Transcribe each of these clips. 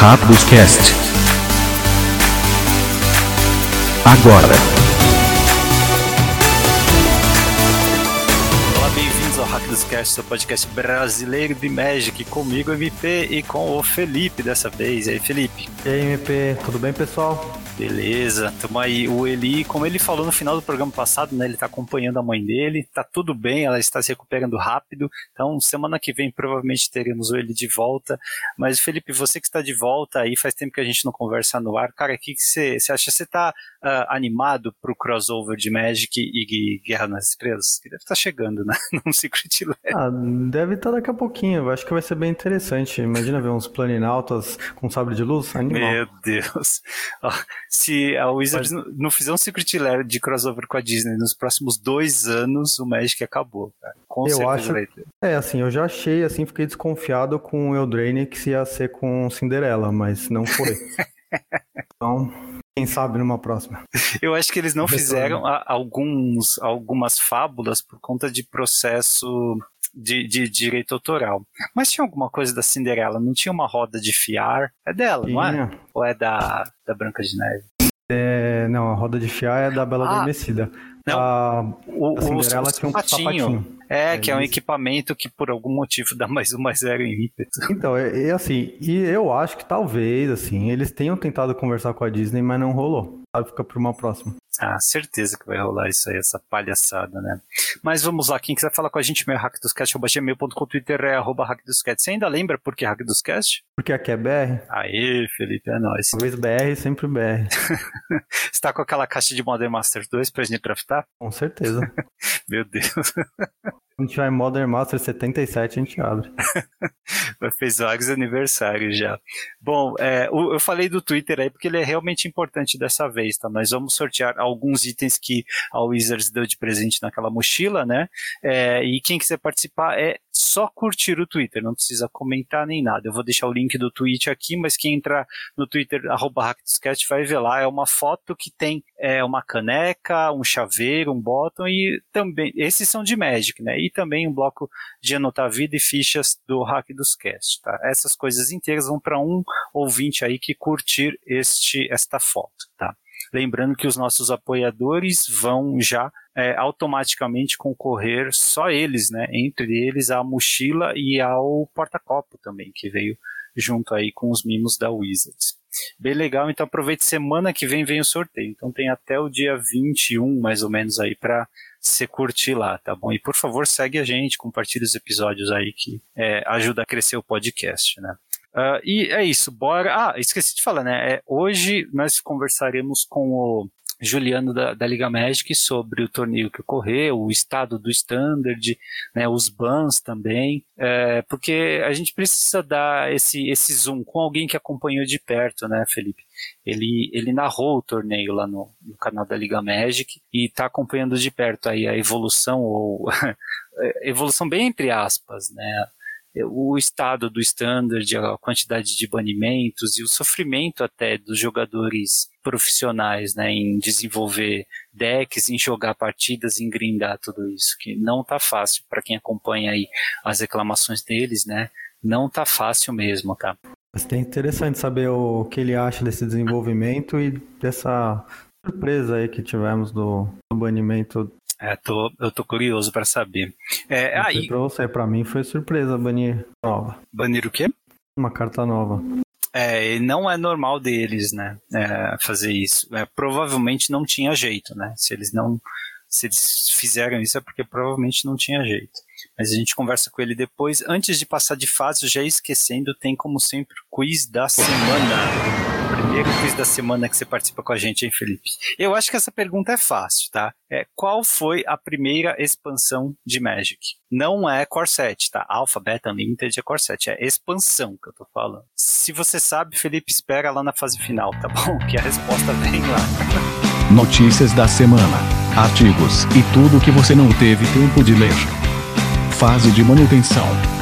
Rápidos Cast. Agora. Olá, bem-vindos ao Rápidos Cast, seu podcast brasileiro de Magic, comigo MP e com o Felipe dessa vez. E aí, Felipe? E aí, MP, tudo bem, pessoal? Beleza, tamo aí. O Eli, como ele falou no final do programa passado, né? Ele tá acompanhando a mãe dele, tá tudo bem, ela está se recuperando rápido. Então, semana que vem provavelmente teremos o Eli de volta. Mas, Felipe, você que está de volta aí, faz tempo que a gente não conversa no ar. Cara, o que você acha? Você tá uh, animado pro crossover de Magic e, e Guerra nas Estrelas? Que deve estar tá chegando, né? Num Secret Lair. Ah, deve estar tá daqui a pouquinho. Eu acho que vai ser bem interessante. Imagina ver uns planinautas com sabre de luz. Animal. Meu Deus se a Wizards Mas... não fizer um Secret Lair de crossover com a Disney nos próximos dois anos, o Magic acabou, cara. Com eu acho, É, assim, eu já achei, assim, fiquei desconfiado com o Eldraine que se ia ser com Cinderela, mas não foi. então, quem sabe numa próxima. Eu acho que eles não fizeram alguns, algumas fábulas por conta de processo de, de, direito autoral. Mas tinha alguma coisa da Cinderela? Não tinha uma roda de fiar? É dela, tinha. não é? Ou é da, da Branca de Neve? É, não, a roda de fiar é da Bela ah, Adormecida. Não, a, o, a Cinderela o, tinha um sapatinho. sapatinho. É, é, que é um equipamento que por algum motivo dá mais um mais zero em ímpeto. Então, é, é, assim, e eu acho que talvez, assim, eles tenham tentado conversar com a Disney, mas não rolou. Sabe, fica para uma próxima. Ah, certeza que vai rolar isso aí, essa palhaçada, né? Mas vamos lá, quem quiser falar com a gente, meu hackdoscast.gmail.com, Twitter é arroba hackdoscast. Você ainda lembra por que hackdoscast? Porque aqui é BR. Aê, Felipe, é nóis. Talvez BR, sempre BR. Você tá com aquela caixa de Modern Master 2 pra gente craftar? Com certeza. meu Deus. A gente vai em Modern Master 77, a gente abre. Fez vários aniversários já. Bom, é, eu falei do Twitter aí porque ele é realmente importante dessa vez, tá? Nós vamos sortear alguns itens que a Wizards deu de presente naquela mochila, né? É, e quem quiser participar é só curtir o Twitter, não precisa comentar nem nada. Eu vou deixar o link do tweet aqui, mas quem entrar no Twitter, arroba vai ver lá, é uma foto que tem é, uma caneca, um chaveiro, um bottom e também, esses são de Magic, né? E também um bloco de anotar vida e fichas do Hack dos Cast, tá? Essas coisas inteiras vão para um ouvinte aí que curtir este, esta foto, tá? Lembrando que os nossos apoiadores vão já é, automaticamente concorrer, só eles, né? Entre eles a mochila e ao porta-copo também, que veio junto aí com os mimos da Wizards. Bem legal, então aproveite semana que vem vem o sorteio. Então tem até o dia 21, mais ou menos, aí para se curtir lá, tá bom? E por favor, segue a gente, compartilhe os episódios aí que é, ajuda a crescer o podcast, né? Uh, e é isso, bora. Ah, esqueci de falar, né? É, hoje nós conversaremos com o Juliano da, da, Liga Magic sobre o torneio que ocorreu, o estado do standard, né, os bans também, é, porque a gente precisa dar esse, esse zoom com alguém que acompanhou de perto, né, Felipe? Ele, ele narrou o torneio lá no, no canal da Liga Magic e está acompanhando de perto aí a evolução, ou evolução bem entre aspas, né, o estado do standard, a quantidade de banimentos e o sofrimento até dos jogadores profissionais, né, em desenvolver decks, em jogar partidas, em grindar tudo isso, que não tá fácil para quem acompanha aí as reclamações deles, né? Não tá fácil mesmo, tá? Mas é interessante saber o que ele acha desse desenvolvimento e dessa surpresa aí que tivemos do, do banimento é, tô, eu tô curioso para saber. É, aí... Pra você, pra mim foi surpresa banir nova. Banir o quê? Uma carta nova. É, não é normal deles, né, é, fazer isso. É, provavelmente não tinha jeito, né? Se eles não, se eles fizeram isso é porque provavelmente não tinha jeito. Mas a gente conversa com ele depois. Antes de passar de fase, já esquecendo, tem como sempre o quiz da semana primeiro quiz da semana que você participa com a gente, hein, Felipe? Eu acho que essa pergunta é fácil, tá? É, qual foi a primeira expansão de Magic? Não é Core 7, tá? Alpha, Beta, Unlimited é Core 7. É expansão que eu tô falando. Se você sabe, Felipe, espera lá na fase final, tá bom? Que a resposta vem lá. Notícias da semana, artigos e tudo que você não teve tempo de ler. Fase de manutenção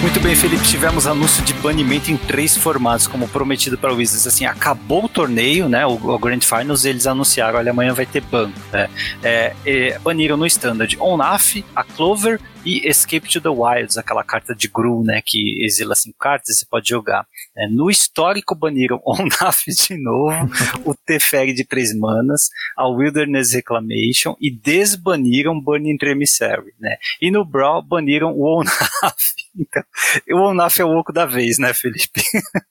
muito bem, Felipe. Tivemos anúncio de banimento em três formatos, como prometido para o Wizards. Assim, acabou o torneio, né? O, o Grand Finals, eles anunciaram: olha, amanhã vai ter ban. Né? É, é, baniram no Standard Onaf, a Clover E Escape to the Wilds, aquela carta de Gru, né, que exila cinco cartas, você pode jogar. É, no histórico baniram Onaf de novo, o Teferi de três manas, a Wilderness Reclamation e desbaniram Burning Emissary, né? E no Brawl baniram o Onaf. Então, o Onaf é o oco da vez, né, Felipe?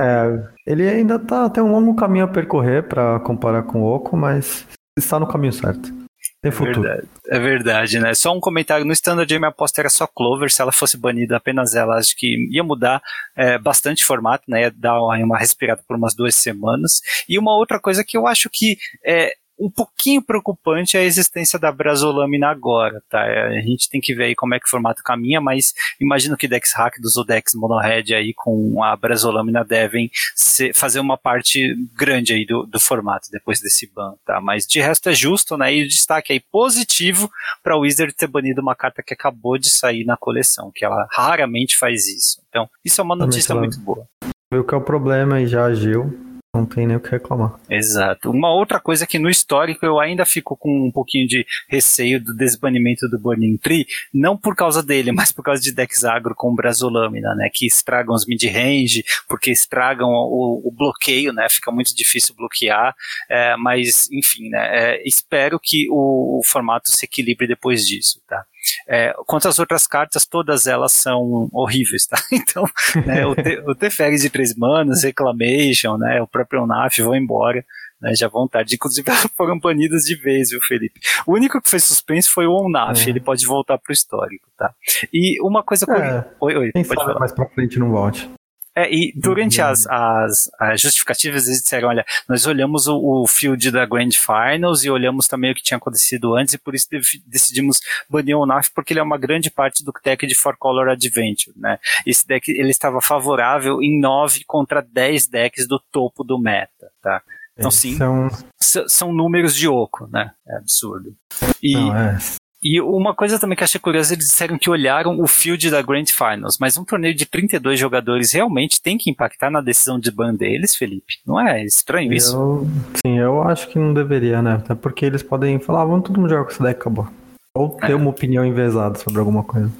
É, ele ainda tá, tem um longo caminho a percorrer para comparar com o Oco, mas está no caminho certo. Tem futuro. É verdade, é verdade, né? Só um comentário. No Standard, minha aposta era só Clover. Se ela fosse banida apenas ela, acho que ia mudar é, bastante formato, né? Ia dar uma respirada por umas duas semanas. E uma outra coisa que eu acho que é, um pouquinho preocupante é a existência da Brasolâmina agora, tá? É, a gente tem que ver aí como é que o formato caminha, mas imagino que Dex Hack ou Dex Monohead aí com a Brasolâmina devem ser, fazer uma parte grande aí do, do formato depois desse ban, tá? Mas de resto é justo, né? E o destaque aí positivo para o Wizard ter banido uma carta que acabou de sair na coleção, que ela raramente faz isso. Então, isso é uma notícia muito boa. Viu que é o problema e já agiu. Não tem nem o que reclamar. Exato. Uma outra coisa que no histórico eu ainda fico com um pouquinho de receio do desbanimento do Burning Tree, não por causa dele, mas por causa de decks agro com Brasolâmina, né, que estragam os mid-range, porque estragam o, o, bloqueio, né, fica muito difícil bloquear, é, mas enfim, né, é, espero que o, o formato se equilibre depois disso, tá? É, quanto às outras cartas, todas elas são horríveis, tá? Então, né, o, te, o Teferi de três manas, Reclamation, né, o próprio Onaf vão embora, né, já vão tarde. Inclusive, foram banidas de vez, viu, Felipe? O único que foi suspenso foi o Onaf, é. ele pode voltar pro histórico, tá? E uma coisa... É, oi, oi, quem pode falar. mais pra frente não volte. É, e durante as, as, as, justificativas, eles disseram: olha, nós olhamos o, o, field da Grand Finals e olhamos também o que tinha acontecido antes, e por isso decidimos banir o NAF, porque ele é uma grande parte do deck de Four Color Adventure. Né? Esse deck ele estava favorável em 9 contra 10 decks do topo do meta. Tá? Então, sim, são... são números de oco, né? É absurdo. E, Não, é. E uma coisa também que achei curiosa, eles disseram que olharam o field da Grand Finals, mas um torneio de 32 jogadores realmente tem que impactar na decisão de ban deles, Felipe? Não é estranho isso? Eu, sim, eu acho que não deveria, né? Até porque eles podem falar, ah, vamos todo mundo jogar com esse deck, acabou. Ou ter é. uma opinião envezada sobre alguma coisa.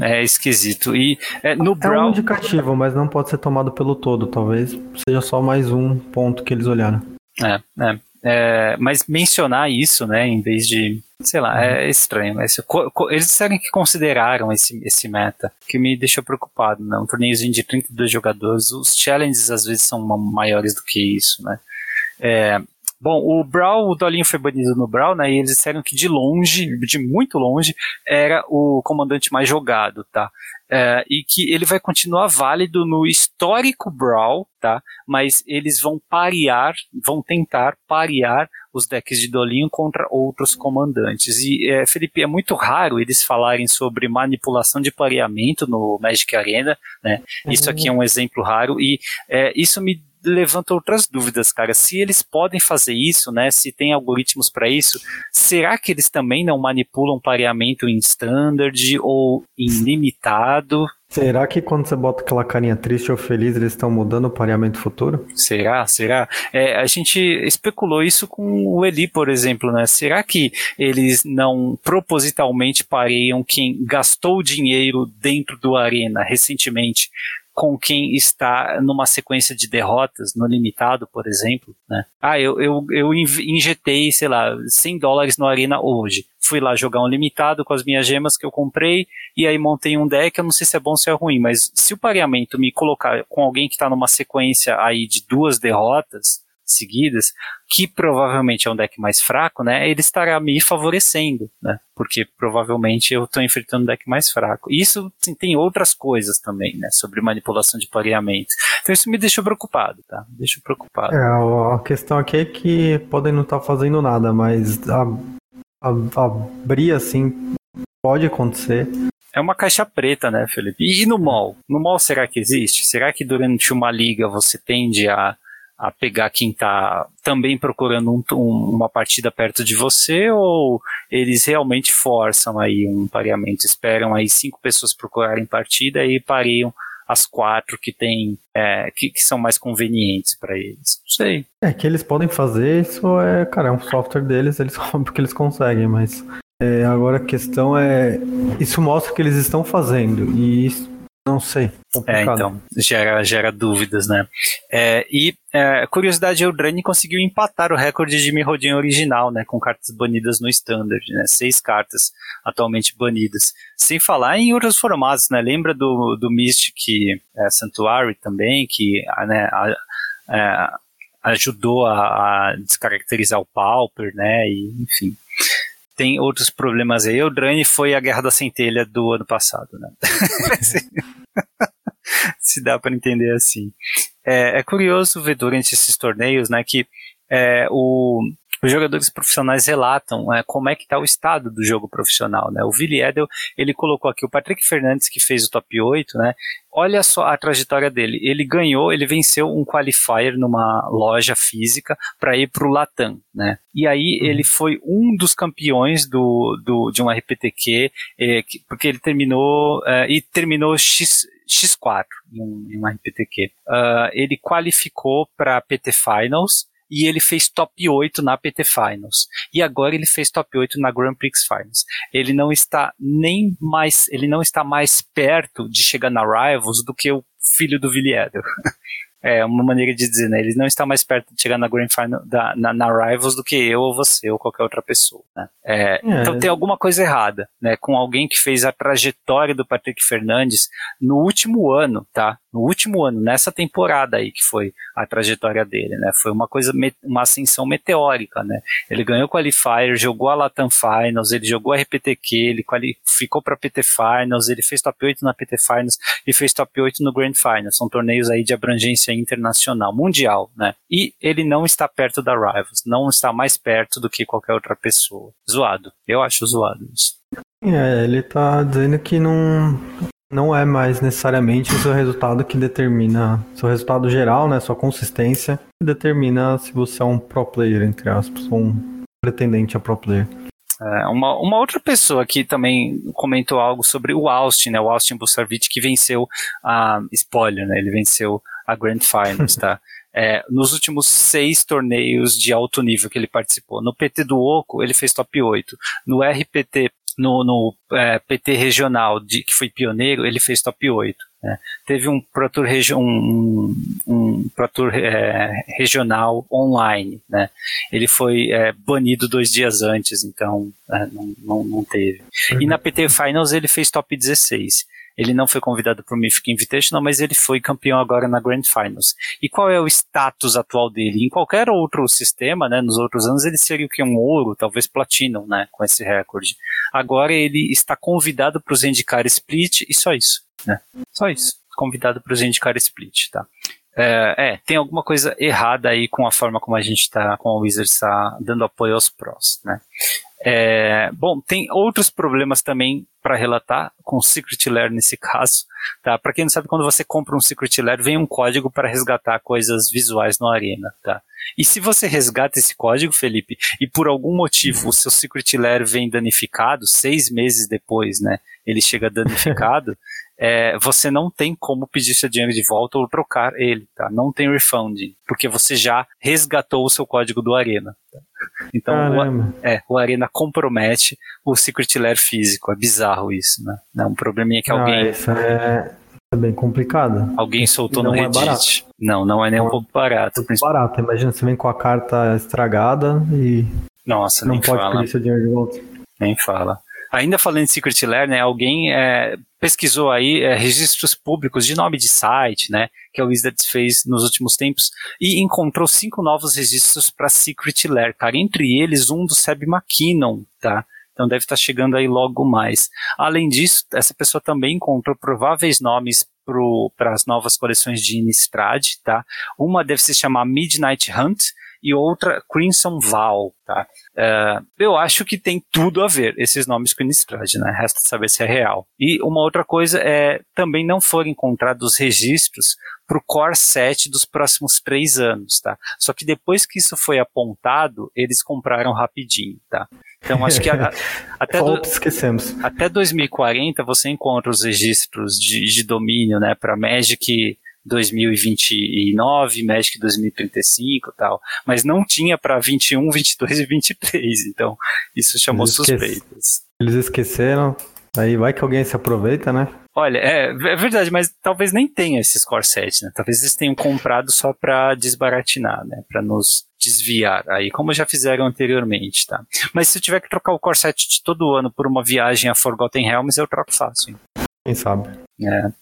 É, é esquisito. E é, no é Brawl... um indicativo, mas não pode ser tomado pelo todo. Talvez seja só mais um ponto que eles olharam. É, é. É, mas mencionar isso, né, em vez de, sei lá, é uhum. estranho. Mas eles disseram que consideraram esse, esse meta, que me deixou preocupado, né? Um torneiozinho de 32 jogadores, os challenges às vezes são maiores do que isso, né? É, Bom, o Brawl, o Dolinho foi banido no Brawl, né? E eles disseram que de longe, de muito longe, era o comandante mais jogado, tá? É, e que ele vai continuar válido no histórico Brawl, tá? Mas eles vão parear, vão tentar parear os decks de Dolinho contra outros comandantes. E, é, Felipe, é muito raro eles falarem sobre manipulação de pareamento no Magic Arena, né? Isso aqui é um exemplo raro e é, isso me levanta outras dúvidas, cara. Se eles podem fazer isso, né? Se tem algoritmos para isso, será que eles também não manipulam pareamento em standard ou em limitado? Será que quando você bota aquela carinha triste ou feliz, eles estão mudando o pareamento futuro? Será? Será? É, a gente especulou isso com o Eli, por exemplo, né? Será que eles não propositalmente pareiam quem gastou dinheiro dentro do Arena recentemente com quem está numa sequência de derrotas no limitado, por exemplo, né? Ah, eu, eu, eu injetei, sei lá, 100 dólares no Arena hoje. Fui lá jogar um limitado com as minhas gemas que eu comprei e aí montei um deck. Eu não sei se é bom ou se é ruim, mas se o pareamento me colocar com alguém que está numa sequência aí de duas derrotas, seguidas, que provavelmente é um deck mais fraco, né, ele estará me favorecendo, né, porque provavelmente eu estou enfrentando um deck mais fraco. Isso sim, tem outras coisas também, né, sobre manipulação de pareamento. Então isso me deixa preocupado, tá? Me deixa preocupado. É, a questão aqui é que podem não estar tá fazendo nada, mas a, a, abrir assim pode acontecer. É uma caixa preta, né, Felipe? E no mall? No mall será que existe? Será que durante uma liga você tende a a pegar quem está também procurando um, um, uma partida perto de você ou eles realmente forçam aí um pareamento, esperam aí cinco pessoas procurarem partida e pareiam as quatro que tem é, que, que, são mais convenientes para eles. Não sei. É que eles podem fazer isso é, cara, é um software deles, eles porque eles conseguem, mas É, agora a questão é. Isso mostra que eles estão fazendo. E isso, não sei. É, então, gera, gera dúvidas, né? É, e, é, curiosidade, o Drane conseguiu empatar o recorde de Mirrodin original, né? Com cartas banidas no Standard, né? Seis cartas atualmente banidas. Sem falar em outros formatos, né? Lembra do, do Mystic é, Sanctuary também, que né, a, é, ajudou a, a, descaracterizar o Pauper, né? E, enfim tem outros problemas aí. O Drane foi a Guerra da Centelha do ano passado, né? Se dá para entender assim. É, é, curioso ver durante esses torneios, né, que é, o, os jogadores profissionais relatam é, como é que está o estado do jogo profissional, né? O Willi Edel, ele colocou aqui o Patrick Fernandes, que fez o top 8, né? Olha só a trajetória dele. Ele ganhou, ele venceu um qualifier numa loja física para ir para o Latam, né? E aí uhum. ele foi um dos campeões do, do, de um RPTQ, que, porque ele terminou, é, e terminou X, X4 em um, em um RPTQ. Uh, ah, ele qualificou para PT Finals, e ele fez top 8 na PT Finals. E agora ele fez top 8 na Grand Prix Finals. Ele não está nem mais, ele não está mais perto de chegar na Rivals do que o filho do Villiers. É uma maneira de dizer, né? Ele não está mais perto de chegar na Grand Final, da, na, na Rivals do que eu ou você ou qualquer outra pessoa, né? É, é. Então tem alguma coisa errada, né? Com alguém que fez a trajetória do Patrick Fernandes no último ano, tá? No último ano, nessa temporada aí que foi a trajetória dele, né? Foi uma coisa, uma ascensão meteórica, né? Ele ganhou Qualifier, jogou a Latam Finals, ele jogou a RPTQ, ele qualificou para PT Finals, ele fez top 8 na PT Finals e fez top 8 no Grand Finals. São torneios aí de abrangência internacional, mundial, né? E ele não está perto da Rivals, não está mais perto do que qualquer outra pessoa. Zoado. Eu acho zoado isso. É, ele tá dizendo que não não é mais necessariamente o seu resultado que determina, seu resultado geral, né, sua consistência, que determina se você é um pro player, entre aspas, ou um pretendente a pro player. É, uma, uma outra pessoa que também comentou algo sobre o Austin, né, o Austin Busarvich, que venceu a, spoiler, né, ele venceu a Grand Finals, tá? É, nos últimos seis torneios de alto nível que ele participou. No PT do Oco, ele fez top 8. No RPT no, no é, PT regional, de, que foi pioneiro, ele fez top 8. Né? Teve um Pro Tour, regi um, um Pro Tour é, regional online. Né? Ele foi é, banido dois dias antes, então é, não, não, não, teve. Uhum. E na PT Finals ele fez top 16. Ele não foi convidado para o Mythic Invitational, mas ele foi campeão agora na Grand Finals. E qual é o status atual dele? Em qualquer outro sistema, né, nos outros anos, ele seria o que? Um ouro, talvez platinum, né, com esse recorde. Agora ele está convidado para o Zendikar Split e só isso, né? Só isso. Convidado para o Zendikar Split, tá? É, é, tem alguma coisa errada aí com a forma como a gente está, com a Wizard está dando apoio aos prós, né? É, bom, tem outros problemas também para relatar com o Secret Lair nesse caso, tá? Para quem não sabe, quando você compra um Secret Lair, vem um código para resgatar coisas visuais no Arena, tá? E se você resgata esse código, Felipe, e por algum motivo o seu Secret Lair vem danificado, seis meses depois, né, ele chega danificado, é, você não tem como pedir seu dinheiro de volta ou trocar ele, tá? Não tem refunding, porque você já resgatou o seu código do Arena. Tá? Então, o, é, o Arena compromete o Secret Lair físico. É bizarro isso, né? É um probleminha que alguém... Isso é... É bem complicado. Alguém soltou no é Reddit. É não, não é nem um pouco barato. É barato. Imagina, você vem com a carta estragada e. Nossa, não pode fala. pedir seu dinheiro de volta. Nem fala. Ainda falando de Secret Lair, né, alguém é, pesquisou aí é, registros públicos de nome de site, né, que a Wizards fez nos últimos tempos e encontrou cinco novos registros para Secret Lair, cara. Entre eles um do Seb McKinnon, tá? Então deve estar chegando aí logo mais. Além disso, essa pessoa também encontrou prováveis nomes para as novas coleções de Innistrad, tá? Uma deve se chamar Midnight Hunt e outra Crimson Val, tá? Uh, eu acho que tem tudo a ver esses nomes com Innistrad, né? Resta saber se é real. E uma outra coisa é também não foram encontrados registros para o Core 7 dos próximos três anos, tá? Só que depois que isso foi apontado, eles compraram rapidinho, tá? Então acho que a, até, do, esquecemos. até 2040 você encontra os registros de, de domínio, né, para Magic 2029, Magic 2035 e tal. Mas não tinha para 21, 22 e 23. Então, isso chamou eles suspeitas. Eles esqueceram. Aí vai que alguém se aproveita, né? Olha, é, é, verdade, mas talvez nem tenha esses core 7, né? Talvez eles tenham comprado só para desbaratinar, né? Para nos desviar aí, como já fizeram anteriormente, tá? Mas se eu tiver que trocar o core 7 de todo ano por uma viagem a Forgotten Realms, eu troco fácil. Hein? Quem sabe? É.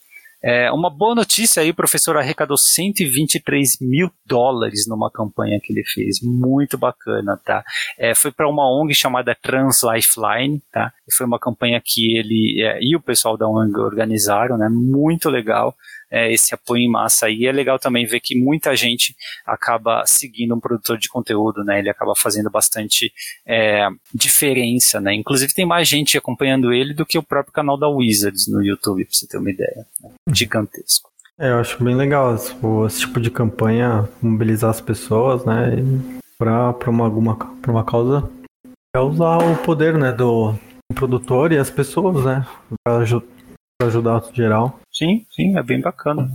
É, uma boa notícia aí, o professor arrecadou 123 mil dólares numa campanha que ele fez, muito bacana, tá? É, foi para uma ONG chamada Trans Lifeline, tá? Foi uma campanha que ele é, e o pessoal da ONG organizaram, né? Muito legal é, esse apoio em massa aí. É legal também ver que muita gente acaba seguindo um produtor de conteúdo, né? Ele acaba fazendo bastante é, diferença, né? Inclusive tem mais gente acompanhando ele do que o próprio canal da Wizards no YouTube, pra você ter uma ideia. Né? Gigantesco. É, eu acho bem legal esse, esse tipo de campanha, mobilizar as pessoas, né? Para uma, alguma, pra uma causa. É usar o poder, né? Do, produtor e as pessoas, né? Para ajudar geral. Sim, sim, é bem bacana.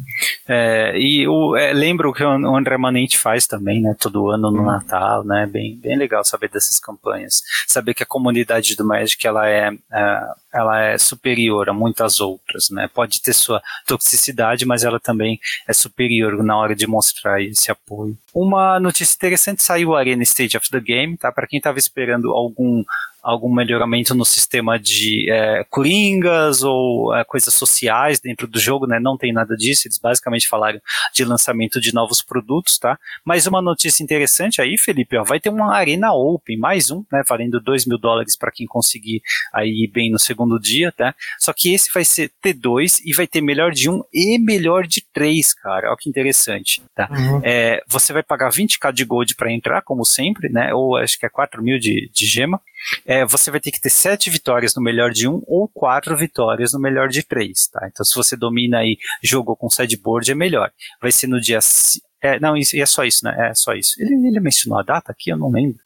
É, e o, é, lembro o que o André Manente faz também, né? Todo ano no Natal, né? Bem, bem legal saber dessas campanhas. Saber que a comunidade do Magic ela é, é, ela é superior a muitas outras, né? Pode ter sua toxicidade, mas ela também é superior na hora de mostrar esse apoio. Uma notícia interessante saiu o Arena Stage of the Game, tá? Para quem estava esperando algum algum melhoramento no sistema de é, coringas ou é, coisas sociais dentro do jogo, né? Não tem nada disso, eles basicamente falaram de lançamento de novos produtos, tá? Mas uma notícia interessante aí, Felipe, ó, vai ter uma Arena Open, mais um, né? Valendo 2 mil dólares para quem conseguir aí bem no segundo dia, tá? Só que esse vai ser T2 e vai ter melhor de um e melhor de três, cara. Olha que interessante, tá? Uhum. É, você vai pagar 20k de gold para entrar, como sempre, né? Ou acho que é 4 mil de, de gema é, você vai ter que ter sete vitórias no melhor de um ou quatro vitórias no melhor de três, tá? Então, se você domina aí, jogou com sideboard, é melhor. Vai ser no dia. É, não, isso, é só isso, né? É só isso. Ele, ele mencionou a data aqui? Eu não lembro.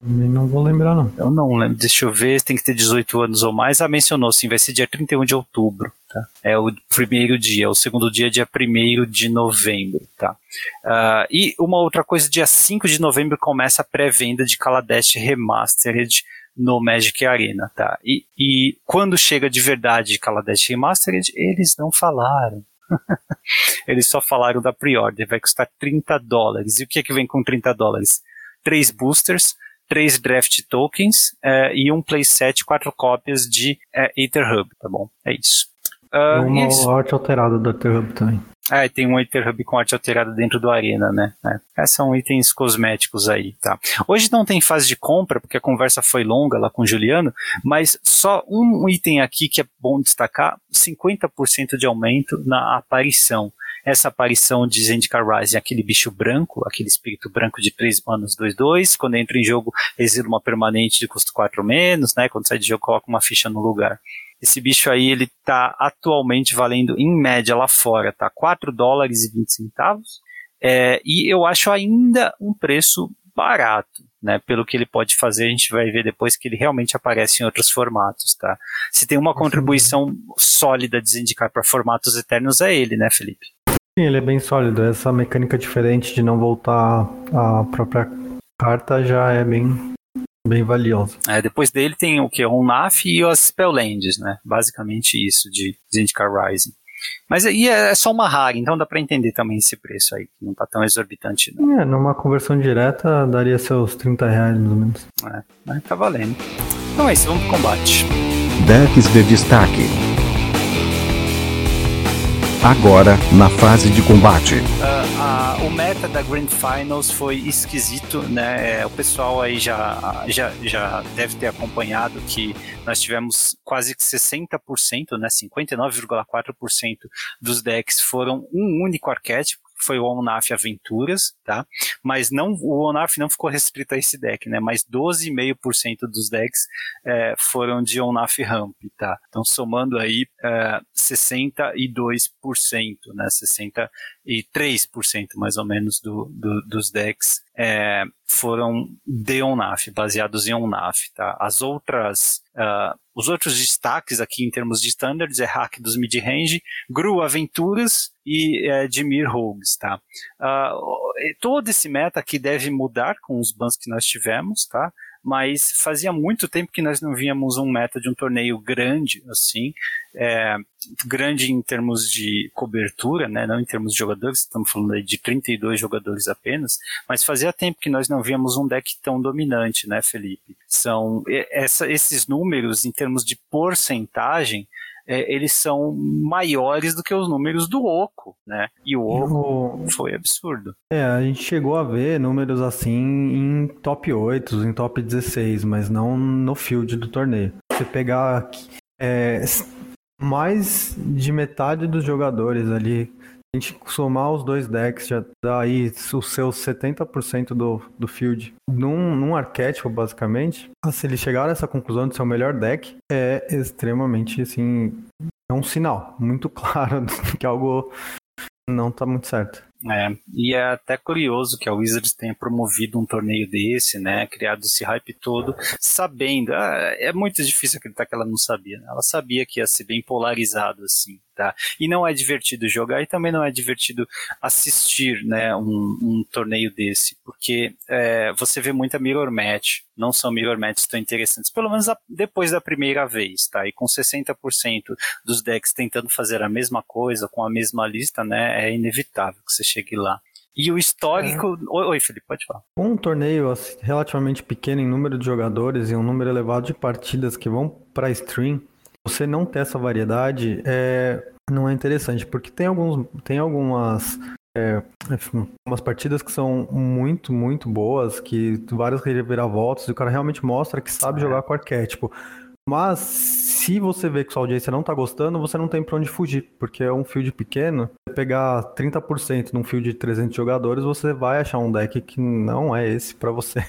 Não vou lembrar, não. Eu não lembro. Deixa eu ver. Tem que ter 18 anos ou mais. Ah, mencionou sim. Vai ser dia 31 de outubro. Tá? É o primeiro dia. O segundo dia é dia 1 de novembro. Tá? Uh, e uma outra coisa: dia 5 de novembro começa a pré-venda de Kaladesh Remastered no Magic Arena, tá? E, e quando chega de verdade Kaladesh Remastered, eles não falaram. eles só falaram da pre-order, vai custar 30 dólares. E o que é que vem com 30 dólares? Três boosters, três draft tokens é, e um playset, quatro cópias de é, Etherhub, tá bom? É isso. Uh, uma isso. arte alterada do Etherhub também. Ah, tem um Etherhub com arte alterada dentro do Arena, né? É, são itens cosméticos aí, tá? Hoje não tem fase de compra, porque a conversa foi longa lá com o Juliano, mas só um item aqui que é bom destacar, 50% de aumento na aparição essa aparição de Zendikar Rising, aquele bicho branco, aquele espírito branco de 3 manos 2-2, quando entra em jogo exila uma permanente de custo 4 menos, né? Quando sai de jogo coloca uma ficha no lugar. Esse bicho aí, ele tá atualmente valendo, em média lá fora, tá 4 dólares e 20 centavos. É, e eu acho ainda um preço barato, né? Pelo que ele pode fazer, a gente vai ver depois que ele realmente aparece em outros formatos, tá? Se tem uma contribuição sólida de Zendikar para formatos eternos, é ele, né, Felipe? Sim, ele é bem sólido. Essa mecânica diferente de não voltar a própria carta já é bem, bem valiosa. É, depois dele tem o que? O Naf e as Spelllands, né? Basicamente isso de Zendikar Rising. Mas aí é só uma rara, então dá para entender também esse preço aí, que não tá tão exorbitante. Não. É, numa conversão direta daria seus 30 reais mais ou menos. É, mas tá valendo. Então é isso, vamos pro combate. Decks de destaque agora na fase de combate. Uh, uh, o meta da Grand Finals foi esquisito, né? É, o pessoal aí já, já, já deve ter acompanhado que nós tivemos quase que 60%, né? 59,4% dos decks foram um único arquétipo foi o Onaf Aventuras, tá? Mas não, o Onaf não ficou restrito a esse deck, né? Mas 12,5% dos decks é, foram de Onaf Ramp, tá? Então somando aí é, 62%, né? 60 e 3% mais ou menos do, do, dos decks é, foram de ONAF, baseados em ONAF. Tá? As outras, uh, os outros destaques aqui em termos de standards é hack dos mid-range, Gru Aventuras e é, Dimir Rogues. Tá? Uh, todo esse meta aqui deve mudar com os bans que nós tivemos, tá? Mas fazia muito tempo que nós não víamos um meta de um torneio grande, assim, é, grande em termos de cobertura, né, não em termos de jogadores, estamos falando aí de 32 jogadores apenas, mas fazia tempo que nós não víamos um deck tão dominante, né, Felipe? São essa, esses números em termos de porcentagem é, eles são maiores do que os números do Oco, né? E o Oco foi absurdo. É, a gente chegou a ver números assim em top 8, em top 16, mas não no field do torneio. Você pegar é, mais de metade dos jogadores ali a gente somar os dois decks já dá aí os seus 70% do, do field num, num arquétipo, basicamente. Se eles chegaram a essa conclusão de ser o melhor deck, é extremamente, assim, é um sinal muito claro que algo não tá muito certo. É, e é até curioso que a Wizards tenha promovido um torneio desse, né? Criado esse hype todo, sabendo. Ah, é muito difícil acreditar que ela não sabia. Né? Ela sabia que ia ser bem polarizado, assim tá? E não é divertido jogar e também não é divertido assistir, né, um, um torneio desse, porque é, você vê muita mirror match, não são mirror matches tão interessantes, pelo menos a, depois da primeira vez, tá? E com 60% dos decks tentando fazer a mesma coisa, com a mesma lista, né, é inevitável que você chegue lá. E o histórico. É. Oi, Felipe, pode falar. Um torneio assim, relativamente pequeno em número de jogadores e um número elevado de partidas que vão para stream, você não ter essa variedade é, não é interessante, porque tem, alguns, tem algumas é, umas partidas que são muito, muito boas, que várias reviravoltas, e o cara realmente mostra que sabe é. jogar com arquétipo. Mas se você vê que sua audiência não tá gostando, você não tem pra onde fugir, porque é um field pequeno. Você pegar 30% num field de 300 jogadores, você vai achar um deck que não é esse para você.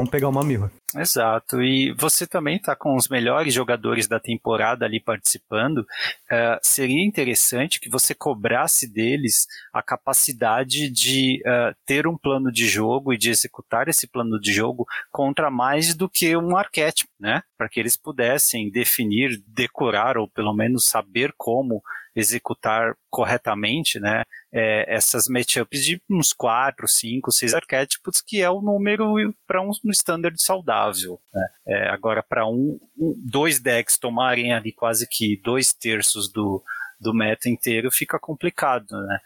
Vamos pegar uma mirra. Exato. E você também está com os melhores jogadores da temporada ali participando. Uh, seria interessante que você cobrasse deles a capacidade de uh, ter um plano de jogo e de executar esse plano de jogo contra mais do que um arquétipo, né? Para que eles pudessem definir, decorar ou pelo menos saber como executar corretamente, né, é, essas matchups de uns 4, 5, 6 arquétipos, que é o número para um standard saudável. Né? É, agora, para um, um, dois decks tomarem ali quase que dois terços do, do meta inteiro, fica complicado, né?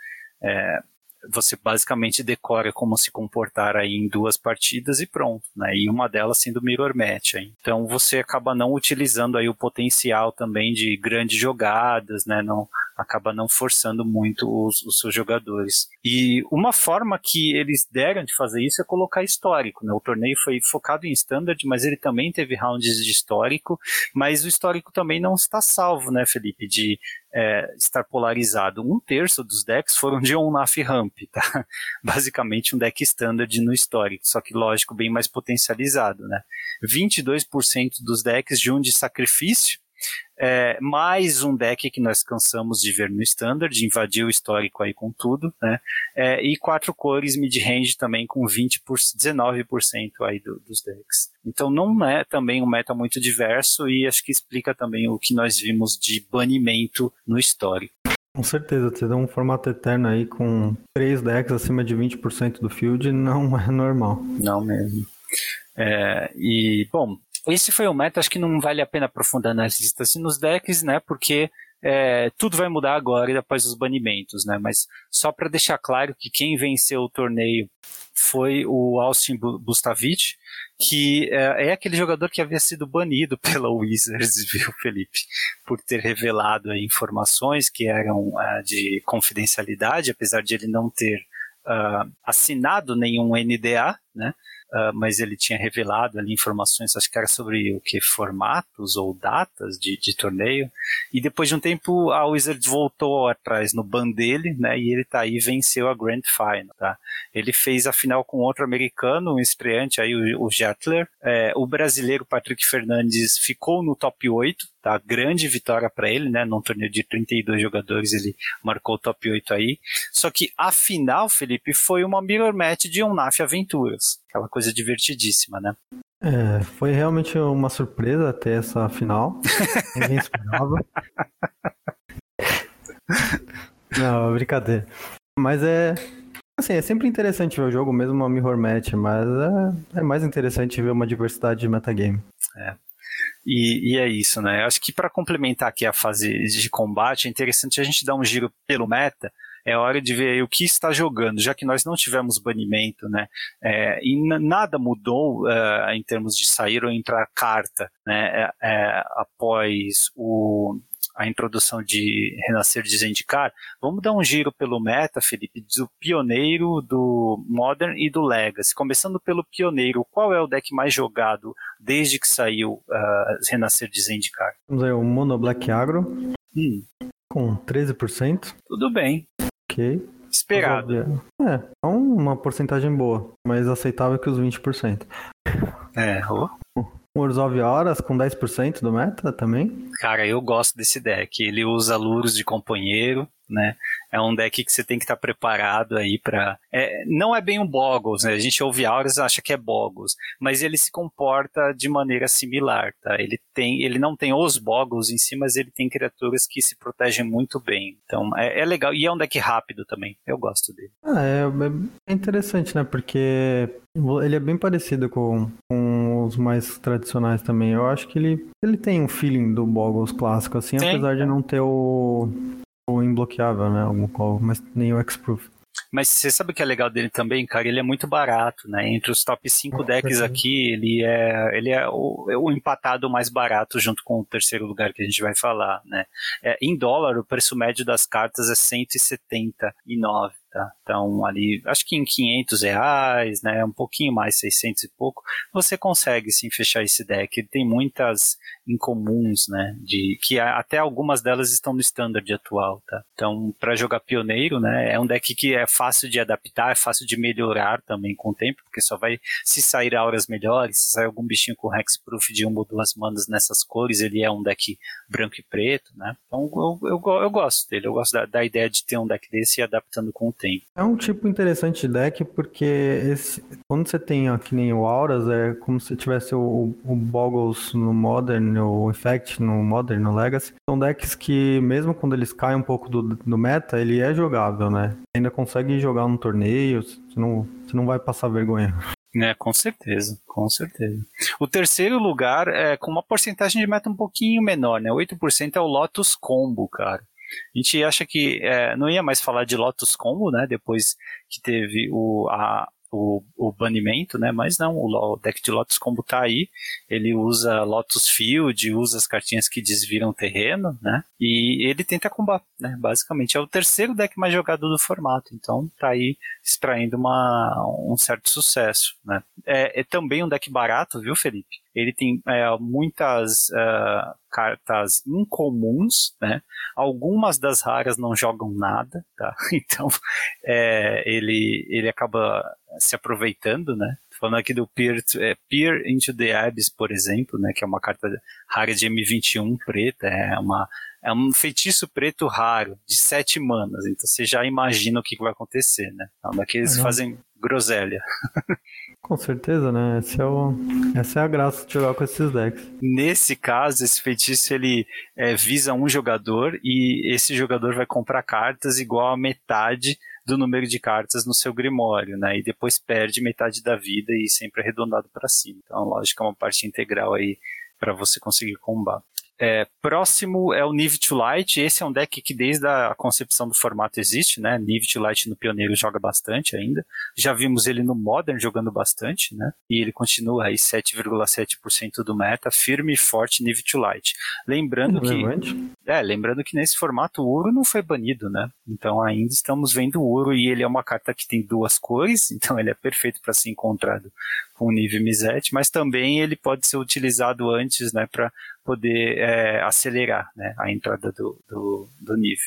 É, você basicamente decora como se comportar aí em duas partidas e pronto, né? E uma delas sendo mirror match. Então você acaba não utilizando aí o potencial também de grandes jogadas, né? Não acaba não forçando muito os, os, seus jogadores. E uma forma que eles deram de fazer isso é colocar histórico. Né? O torneio foi focado em standard, mas ele também teve rounds de histórico, mas o histórico também não está salvo, né, Felipe, de é, estar polarizado. Um terço dos decks foram de on-off ramp, tá? Basicamente um deck standard no histórico, só que lógico, bem mais potencializado, né? 22% dos decks de um de sacrifício, é, mais um deck que nós cansamos de ver no Standard, invadiu o histórico aí com tudo, né? É, e quatro cores mid-range também com 20 por 19% aí do, dos decks. Então não é também um meta muito diverso e acho que explica também o que nós vimos de banimento no histórico. Com certeza, você dá um formato eterno aí com três decks acima de 20% do field não é normal. Não mesmo. É, e, bom, esse foi o meta, acho que não vale a pena aprofundar nas listas assim, nos decks, né? Porque é, tudo vai mudar agora após os banimentos, né? Mas só para deixar claro que quem venceu o torneio foi o Austin Bustavich, que é, é, aquele jogador que havia sido banido pela Wizards, viu, Felipe? Por ter revelado informações que eram uh, de confidencialidade, apesar de ele não ter uh, assinado nenhum NDA, né? Uh, mas ele tinha revelado ali informações, acho que era sobre o que formatos ou datas de, de torneio, E depois de um tempo, a Wizards voltou atrás no ban dele, né? E ele tá aí venceu a Grand Final, tá? Ele fez a final com outro americano, um estreante aí, o, o Jettler. É, o brasileiro Patrick Fernandes ficou no top 8, tá? Grande vitória para ele, né? Num torneio de 32 jogadores, ele marcou o top 8 aí. Só que a final, Felipe, foi uma mirror match de um NAF Aventuras. Aquela coisa divertidíssima, né? É, foi realmente uma surpresa até essa final. Ninguém esperava. Não, brincadeira. Mas é. Assim, é sempre interessante ver o jogo, mesmo uma mirror match, mas é, é mais interessante ver uma diversidade de metagame. É. E, e, é isso, né? Acho que para complementar aqui a fase de combate, é interessante a gente dar um giro pelo meta, é hora de ver o que está jogando, já que nós não tivemos banimento, né? É, e nada mudou uh, em termos de sair ou entrar carta, né? É, é, após o a introdução de Renascer de Zendikar, vamos dar um giro pelo meta, Felipe, do pioneiro, do Modern e do Legacy. Começando pelo pioneiro, qual é o deck mais jogado desde que saiu uh, Renascer de Zendikar? Vamos ver, o Mono Black Agro, hum. com 13%. Tudo bem. Ok. Esperado. É, é uma porcentagem boa, mais aceitável que os 20%. É, oh. Orzhov Horas com 10% do meta também. Cara, eu gosto desse deck. Ele usa luros de companheiro, né? É um deck que você tem que estar tá preparado aí para. É, não é bem um Boggles, né? A gente ouve Auras e acha que é Boggles, mas ele se comporta de maneira similar, tá? Ele tem, ele não tem os Boggles em si, mas ele tem criaturas que se protegem muito bem. Então é, é legal e é um deck rápido também. Eu gosto dele. Ah, é, é interessante, né? Porque ele é bem parecido com, com os mais tradicionais também. Eu acho que ele, ele tem um feeling do Boggles clássico, assim, Sim. apesar de não ter o, o imbloqueável, né? Algum, mas nem o X-Proof. Mas você sabe o que é legal dele também, cara? Ele é muito barato, né? Entre os top 5 decks aqui, ele é, ele é o, é o, empatado mais barato junto com o terceiro lugar que a gente vai falar, né? É, em dólar, o preço médio das cartas é 179. Tá? Então, ali, acho que em 500 reais, né, um pouquinho mais, 600 e pouco, você consegue sim fechar esse deck. Ele tem muitas incomuns, né, de que até algumas delas estão no standard atual, tá? Então, para jogar pioneiro, né, é um deck que é fácil de adaptar, é fácil de melhorar também com o tempo, porque só vai se sair auras melhores, se sair algum bichinho com hexproof de uma ou duas manas nessas cores, ele é um deck branco e preto, né? Então, eu, eu, eu gosto dele, eu gosto da, da ideia de ter um deck desse e adaptando com o tem. É um tipo interessante de deck porque esse, quando você tem ó, que nem o Auras, é como se tivesse o, o Boggles no Modern, o Effect no Modern, no Legacy. São decks que, mesmo quando eles caem um pouco do, do meta, ele é jogável, né? Ainda consegue jogar no torneio, você não, você não vai passar vergonha. É, com certeza, com certeza. O terceiro lugar é com uma porcentagem de meta um pouquinho menor, né? 8% é o Lotus Combo, cara. A gente acha que é, não ia mais falar de Lotus Combo, né? Depois que teve o, a, o, o banimento, né? Mas não, o, o deck de Lotus Combo tá aí. Ele usa Lotus Field, usa as cartinhas que desviram terreno, né? E ele tenta combater, né? Basicamente é o terceiro deck mais jogado do formato. Então tá aí extraindo uma, um certo sucesso, né? É, é também um deck barato, viu, Felipe? Ele tem é, muitas uh, cartas incomuns, né? Algumas das raras não jogam nada, tá? Então é, ele, ele acaba se aproveitando, né? Falando aqui do Peer, é, Peer into the Abyss, por exemplo, né? Que é uma carta rara de M21 preta, é uma é um feitiço preto raro, de sete manas. Então você já imagina o que, vai acontecer, né? É um daqueles que fazem groselha. Com certeza, né? É o... Essa é a graça de jogar com esses decks. Nesse caso, esse feitiço ele é, visa um jogador e esse jogador vai comprar cartas igual a metade do número de cartas no seu grimório, né? E depois perde metade da vida e sempre arredondado para cima. Então, lógico, é uma parte integral aí para você conseguir combar. É, próximo é o Niv to Light. Esse é um deck que desde a concepção do formato existe, né? Niv to Light no Pioneiro joga bastante ainda. Já vimos ele no Modern jogando bastante, né? E ele continua aí 7,7% do meta, firme e forte Niv to Light. Lembrando que é, lembrando que nesse formato o ouro não foi banido, né? Então ainda estamos vendo o ouro e ele é uma carta que tem duas cores, então ele é perfeito para ser encontrado com o nível Misete, mas também ele pode ser utilizado antes, né, para poder é, acelerar né, a entrada do, do, do nível.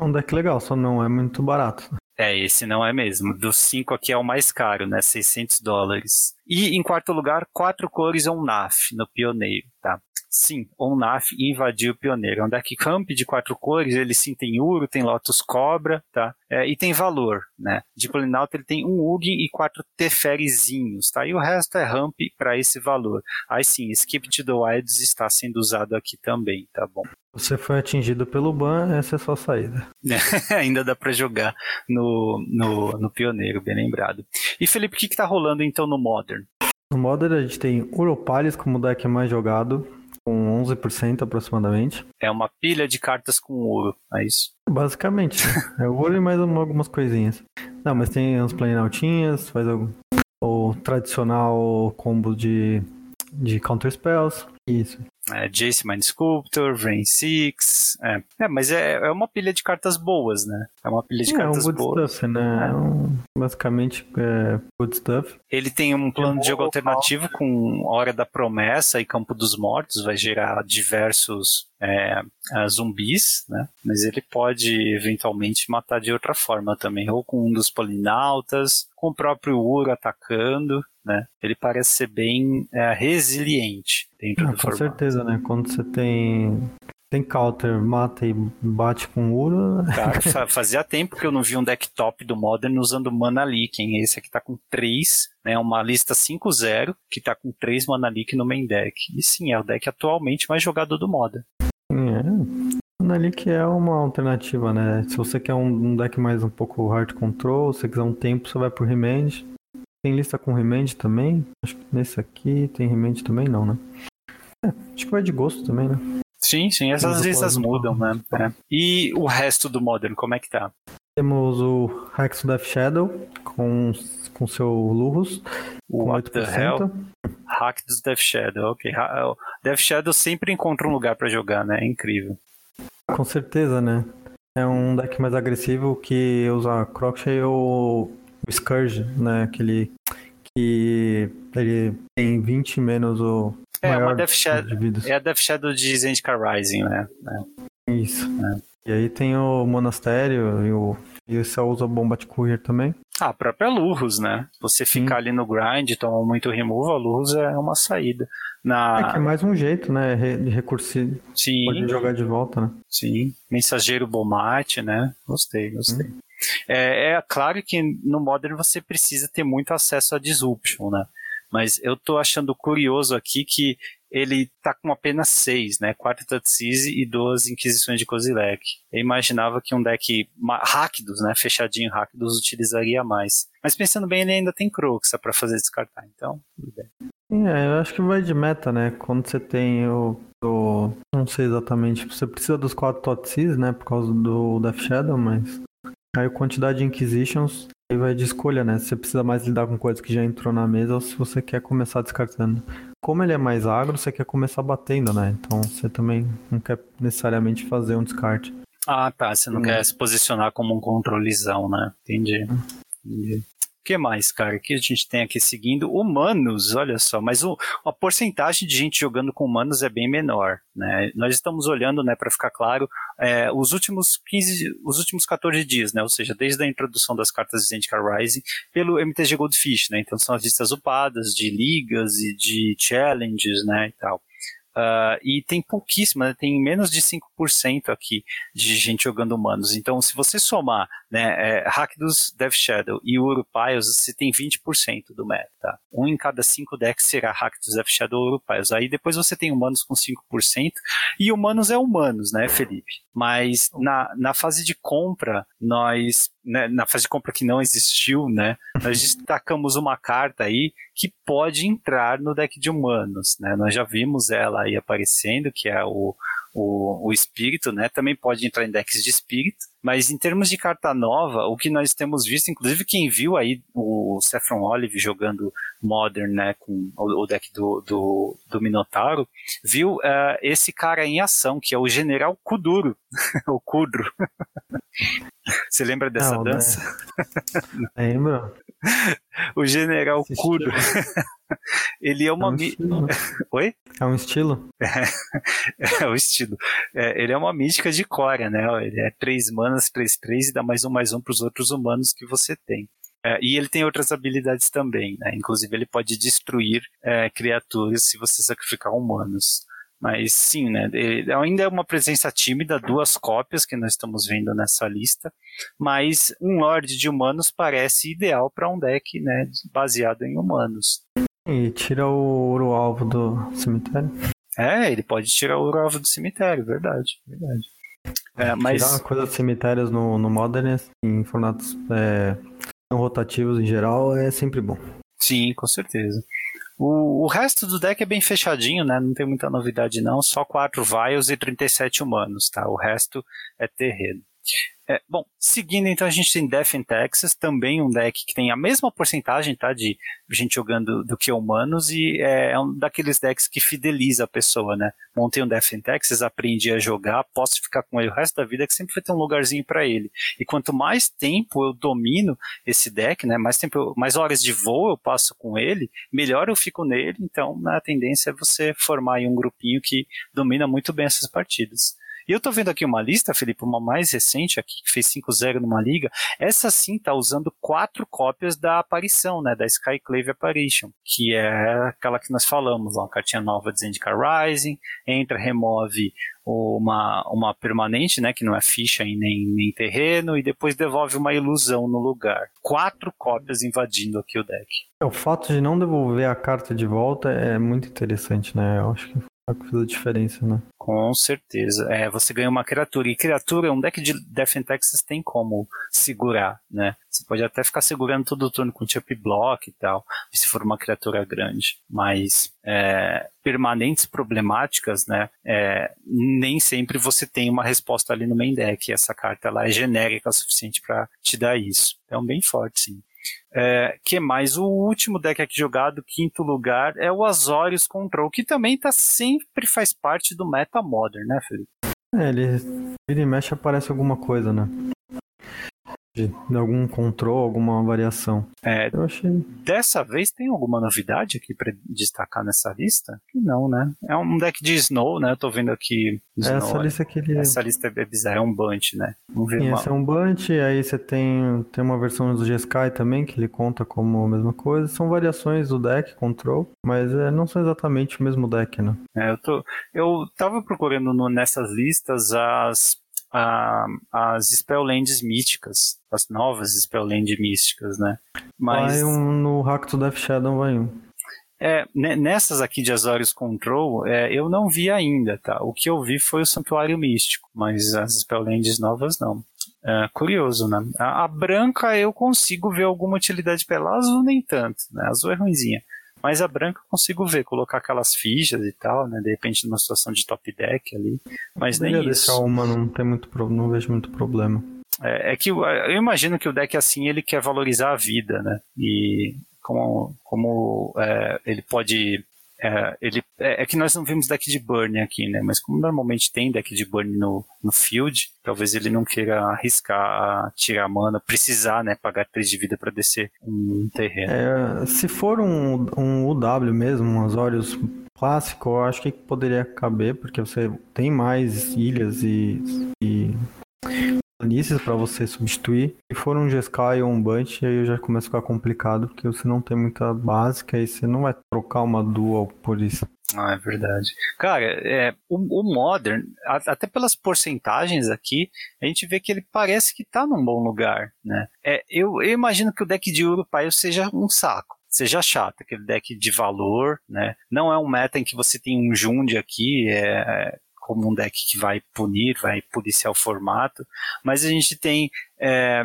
Um deck legal, só não é muito barato. É, esse não é mesmo. Dos cinco aqui é o mais caro, né? 600 dólares. E em quarto lugar, quatro cores é um NAF no Pioneiro, tá? Sim, Onaf invadiu o pioneiro. É um deck camp de quatro cores, ele sim tem Uro, tem Lotus Cobra, tá? É, e tem valor, né? De Polinauta ele tem um Ugin e quatro Teferizinhos, tá? E o resto é ramp para esse valor. Aí sim, Skip to the Wilds está sendo usado aqui também, tá bom? Você foi atingido pelo ban, essa é a sua saída. Ainda dá para jogar no, no, no Pioneiro, bem lembrado. E Felipe, o que, que tá rolando então no Modern? No Modern a gente tem Uropales como deck mais jogado, com 11% aproximadamente. É uma pilha de cartas com ouro, é isso? Basicamente. é ouro e mais algumas coisinhas. Não, mas tem uns planaltinhas, faz algum... o tradicional combo de, de counter spells. Isso. É, Jace Mind Sculptor, Rain Six. É. é, mas é, é uma pilha de cartas boas, né? É uma pilha de é, cartas um good boas. Stuff, né? É. Um, basicamente, é good stuff. Ele tem um plano de jogo alternativo com Hora da Promessa e Campo dos Mortos, vai gerar diversos é, zumbis, né? Mas ele pode eventualmente matar de outra forma também, ou com um dos polinautas, com o próprio Uro atacando, né? Ele parece ser bem é, resiliente dentro ah, do com formato. certeza, né? Quando você tem tem counter, mata e bate com Uro. Cara, fazia tempo que eu não vi um deck top do Modern usando Mana Leak, Esse aqui tá com 3, né? Uma lista 5-0 que tá com 3 Mana Leak no main deck. E sim, é o deck atualmente mais jogado do Modern. É. Mana Leak é uma alternativa, né? Se você quer um, deck mais um pouco hard control, se quiser um tempo, você vai pro Remand. Tem lista com Remand também? Acho que nesse aqui tem Remand também não, né? É, acho que vai de gosto também, né? Sim, sim, essas listas mudam, né? É. E o resto do Modern, como é que tá? Temos o Rex Death Shadow com, com seu Lurus. O What the hell? Hack dos Death Shadow, ok. Death Shadow sempre encontra um lugar para jogar, né? É incrível. Com certeza, né? É um deck mais agressivo que usa Crochet ou o Scourge, né? Aquele que ele tem 20 menos o é, uma Death Shadow, é a Death Shadow de Zendikar Rising, né? É. Isso. É. E aí tem o Monastério e o e você usa Bomba de Courier também? Ah, a própria Lurus, né? Você ficar ali no grind, tomar muito removal, a Lurus é uma saída. Na... É que é mais um jeito, né? De recursivo. Sim. Pode jogar de volta, né? Sim. Mensageiro Bomate, né? Gostei, gostei. Hum. É, é claro que no Modern você precisa ter muito acesso a Disruption, né? Mas eu tô achando curioso aqui que ele tá com apenas seis, né? Quatro Tatsisi e duas Inquisições de Kozilek. Eu imaginava que um deck Rakdos, né? Fechadinho Rakdos utilizaria mais. Mas pensando bem, ele ainda tem Croxa para fazer descartar, então. É, eu acho que vai de meta, né? Quando você tem o, o não sei exatamente, você precisa dos quatro Totsis, né? Por causa do Death Shadow, mas aí a quantidade de Inquisitions Aí vai de escolha, né? Se você precisa mais lidar com coisas que já entrou na mesa ou se você quer começar descartando. Como ele é mais agro, você quer começar batendo, né? Então você também não quer necessariamente fazer um descarte. Ah, tá. Você não hum. quer se posicionar como um controlezão, né? Entendi. Hum. Entendi que mais, cara, que a gente tem aqui seguindo? Humanos, olha só, mas o, a porcentagem de gente jogando com humanos é bem menor, né? Nós estamos olhando, né, para ficar claro, é, os últimos 15, os últimos 14 dias, né? Ou seja, desde a introdução das cartas de Zendikar Rising pelo MTG Goldfish, né? Então são as listas upadas de ligas e de challenges, né, e tal. Uh, e tem pouquíssima, né? tem menos de 5% aqui de gente jogando humanos. Então, se você somar né, é, Rakdos, Death Shadow e Urupiles, você tem 20% do meta. Um em cada cinco decks será Rakdos, Death Shadow ou Urupiles. Aí depois você tem humanos com 5%, e humanos é humanos, né, Felipe? Mas na, na fase de compra, nós né, na fase de compra que não existiu, né, nós destacamos uma carta aí que pode entrar no deck de humanos, né, nós já vimos ela aí aparecendo, que é o, o, o espírito, né, também pode entrar em decks de espírito, mas em termos de carta nova, o que nós temos visto, inclusive quem viu aí o Saffron Olive jogando Modern, né, com o, deck do, do, do Minotauro, viu uh, esse cara em ação, que é o General Kuduro, o Kudro. Você lembra dessa Não, dança? Né? Lembro. o General Kuro. ele é uma. É um estilo. Oi? É um estilo? É, é o estilo. É, ele é uma mística de Cora, né? Ele é 3 manas, 3, 3 e dá mais um, mais um para os outros humanos que você tem. É, e ele tem outras habilidades também, né? Inclusive ele pode destruir é, criaturas se você sacrificar humanos. Mas sim, né? Ele ainda é uma presença tímida, duas cópias que nós estamos vendo nessa lista. Mas um Lorde de humanos parece ideal para um deck, né? Baseado em humanos. E tira o ouro alvo do cemitério. É, ele pode tirar o ouro alvo do cemitério, verdade, verdade. É, mas... Tirar uma coisa dos cemitérios no, no Modern, em formatos é, não rotativos em geral, é sempre bom. Sim, com certeza. O, o resto do deck é bem fechadinho, né? Não tem muita novidade não, só 4 Vials e 37 humanos, tá? O resto é terreno. É, bom, seguindo então a gente tem Death in Texas, também um deck que tem a mesma porcentagem tá, de gente jogando do que humanos e é, é um daqueles decks que fideliza a pessoa, né? Montei um Death in Texas, aprendi a jogar, posso ficar com ele o resto da vida que sempre vai ter um lugarzinho para ele. E quanto mais tempo eu domino esse deck, né, mais tempo, mais horas de voo eu passo com ele, melhor eu fico nele. Então, a tendência é você formar um grupinho que domina muito bem essas partidas. E eu tô vendo aqui uma lista, Felipe, uma mais recente aqui, que fez 5-0 numa liga. Essa sim tá usando quatro cópias da aparição, né? Da Skyclave Apparition, que é aquela que nós falamos, uma cartinha nova de Zendikar Rising, entra, remove uma, uma permanente, né, que não é ficha e nem, nem terreno, e depois devolve uma ilusão no lugar. Quatro cópias invadindo aqui o deck. O fato de não devolver a carta de volta é muito interessante, né? Eu acho que a coisa diferença, né? Com certeza. É, você ganha uma criatura. E criatura, um deck de Death and Texas tem como segurar, né? Você pode até ficar segurando todo o turno com chip block e tal, se for uma criatura grande. Mas é, permanentes problemáticas, né? É, nem sempre você tem uma resposta ali no main deck. Essa carta ela é genérica o suficiente para te dar isso. Então, bem forte, sim. É, que mais? O último deck aqui jogado, quinto lugar, é o Azorius Control, que também tá, sempre faz parte do meta modern, né, Felipe? É, ele vira e mexe aparece alguma coisa, né? De, algum control, alguma variação. É, eu achei. Dessa vez tem alguma novidade aqui para destacar nessa lista? Que não, né? É um deck de Snow, né? Eu tô vendo aqui. Snow, essa lista que ele... Essa lista é bizarra, é um bunch, né? Vamos ver Sim, uma... esse é um bunch, aí você tem, tem uma versão do G-Sky também, que ele conta como a mesma coisa. São variações do deck, control, mas é, não são exatamente o mesmo deck, né? É, eu, tô, eu tava procurando no, nessas listas as a, as Spelllands místicas, as novas Spelllands místicas, né? Mas vai um no Hack to Death Shadow vai um. É, nessas aqui de Azorius Control, é, eu não vi ainda, tá? O que eu vi foi o Santuário Místico, mas as Spelllands novas não. É, curioso, né? A, a, branca eu consigo ver alguma utilidade pela azul nem tanto, né? A azul é ruimzinha. Mas a branca eu consigo ver, colocar aquelas fichas e tal, né? De repente numa situação de top deck ali. Mas nem isso. deixar uma, não tem muito não vejo muito problema. É, é, que eu, eu imagino que o deck assim ele quer valorizar a vida, né? E como, como é, ele pode é, ele, é, é, que nós não vimos deck de burn aqui, né? Mas como normalmente tem deck de burn no, no field, talvez ele não queira arriscar tirar mana, precisar, né? Pagar 3 de vida para descer um terreno. É, se for um, um UW mesmo, um Azorius clássico, eu acho que poderia caber, porque você tem mais ilhas e, e planícies para você substituir. Se for um Jeskai ou um Bunch, aí já começa a ficar complicado, porque você não tem muita básica e você não vai trocar uma dual por isso. Ah, é verdade. Cara, é, o, o, Modern, até pelas porcentagens aqui, a gente vê que ele parece que tá num bom lugar, né? É, eu, eu imagino que o deck de Urupaio seja um saco seja chato, aquele deck de valor, né? Não é um meta em que você tem um Jund aqui, é, como um deck que vai punir, vai policiar o formato, mas a gente tem é,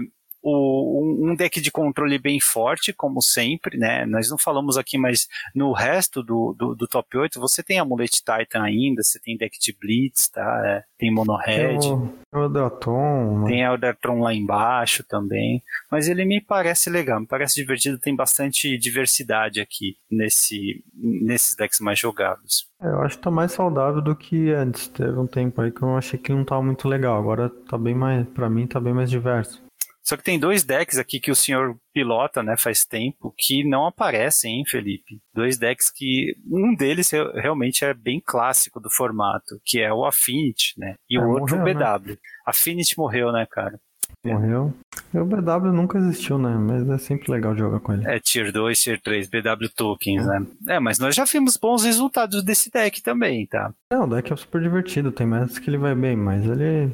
o, um deck de controle bem forte, como sempre, né? Nós não falamos aqui, mas no resto do, do, do top 8 você tem Amulet Titan ainda, você tem deck de Blitz, tá? É, tem Mono Red. Tem o Eldertron. Tem Eldertron lá embaixo também. Mas ele me parece legal, me parece divertido, tem bastante diversidade aqui nesse, nesses decks mais jogados. É, eu acho que tá mais saudável do que antes. Teve um tempo aí que eu achei que não tava muito legal. Agora tá bem mais, pra mim, tá bem mais diverso. Só que tem dois decks aqui que o senhor pilota, né, faz tempo, que não aparecem, hein, Felipe? Dois decks que um deles realmente é bem clássico do formato, que é o Affinity, né? E É, o outro morreu, o BW. Affinity morreu, né, cara? Morreu. E o BW nunca existiu, né? Mas é sempre legal jogar com ele. É Tier 2, Tier 3, BW Tokens, né? É, mas nós já vimos bons resultados desse deck também, tá? Não, o deck é super divertido, tem mais que ele vai bem, mas ele.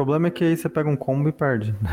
O problema é que aí você pega um combo e perde. né?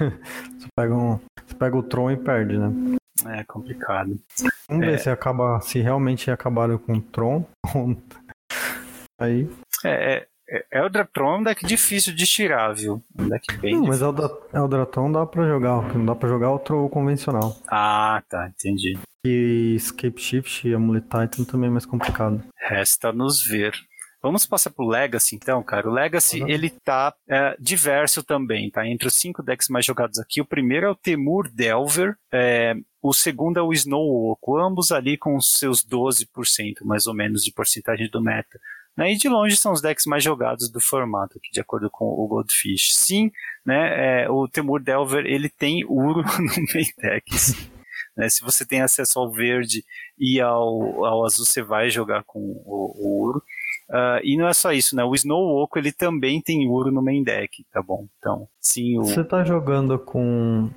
você, pega um... você pega o Tron e perde, né? É complicado. Vamos É. ver se acaba. Se realmente acabaram com o Tron. aí. É, é, é Eldratron é um deck difícil de tirar, viu? Um deck bem Não, mas difícil. Elda- Eldratron dá pra jogar, o que não dá pra jogar é o Tron convencional. Ah, tá, entendi. E Escape Shift e Amulet Titan também é mais complicado. Resta nos ver. Vamos passar pro Legacy então, cara. O Legacy, Uhum. ele tá é, diverso também, tá? Entre os cinco decks mais jogados aqui, o primeiro é o Temur Delver, é, o segundo é o Snow Oco, ambos ali com os seus 12% mais ou menos de porcentagem do meta. Né? E de longe são os decks mais jogados do formato, aqui, de acordo com o Goldfish. Sim, né, é, o Temur Delver, ele tem Uro no main deck, sim. Né, se você tem acesso ao verde e ao, ao azul, você vai jogar com o, o Uro. Ah, e não é só isso, né? O Snow Oco ele também tem Uro no main deck, tá bom? Então, sim, o, Você tá jogando com.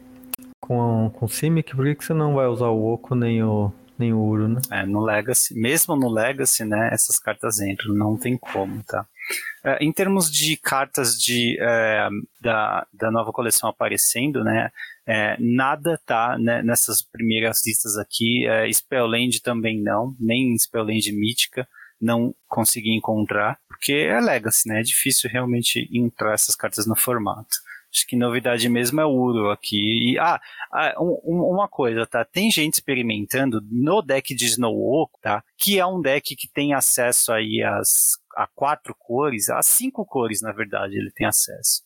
com, com Simic, por que, que você não vai usar o Oco nem o, nem o Uro, né? é, no Legacy, mesmo no Legacy, né? Essas cartas entram, não tem como, tá? É, em termos de cartas de, é, da, da nova coleção aparecendo, né? é, nada tá né, nessas primeiras listas aqui. É, Spellland também não, nem Spellland Mítica não consegui encontrar, porque é Legacy, né? É difícil realmente entrar essas cartas no formato. Acho que novidade mesmo é o Uro aqui. E, ah, ah, um- um- uma coisa, tá? Tem gente experimentando no deck de Snow Oak, tá? Que é um deck que tem acesso aí às, a quatro cores, a cinco cores, na verdade, ele tem acesso.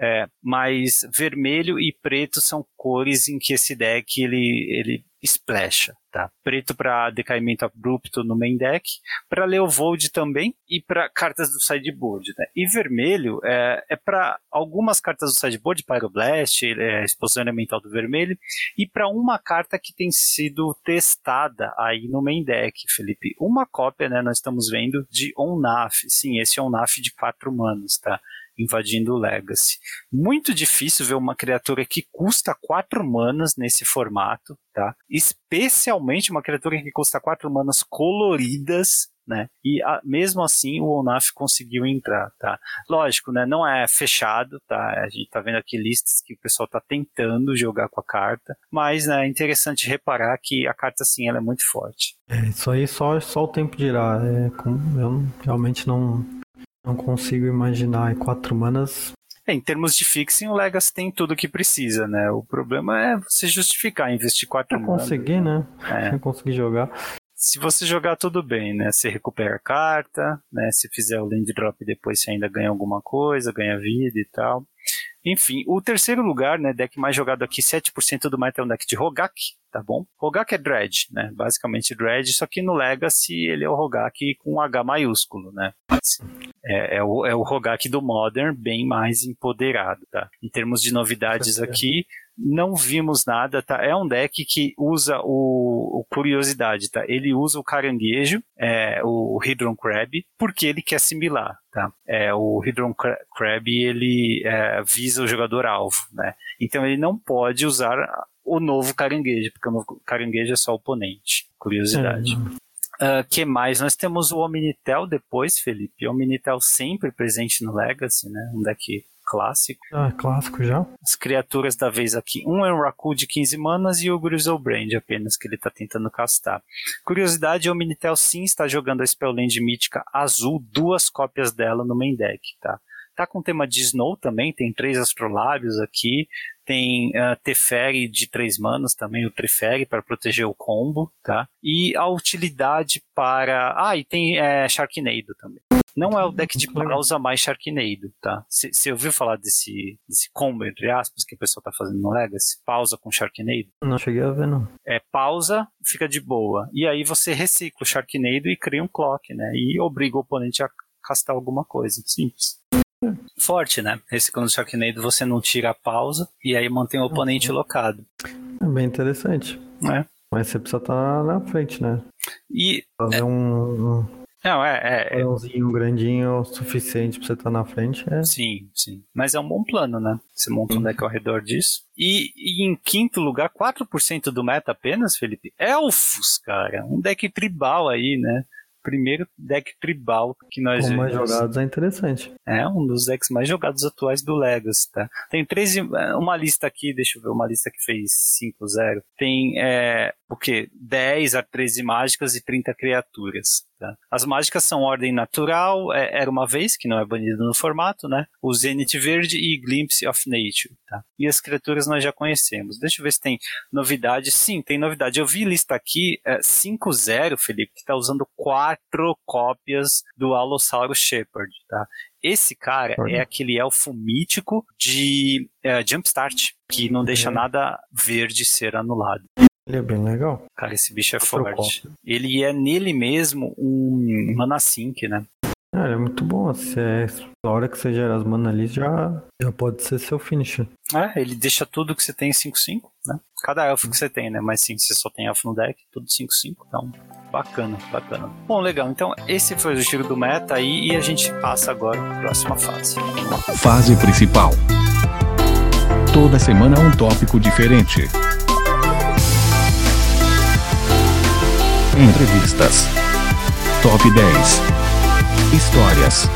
É, mas vermelho e preto são cores em que esse deck ele, ele splasha, tá? Preto para decaimento abrupto no main deck, para Leovold também e para cartas do sideboard, né? E vermelho é, é para algumas cartas do sideboard, Pyroblast, é, explosão elemental do vermelho, e para uma carta que tem sido testada aí no main deck, Felipe. Uma cópia, né? Nós estamos vendo de Onaf, sim, esse Onaf de quatro manos, tá? Invadindo o Legacy. Muito difícil ver uma criatura que custa 4 manas nesse formato, tá? Especialmente uma criatura que custa 4 manas coloridas, né? E a- mesmo assim o Onaf conseguiu entrar, tá? Lógico, né? Não é fechado, tá? A gente tá vendo aqui listas que o pessoal tá tentando jogar com a carta, mas né, é interessante reparar que a carta sim ela é muito forte. É, isso aí só, só o tempo dirá. É, com- eu realmente não, não consigo imaginar. E quatro manas. É, em termos de fixing, o Legacy tem tudo que precisa, né? O problema é você justificar, investir 4 Eu manas. consegui, né? É. Eu consegui jogar. Se você jogar tudo bem, né? Você recupera a carta, né? Se fizer o land drop depois você ainda ganha alguma coisa, ganha vida e tal. Enfim, o terceiro lugar, né? Deck mais jogado aqui, 7% do meta é um deck de Rogak, tá bom? Rogak é Dread, né? Basicamente Dread, só que no Legacy ele é o Rogak com H maiúsculo, né? É, é o, é o Rogak do Modern, bem mais empoderado, tá? Em termos de novidades aqui, não vimos nada, tá? É um deck que usa o, o curiosidade, tá? Ele usa o caranguejo, é, o Hydron Crab, porque ele quer assimilar, tá? É, o Hydron Cra- Crab, ele é, visa o jogador alvo, né? Então ele não pode usar o novo caranguejo, porque o novo caranguejo é só oponente. Curiosidade. É, Ah, que mais? Nós temos o Omnitel depois, Felipe. O Omnitel sempre presente no Legacy, né? Um deck clássico. ah, clássico já. As criaturas da vez aqui. Um é um Raku de 15 manas e o Grizzlebrand apenas que ele está tentando castar. Curiosidade, o Omnitel sim está jogando a Spellland mítica azul, duas cópias dela no main deck, tá? Tá com tema de Snow também, tem três astrolábios aqui, tem uh, Teferi de três manas também, o Trifere para proteger o combo, tá? E a utilidade para... Ah, e tem é, Sharknado também. Não é o deck de pausa mais Sharknado, tá? Você ouviu falar desse, desse combo, entre aspas, que o pessoal tá fazendo no Legacy? Pausa com Sharknado? Não cheguei a ver, não. É pausa, fica de boa. E aí você recicla o Sharknado e cria um clock, né? E obriga o oponente a castar alguma coisa. Simples. Forte, né? Esse quando Sharknado você não tira a pausa e aí mantém o oponente uhum. locado. É bem interessante. É. Mas você precisa estar na frente, né? E. Fazer é... um, não, é. é, é... Um grandinho suficiente pra você estar na frente. É... Sim, sim. Mas é um bom plano, né? Você monta um deck ao redor disso. E, e em quinto lugar, 4% do meta apenas, Felipe? Elfos, cara. Um deck tribal aí, né? Primeiro deck tribal que nós Com mais jogados é interessante. É, um dos decks mais jogados atuais do Legacy, tá? Tem 13, uma lista aqui, deixa eu ver, uma lista que fez 5-0. Tem, é, o quê? 10 a 13 mágicas e 30 criaturas. Tá? As mágicas são ordem natural, é, era uma vez, que não é banido no formato, né? O Zenith Verde e Glimpse of Nature. Tá? E as criaturas nós já conhecemos. Deixa eu ver se tem novidade. Sim, tem novidade. Eu vi lista aqui, é, 5-0, Felipe, que está usando quatro cópias do Allosaurus Shepherd. Tá? Esse cara é aquele elfo mítico de é, Jumpstart, que não deixa nada verde ser anulado. Ele é bem legal. Cara, esse bicho é forte. Ele é nele mesmo um mana sync, né? Ah, ele é muito bom. Se é, a hora que você gera as mana ali, já, já pode ser seu finisher. É, ele deixa tudo que você tem em 5-5, né? Cada elfo que você tem, né? Mas sim, você só tem elfo no deck, tudo 5-5. Então, bacana, bacana. Bom, legal. Então, esse foi o giro do meta aí e a gente passa agora para a próxima fase. Fase principal. Toda semana um tópico diferente. Entrevistas. Top 10. Histórias.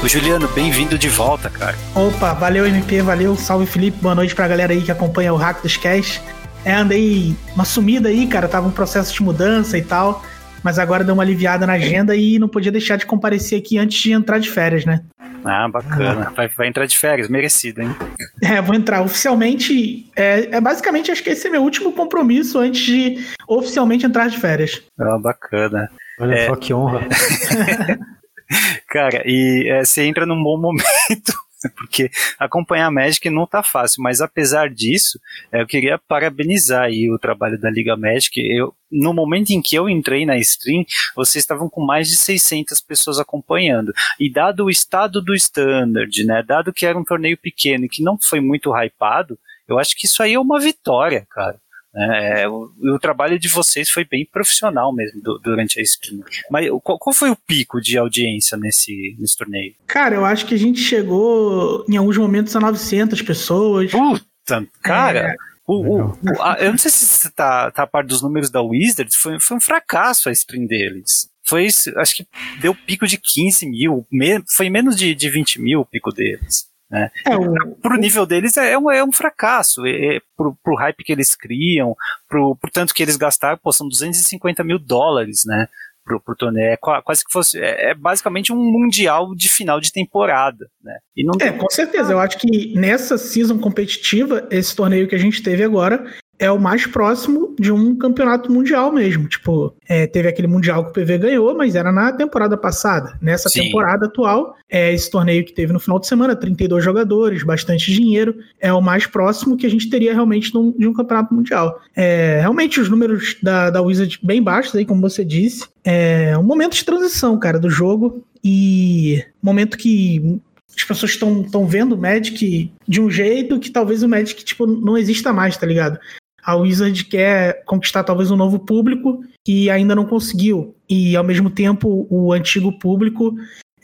O Juliano, bem-vindo de volta, cara. Opa, valeu MP, valeu. Salve Felipe, boa noite pra galera aí que acompanha o Hack dos Cash. É, andei uma sumida aí, cara, tava um processo de mudança e tal, mas agora deu uma aliviada na agenda e não podia deixar de comparecer aqui antes de entrar de férias, né? Ah, bacana. Vai, vai entrar de férias, merecido, hein? É, vou entrar. Oficialmente, é, é, basicamente, acho que esse é meu último compromisso antes de oficialmente entrar de férias. Ah, bacana. Olha é... só que honra. Cara, e é, você entra num bom momento porque acompanhar a Magic não tá fácil, mas apesar disso, é, eu queria parabenizar aí o trabalho da Liga Magic. Eu, no momento em que eu entrei na stream, vocês estavam com mais de 600 pessoas acompanhando. E dado o estado do standard, né, dado que era um torneio pequeno e que não foi muito hypado, eu acho que isso aí é uma vitória, cara. É, o, o, trabalho de vocês foi bem profissional mesmo do, durante a stream. Mas qual, qual, foi o pico de audiência nesse, nesse torneio? Cara, eu acho que a gente chegou em alguns momentos a 900 pessoas. Puta, cara. É. O, o, a, eu não sei se você tá, tá a par dos números da Wizards, foi, foi um fracasso a stream deles. Foi, acho que deu pico de 15 mil, me, foi menos de, de 20 mil o pico deles. Né? É, o... Pro nível deles é, é, um, é um fracasso. É, é, pro, pro hype que eles criam, pro, pro tanto que eles gastaram, pô, são 250 mil dólares, né? Pro, pro torneio. É quase que fosse. É, é, basicamente um mundial de final de temporada, né? E não é, com certeza. Eu acho que nessa season competitiva, esse torneio que a gente teve agora, é o mais próximo de um campeonato mundial mesmo. Tipo, é, teve aquele mundial que o PV ganhou, mas era na temporada passada. Nessa Sim. temporada atual, é esse torneio que teve no final de semana, 32 jogadores, bastante dinheiro, é o mais próximo que a gente teria realmente de um campeonato mundial. É, realmente os números da, da Wizard bem baixos aí, como você disse. É um momento de transição, cara, do jogo e momento que as pessoas estão vendo o Magic de um jeito que talvez o Magic tipo, não exista mais, tá ligado? A Wizard quer conquistar talvez um novo público que ainda não conseguiu. E ao mesmo tempo o antigo público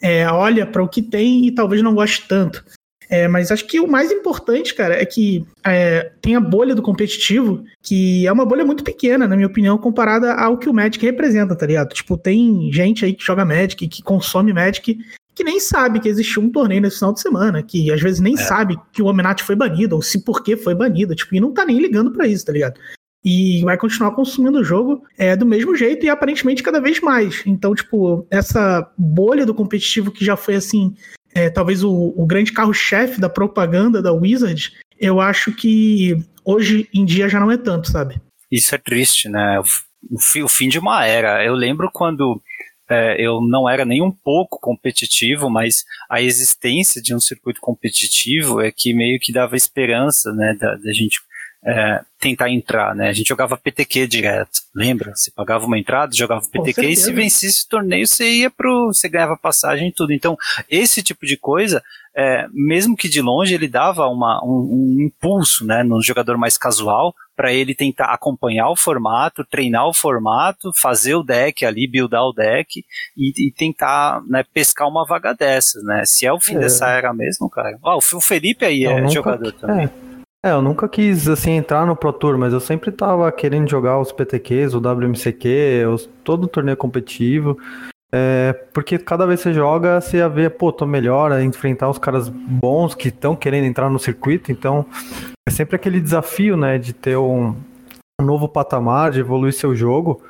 é, olha para o que tem e talvez não goste tanto. É, mas acho que o mais importante, cara, é que é, tem a bolha do competitivo, que é uma bolha muito pequena, na minha opinião, comparada ao que o Magic representa, tá ligado? Tipo, tem gente aí que joga Magic, que consome Magic, que nem sabe que existiu um torneio nesse final de semana, que às vezes nem é. sabe que o Omenat foi banido, ou se por que foi banido, tipo, e não tá nem ligando para isso, tá ligado? E vai continuar consumindo o jogo é, do mesmo jeito e aparentemente cada vez mais. Então, tipo, essa bolha do competitivo que já foi assim, é, talvez o, o grande carro-chefe da propaganda da Wizard, eu acho que hoje em dia já não é tanto, sabe? Isso é triste, né? O fim de uma era. Eu lembro quando é, eu não era nem um pouco competitivo, mas a existência de um circuito competitivo é que meio que dava esperança, né, da, da gente é, tentar entrar, né? A gente jogava PTQ direto, lembra? Você pagava uma entrada, jogava PTQ e se vencesse o torneio, você ia pro. você ganhava passagem e tudo. Então, esse tipo de coisa, é, mesmo que de longe, ele dava uma, um, um impulso né, no jogador mais casual para ele tentar acompanhar o formato, treinar o formato, fazer o deck ali, buildar o deck e, e tentar né, pescar uma vaga dessas, né? Se é o fim é. dessa era mesmo, cara. Ó, o Felipe aí eu é jogador também. É. É, eu nunca quis, assim, entrar no Pro Tour, mas eu sempre tava querendo jogar os PTQs, o WMCQ, os, todo o torneio competitivo. É, porque cada vez que você joga, você ver, pô, tô melhor a enfrentar os caras bons que estão querendo entrar no circuito, então é sempre aquele desafio, né, de ter um, um novo patamar, de evoluir seu jogo.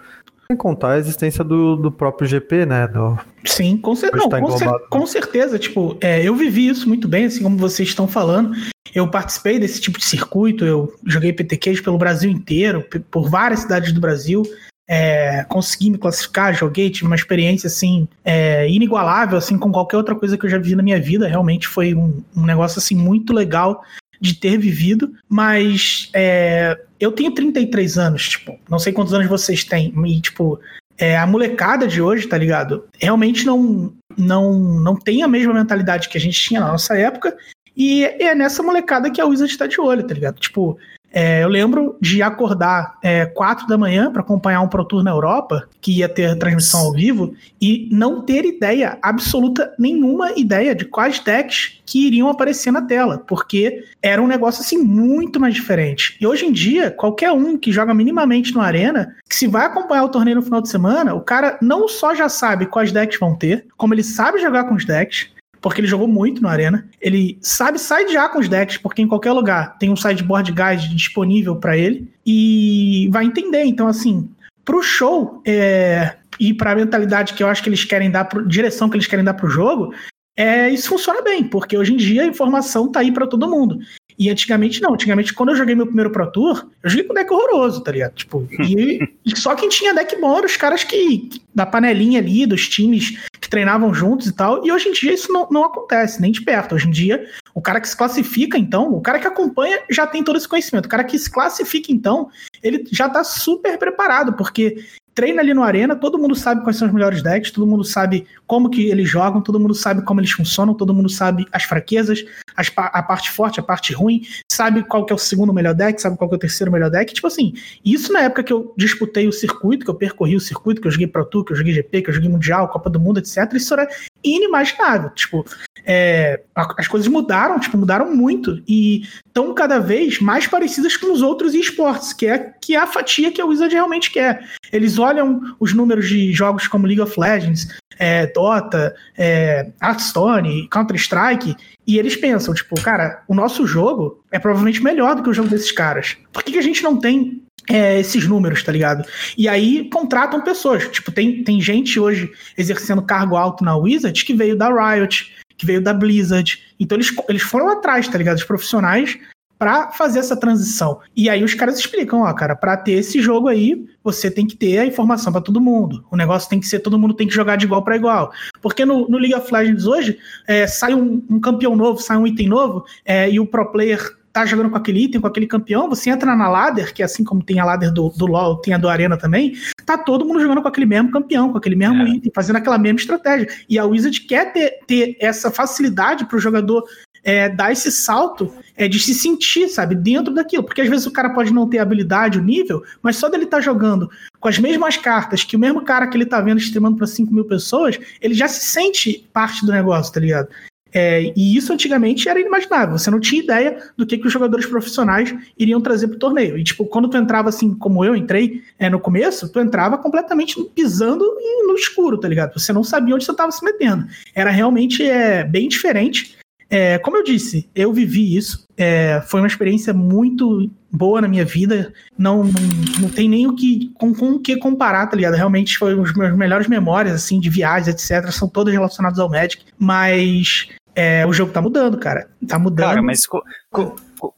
Sem contar a existência do, do próprio GP, né? Do... Sim, com, cer não, tá com, cer com, certeza. Tipo, é, eu vivi isso muito bem, assim como vocês estão falando. Eu participei desse tipo de circuito, eu joguei PTQs pelo Brasil inteiro, por várias cidades do Brasil. É, consegui me classificar, joguei, tive uma experiência assim é, inigualável, assim com qualquer outra coisa que eu já vi na minha vida. Realmente foi um, um negócio assim muito legal de ter vivido, mas é, eu tenho 33 anos, tipo, não sei quantos anos vocês têm, e tipo, é, a molecada de hoje, tá ligado? Realmente não, não, não tem a mesma mentalidade que a gente tinha na nossa época, e é nessa molecada que a Wizard tá de olho, tá ligado? Tipo, é, eu lembro de acordar é, quatro da manhã para acompanhar um Pro Tour na Europa, que ia ter transmissão ao vivo, e não ter ideia, absoluta nenhuma ideia de quais decks que iriam aparecer na tela, porque era um negócio assim muito mais diferente. E hoje em dia, qualquer um que joga minimamente no Arena, que se vai acompanhar o torneio no final de semana, o cara não só já sabe quais decks vão ter, como ele sabe jogar com os decks, porque ele jogou muito no Arena. Ele sabe sidear com os decks, porque em qualquer lugar tem um sideboard guide disponível para ele e vai entender. Então, assim, pro show é, e pra mentalidade que eu acho que eles querem dar, pro, direção que eles querem dar pro jogo, é, isso funciona bem, porque hoje em dia a informação tá aí para todo mundo. E antigamente não. Antigamente, quando eu joguei meu primeiro Pro Tour, eu joguei com deck horroroso, tá ligado? Tipo, e, e só quem tinha deck bom eram os caras que. da panelinha ali, dos times que treinavam juntos e tal. E hoje em dia isso não, não acontece, nem de perto. Hoje em dia, o cara que se classifica, então, o cara que acompanha já tem todo esse conhecimento. O cara que se classifica, então, ele já tá super preparado, porque treina ali no Arena, todo mundo sabe quais são os melhores decks, todo mundo sabe como que eles jogam, todo mundo sabe como eles funcionam, todo mundo sabe as fraquezas, as, a parte forte, a parte ruim, sabe qual que é o segundo melhor deck, sabe qual que é o terceiro melhor deck. Tipo assim, isso na época que eu disputei o circuito, que eu percorri o circuito, que eu joguei Pro Tour, que eu joguei GP, que eu joguei Mundial, Copa do Mundo, etc. Isso era inimaginável. Tipo, é, as coisas mudaram, tipo, mudaram muito e estão cada vez mais parecidas com os outros esportes, que é, que é a fatia que a Wizard realmente quer. Eles olham os números de jogos como League of Legends, é, Dota, é, Hearthstone, Counter-Strike, e eles pensam, tipo, cara, o nosso jogo é provavelmente melhor do que o jogo desses caras. Por que, que a gente não tem é, esses números, tá ligado? E aí contratam pessoas. Tipo, tem, tem gente hoje exercendo cargo alto na Wizard que veio da Riot, que veio da Blizzard. Então eles, eles foram atrás, tá ligado? Os profissionais para fazer essa transição. E aí os caras explicam, ó, cara, para ter esse jogo aí, você tem que ter a informação para todo mundo. O negócio tem que ser, todo mundo tem que jogar de igual para igual. Porque no, no, League of Legends hoje, é, sai um, um, campeão novo, sai um item novo, é, e o pro player tá jogando com aquele item, com aquele campeão, você entra na ladder, que é assim como tem a ladder do, do LoL, tem a do Arena também, tá todo mundo jogando com aquele mesmo campeão, com aquele mesmo é. item, fazendo aquela mesma estratégia. E a Wizard quer ter, ter essa facilidade para o jogador é, dar esse salto é, de se sentir, sabe, dentro daquilo. Porque às vezes o cara pode não ter habilidade, o nível, mas só dele estar tá jogando com as mesmas cartas que o mesmo cara que ele tá vendo streamando para 5 mil pessoas, ele já se sente parte do negócio, tá ligado? É, e isso antigamente era inimaginável. Você não tinha ideia do que, que os jogadores profissionais iriam trazer pro torneio. E, tipo, quando tu entrava assim, como eu entrei é, no começo, tu entrava completamente pisando no escuro, tá ligado? Você não sabia onde você estava se metendo. Era realmente é, bem diferente. É, como eu disse, eu vivi isso. É, foi uma experiência muito boa na minha vida. Não, não, não tem nem o que com, com o que comparar, tá ligado? Realmente foi os meus melhores memórias, assim, de viagens, etc. São todas relacionadas ao Magic. Mas é, o jogo tá mudando, cara. Tá mudando. Cara, mas co, co,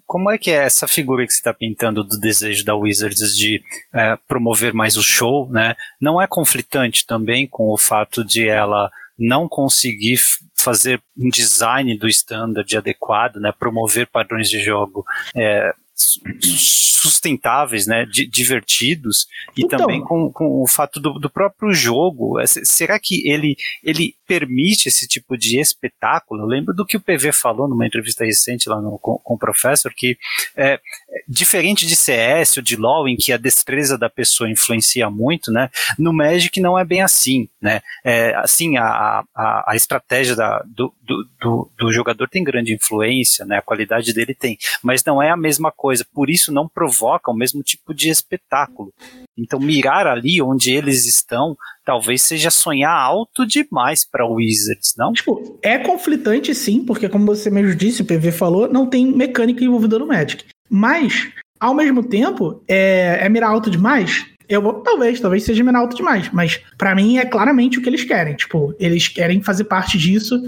como é que é essa figura que você está pintando do desejo da Wizards de é, promover mais o show, né? Não é conflitante também com o fato de ela não conseguir fazer um design do standard adequado, né? Promover padrões de jogo é, sustentáveis, né, divertidos e então, também com, com o fato do, do próprio jogo. É, será que ele, ele permite esse tipo de espetáculo? Eu lembro do que o PV falou numa entrevista recente lá no, com, com o professor, que é, diferente de CS ou de LoL, em que a destreza da pessoa influencia muito, né, no Magic não é bem assim, né, é, assim, a, a, a estratégia da, do, do, do, jogador tem grande influência, né, a qualidade dele tem, mas não é a mesma coisa, por isso não provoca o mesmo tipo de espetáculo. Então, mirar ali onde eles estão talvez seja sonhar alto demais para Wizards, não? Tipo, é conflitante sim, porque como você mesmo disse, o PV falou, não tem mecânica envolvida no Magic. Mas, ao mesmo tempo, é, é mirar alto demais? Eu vou, talvez, talvez seja mirar alto demais, mas para mim é claramente o que eles querem. Tipo, eles querem fazer parte disso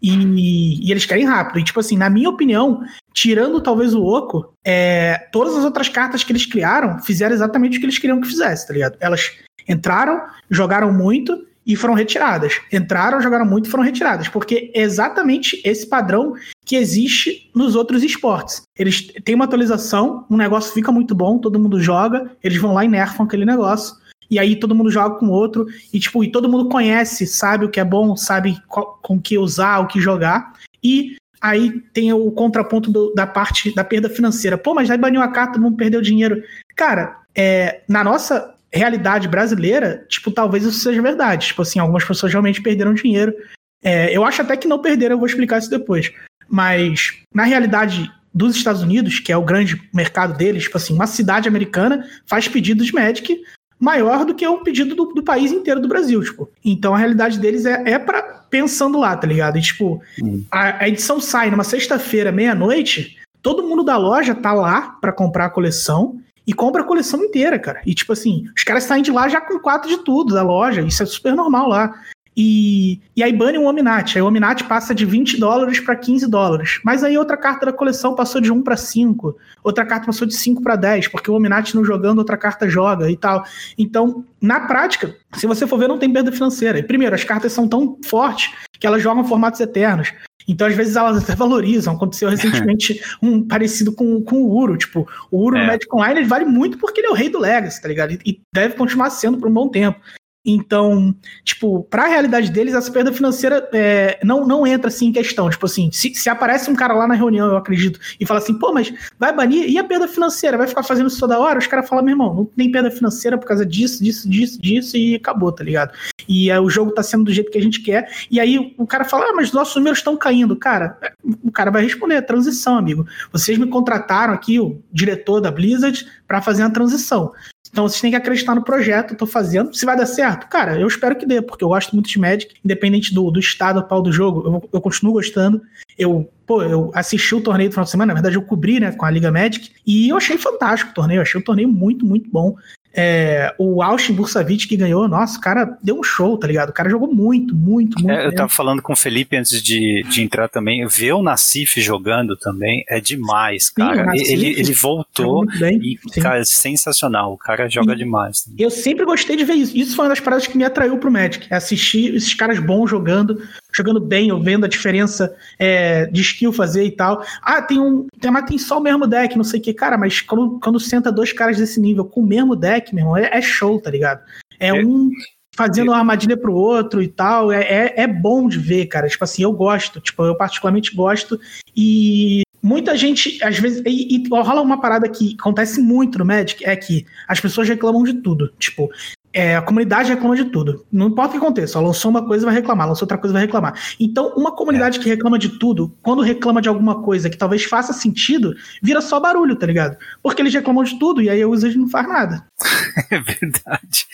e, e, eles querem rápido. E, tipo assim, na minha opinião, tirando talvez o Oco, é, todas as outras cartas que eles criaram fizeram exatamente o que eles queriam que fizesse, tá ligado? Elas entraram, jogaram muito e foram retiradas. Entraram, jogaram muito e foram retiradas. Porque é exatamente esse padrão que existe nos outros esportes. Eles têm uma atualização, um negócio fica muito bom, todo mundo joga, eles vão lá e nerfam aquele negócio e aí todo mundo joga com outro, e tipo, e todo mundo conhece, sabe o que é bom, sabe qual, com que usar, o que jogar, e aí tem o contraponto do, da parte da perda financeira. Pô, mas aí baniu a carta, todo mundo perdeu dinheiro. Cara, é, na nossa realidade brasileira, tipo, talvez isso seja verdade. Tipo assim, algumas pessoas realmente perderam dinheiro. É, eu acho até que não perderam, eu vou explicar isso depois. Mas, na realidade dos Estados Unidos, que é o grande mercado deles, tipo assim, uma cidade americana faz pedido de Magic maior do que o pedido do, do, país inteiro do Brasil, tipo. Então a realidade deles é, é para pensando lá, tá ligado? E, tipo, hum. a, a, edição sai numa sexta-feira, meia-noite, todo mundo da loja tá lá para comprar a coleção e compra a coleção inteira, cara. E, tipo assim, os caras saem de lá já com quatro de tudo da loja, isso é super normal lá. E, e aí bane o Ominati. Aí o Ominati passa de 20 dólares para 15 dólares. Mas aí outra carta da coleção passou de 1 para 5. Outra carta passou de 5 para 10, porque o Ominati não jogando, outra carta joga e tal. Então, na prática, se você for ver, não tem perda financeira. E, primeiro, as cartas são tão fortes que elas jogam formatos eternos. Então, às vezes, elas até valorizam. Aconteceu recentemente um parecido com, com o Uro. Tipo, o Uro é. no Magic Online ele vale muito porque ele é o rei do Legacy, tá ligado? E deve continuar sendo por um bom tempo. Então, tipo, para a realidade deles, essa perda financeira é, não, não entra assim em questão. Tipo assim, se, se aparece um cara lá na reunião, eu acredito, e fala assim, pô, mas vai banir, e a perda financeira? Vai ficar fazendo isso toda hora? Os caras falam, meu irmão, não tem perda financeira por causa disso, disso, disso, disso, e acabou, tá ligado? E é, o jogo tá sendo do jeito que a gente quer, e aí o cara fala, ah, mas nossos números estão caindo. Cara, o cara vai responder, é transição, amigo. Vocês me contrataram aqui, o diretor da Blizzard, para fazer uma transição. Então vocês têm que acreditar no projeto, eu tô fazendo. Se vai dar certo, cara, eu espero que dê, porque eu gosto muito de Magic, independente do, do estado atual do jogo, eu, eu continuo gostando. Eu, pô, eu assisti o torneio do final de semana, na verdade eu cobri, né, com a Liga Magic, e eu achei fantástico o torneio, eu achei o torneio muito, muito bom. É, o Austin Bursavic que ganhou, nossa, o cara deu um show, tá ligado? O cara jogou muito, muito, muito. É, eu tava falando com o Felipe antes de, de entrar também. Ver o Nassif jogando também é demais, cara. Sim, ele, ele voltou e, sim. cara, sensacional. O cara joga demais. Também. Eu sempre gostei de ver isso. Isso foi uma das paradas que me atraiu pro Magic. É assistir esses caras bons jogando, jogando bem, ou vendo a diferença é, de skill fazer e tal. Ah, tem um. Tem, mas tem só o mesmo deck, não sei o que. Cara, mas quando, quando senta dois caras desse nível com o mesmo deck, meu irmão, é, é show, tá ligado? É, é. um fazendo uma armadilha pro outro e tal. É, é, é, bom de ver, cara. Tipo assim, eu gosto. Tipo, eu particularmente gosto. E muita gente, às vezes. E, e rola uma parada que acontece muito no Magic: é que as pessoas reclamam de tudo. Tipo, é, a comunidade reclama de tudo. Não importa o que aconteça, lançou uma coisa vai reclamar, lançou outra coisa vai reclamar. Então, uma comunidade é. que reclama de tudo, quando reclama de alguma coisa que talvez faça sentido, vira só barulho, tá ligado? Porque eles reclamam de tudo e aí o Wizard não faz nada. É verdade.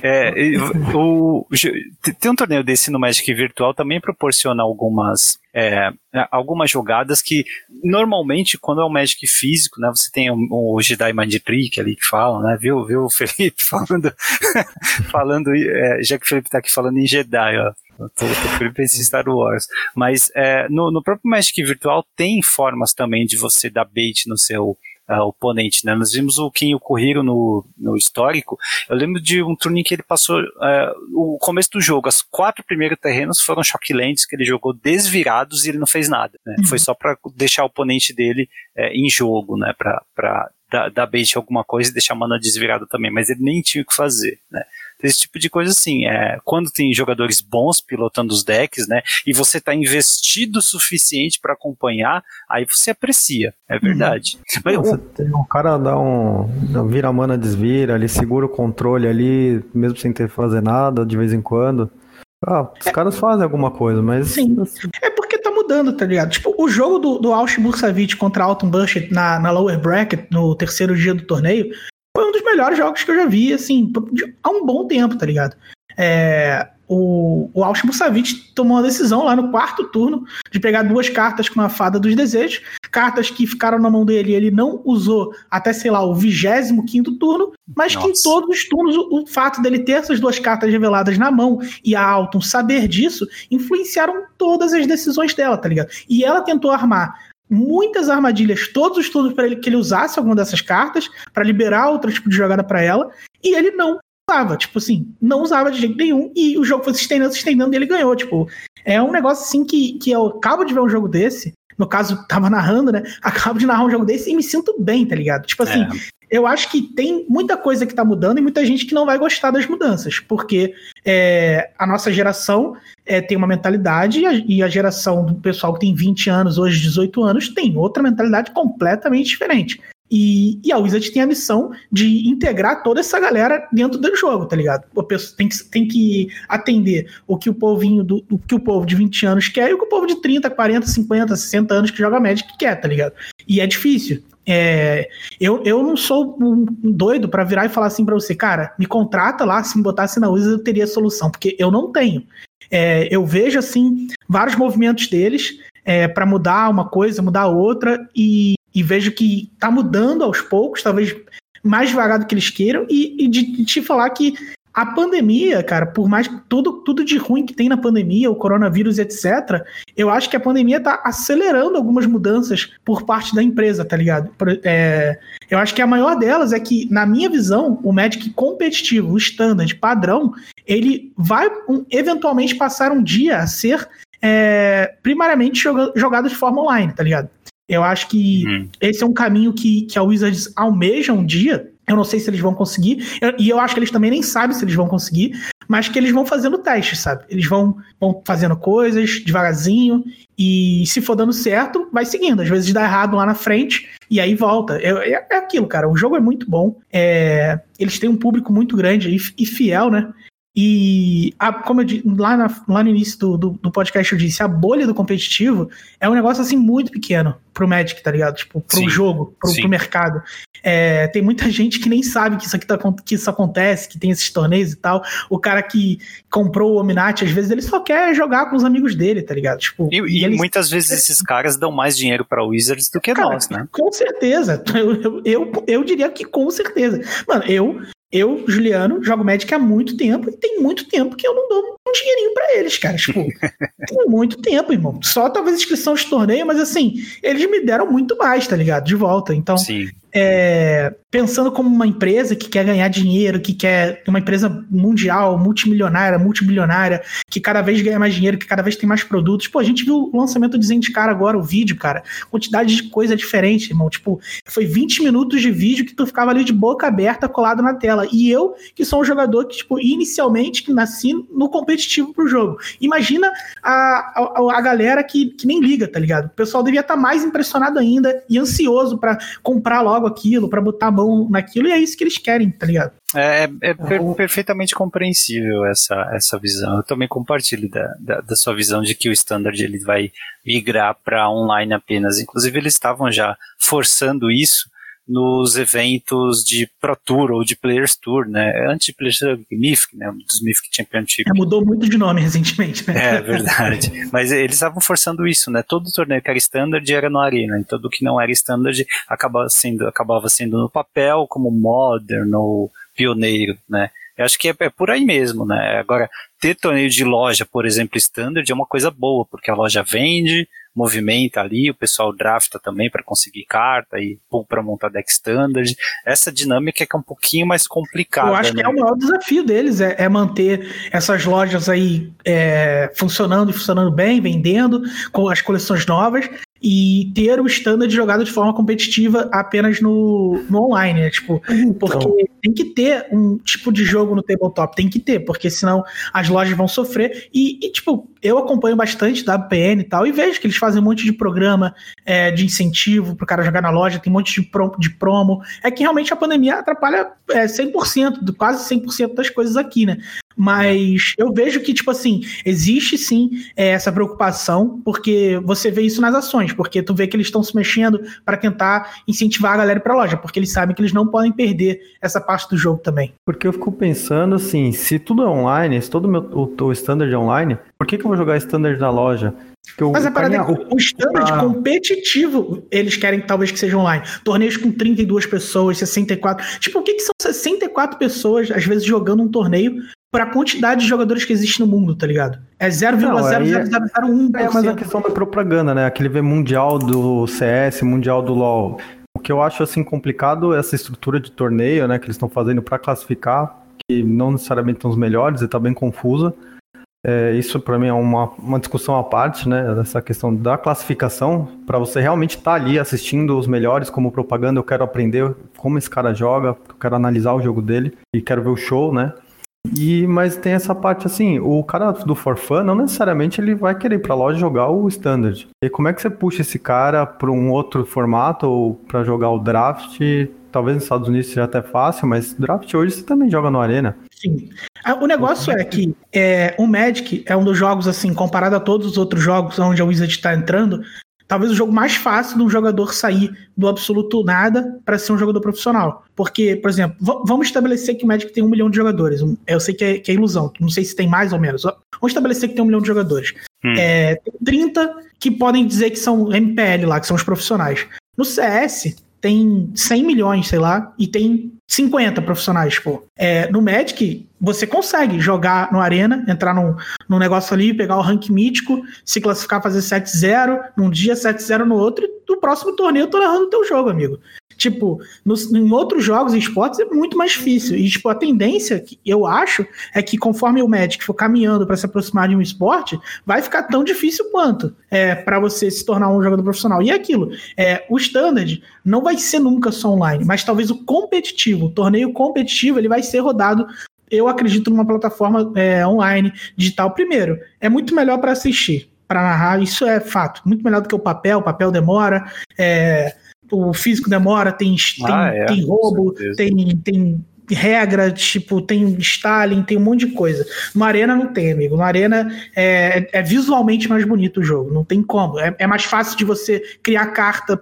É, o, o, tem um torneio desse no Magic Virtual também proporciona algumas é, algumas jogadas que normalmente quando é o Magic físico, né, você tem o, o Jedi Mind Trick ali que fala, né, viu, viu o Felipe falando, falando é, já que o Felipe tá aqui falando em Jedi, ó, eu tô, tô Felipe em Star Wars, mas é, no, no próprio Magic Virtual tem formas também de você dar bait no seu uh, oponente, né? Nós vimos o Kim Okuhiro no, no histórico. Eu lembro de um turno em que ele passou uh, o começo do jogo, as quatro primeiros terrenos foram shocklands que ele jogou desvirados e ele não fez nada. Né? Uhum. Foi só para deixar o oponente dele uh, em jogo, né? Para dar, dar bait alguma coisa e deixar a mana desvirada também, mas ele nem tinha o que fazer, né? Esse tipo de coisa assim. É, quando tem jogadores bons pilotando os decks, né? E você está investido o suficiente para acompanhar, aí você aprecia. É verdade. Uhum. Mas, você tem um cara dá um. Vira a mana, desvira, ele segura o controle ali, mesmo sem ter que fazer nada, de vez em quando. Ah, os é, caras fazem alguma coisa, mas. Sim. É porque tá mudando, tá ligado? Tipo, o jogo do, do Bursavic contra Alton Bush na, na lower bracket, no terceiro dia do torneio, foi um dos melhores jogos que eu já vi, assim, há um bom tempo, tá ligado? É, o, o Savic tomou uma decisão lá no quarto turno de pegar duas cartas com a Fada dos Desejos, cartas que ficaram na mão dele e ele não usou até, sei lá, o 25 turno, mas Nossa. que em todos os turnos o, o, fato dele ter essas duas cartas reveladas na mão e a Alton saber disso influenciaram todas as decisões dela, tá ligado? E ela tentou armar muitas armadilhas todos os turnos para ele que ele usasse alguma dessas cartas para liberar outro tipo de jogada para ela e ele não usava, tipo assim, não usava de jeito nenhum e o jogo foi se estendendo, se estendendo e ele ganhou, tipo, é um negócio assim que, que eu acabo de ver um jogo desse, no caso, tava narrando, né, acabo de narrar um jogo desse e me sinto bem, tá ligado? Tipo assim, é. eu acho que tem muita coisa que tá mudando e muita gente que não vai gostar das mudanças, porque é, a nossa geração é, tem uma mentalidade e a, e a, geração do pessoal que tem 20 anos, hoje 18 anos, tem outra mentalidade completamente diferente. E, e a Wizard tem a missão de integrar toda essa galera dentro do jogo, tá ligado? Tem que, tem que atender o que o povinho do, o que o povo de 20 anos quer e o que o povo de 30, 40, 50, 60 anos que joga Magic quer, tá ligado? E é difícil. É, eu, eu não sou um doido para virar e falar assim para você, cara, me contrata lá, se me botasse na Wizard eu teria solução, porque eu não tenho. É, eu vejo assim vários movimentos deles é, para mudar uma coisa, mudar outra, e, e, vejo que tá mudando aos poucos, talvez mais devagar do que eles queiram, e, e de, te falar que a pandemia, cara, por mais tudo, tudo de ruim que tem na pandemia, o coronavírus, etc., eu acho que a pandemia tá acelerando algumas mudanças por parte da empresa, tá ligado? É, eu acho que a maior delas é que, na minha visão, o Magic competitivo, o standard, padrão, ele vai um, eventualmente passar um dia a ser é, primariamente jogado de forma online, tá ligado? Eu acho que uhum. esse é um caminho que, que a Wizards almeja um dia, eu não sei se eles vão conseguir, e eu acho que eles também nem sabem se eles vão conseguir, mas que eles vão fazendo testes, sabe? Eles vão, vão fazendo coisas devagarzinho, e se for dando certo, vai seguindo. Às vezes dá errado lá na frente, e aí volta. É, é, é aquilo, cara. O jogo é muito bom, é, eles têm um público muito grande e, e fiel, né? E, a, como eu disse, lá, na, lá no início do, do, do, podcast eu disse, a bolha do competitivo é um negócio assim muito pequeno pro Magic, tá ligado? Tipo, pro sim, jogo, pro, pro mercado. É, tem muita gente que nem sabe que isso aqui tá, que isso acontece, que tem esses torneios e tal. O cara que comprou o Ominati, às vezes ele só quer jogar com os amigos dele, tá ligado? Tipo, e, e, e muitas vezes esses caras dão mais dinheiro pra Wizards do que cara, nós, né? Com certeza. Eu, eu, eu, eu diria que com certeza. Mano, eu eu, Juliano, jogo Magic há muito tempo e tem muito tempo que eu não dou um dinheirinho para eles, cara. Tipo, tem muito tempo, irmão. Só talvez inscrição de torneio, mas assim, eles me deram muito mais, tá ligado? De volta. Então, Sim é, pensando como uma empresa que quer ganhar dinheiro, que quer uma empresa mundial, multimilionária, multibilionária, que cada vez ganha mais dinheiro, que cada vez tem mais produtos. Pô, a gente viu o lançamento de Zendikar agora, o vídeo, cara. Quantidade de coisa diferente, irmão. Tipo, foi 20 minutos de vídeo que tu ficava ali de boca aberta, colado na tela. E eu, que sou um jogador que, tipo, inicialmente, que nasci no competitivo pro jogo. Imagina a, a, a galera que, que nem liga, tá ligado? O pessoal devia estar tá mais impressionado ainda e ansioso para comprar logo aquilo, para botar a mão naquilo, e é isso que eles querem, tá ligado? É, é, é per perfeitamente compreensível essa, essa visão. Eu também compartilho da, da, da sua visão de que o standard ele vai migrar para online apenas. Inclusive, eles estavam já forçando isso nos eventos de Pro Tour ou de Players Tour, né? Antes de Players Tour, Mythic, né? Dos Mythic Championship. É, mudou muito de nome recentemente, né? É, verdade. Mas eles estavam forçando isso, né? Todo torneio que era Standard era no Arena, e tudo que não era Standard acabava sendo, acabava sendo no papel, como Modern ou Pioneiro, né? Eu acho que é, é, por aí mesmo, né? Agora, ter torneio de loja, por exemplo, standard, é uma coisa boa, porque a loja vende, movimenta ali, o pessoal drafta também para conseguir carta e para montar deck standard. Essa dinâmica é que é um pouquinho mais complicada. Eu acho né? que é o maior desafio deles, é, é manter essas lojas aí é, funcionando e funcionando bem, vendendo, com as coleções novas, e ter o standard jogado de forma competitiva apenas no, no online, né? Tipo, então. porque tem que ter um tipo de jogo no tabletop, tem que ter, porque senão as lojas vão sofrer. E, e tipo, eu acompanho bastante da WPN e tal, e vejo que eles fazem um monte de programa é, de incentivo pro cara jogar na loja, tem um monte de, pro, de promo. É que realmente a pandemia atrapalha é, 100%, quase 100% das coisas aqui, né? Mas eu vejo que, tipo assim, existe sim é, essa preocupação, porque você vê isso nas ações, porque tu vê que eles estão se mexendo para tentar incentivar a galera para a loja, porque eles sabem que eles não podem perder essa parte do jogo também. Porque eu fico pensando assim, se tudo é online, se todo o, meu, o, o standard é online, por que, que eu vou jogar standard na loja? Eu, Mas a parada é o, o standard ah. competitivo, eles querem talvez que seja online. Torneios com 32 pessoas, 64. Tipo, o que, que são 64 pessoas, às vezes, jogando um torneio para a quantidade de jogadores que existe no mundo, tá ligado? É 0,0001%. É, mas a questão da propaganda, né? Aquele ver mundial do CS, mundial do LoL. O que eu acho assim complicado é essa estrutura de torneio, né, que eles estão fazendo para classificar, que não necessariamente são os melhores e tá bem confusa. É, isso para mim é uma, uma discussão à parte, né? Essa questão da classificação, para você realmente estar tá ali assistindo os melhores como propaganda, eu quero aprender como esse cara joga, eu quero analisar o jogo dele e quero ver o show, né? E, mas tem essa parte assim, o cara do forfã não necessariamente ele vai querer ir pra loja jogar o standard. E como é que você puxa esse cara para um outro formato ou para jogar o draft? Talvez nos Estados Unidos seja até fácil, mas draft hoje você também joga no Arena. Sim. Ah, o negócio é que é, o Magic é um dos jogos, assim, comparado a todos os outros jogos onde a Wizard está entrando, talvez o jogo mais fácil de um jogador sair do absoluto nada para ser um jogador profissional. Porque, por exemplo, vamos estabelecer que o Magic tem um milhão de jogadores. Eu sei que é, que é, ilusão, não sei se tem mais ou menos. Vamos estabelecer que tem um milhão de jogadores. Hum. É, tem 30 que podem dizer que são MPL lá, que são os profissionais. No CS, tem 100 milhões, sei lá, e tem 50 profissionais, pô. É, no Magic, você consegue jogar no Arena, entrar num, num negócio ali, pegar o rank mítico, se classificar, fazer 7-0 num dia, 7-0 no outro, e no próximo torneio eu tô narrando o teu jogo, amigo. Tipo, no, em outros jogos e esportes é muito mais difícil. E, tipo, a tendência, que eu acho, é que conforme o Magic for caminhando para se aproximar de um esporte, vai ficar tão difícil quanto é, para você se tornar um jogador profissional. E é aquilo, é, o Standard não vai ser nunca só online, mas talvez o competitivo, o torneio competitivo, ele vai ser rodado eu acredito numa plataforma é, online, digital. Primeiro, é muito melhor para assistir, para narrar, isso é fato. Muito melhor do que o papel, o papel demora, é, o físico demora, tem, ah, tem, é, tem roubo, tem, tem regra, tipo, tem Stalin, tem um monte de coisa. No Arena não tem, amigo. No Arena é, é visualmente mais bonito o jogo, não tem como. É, é mais fácil de você criar carta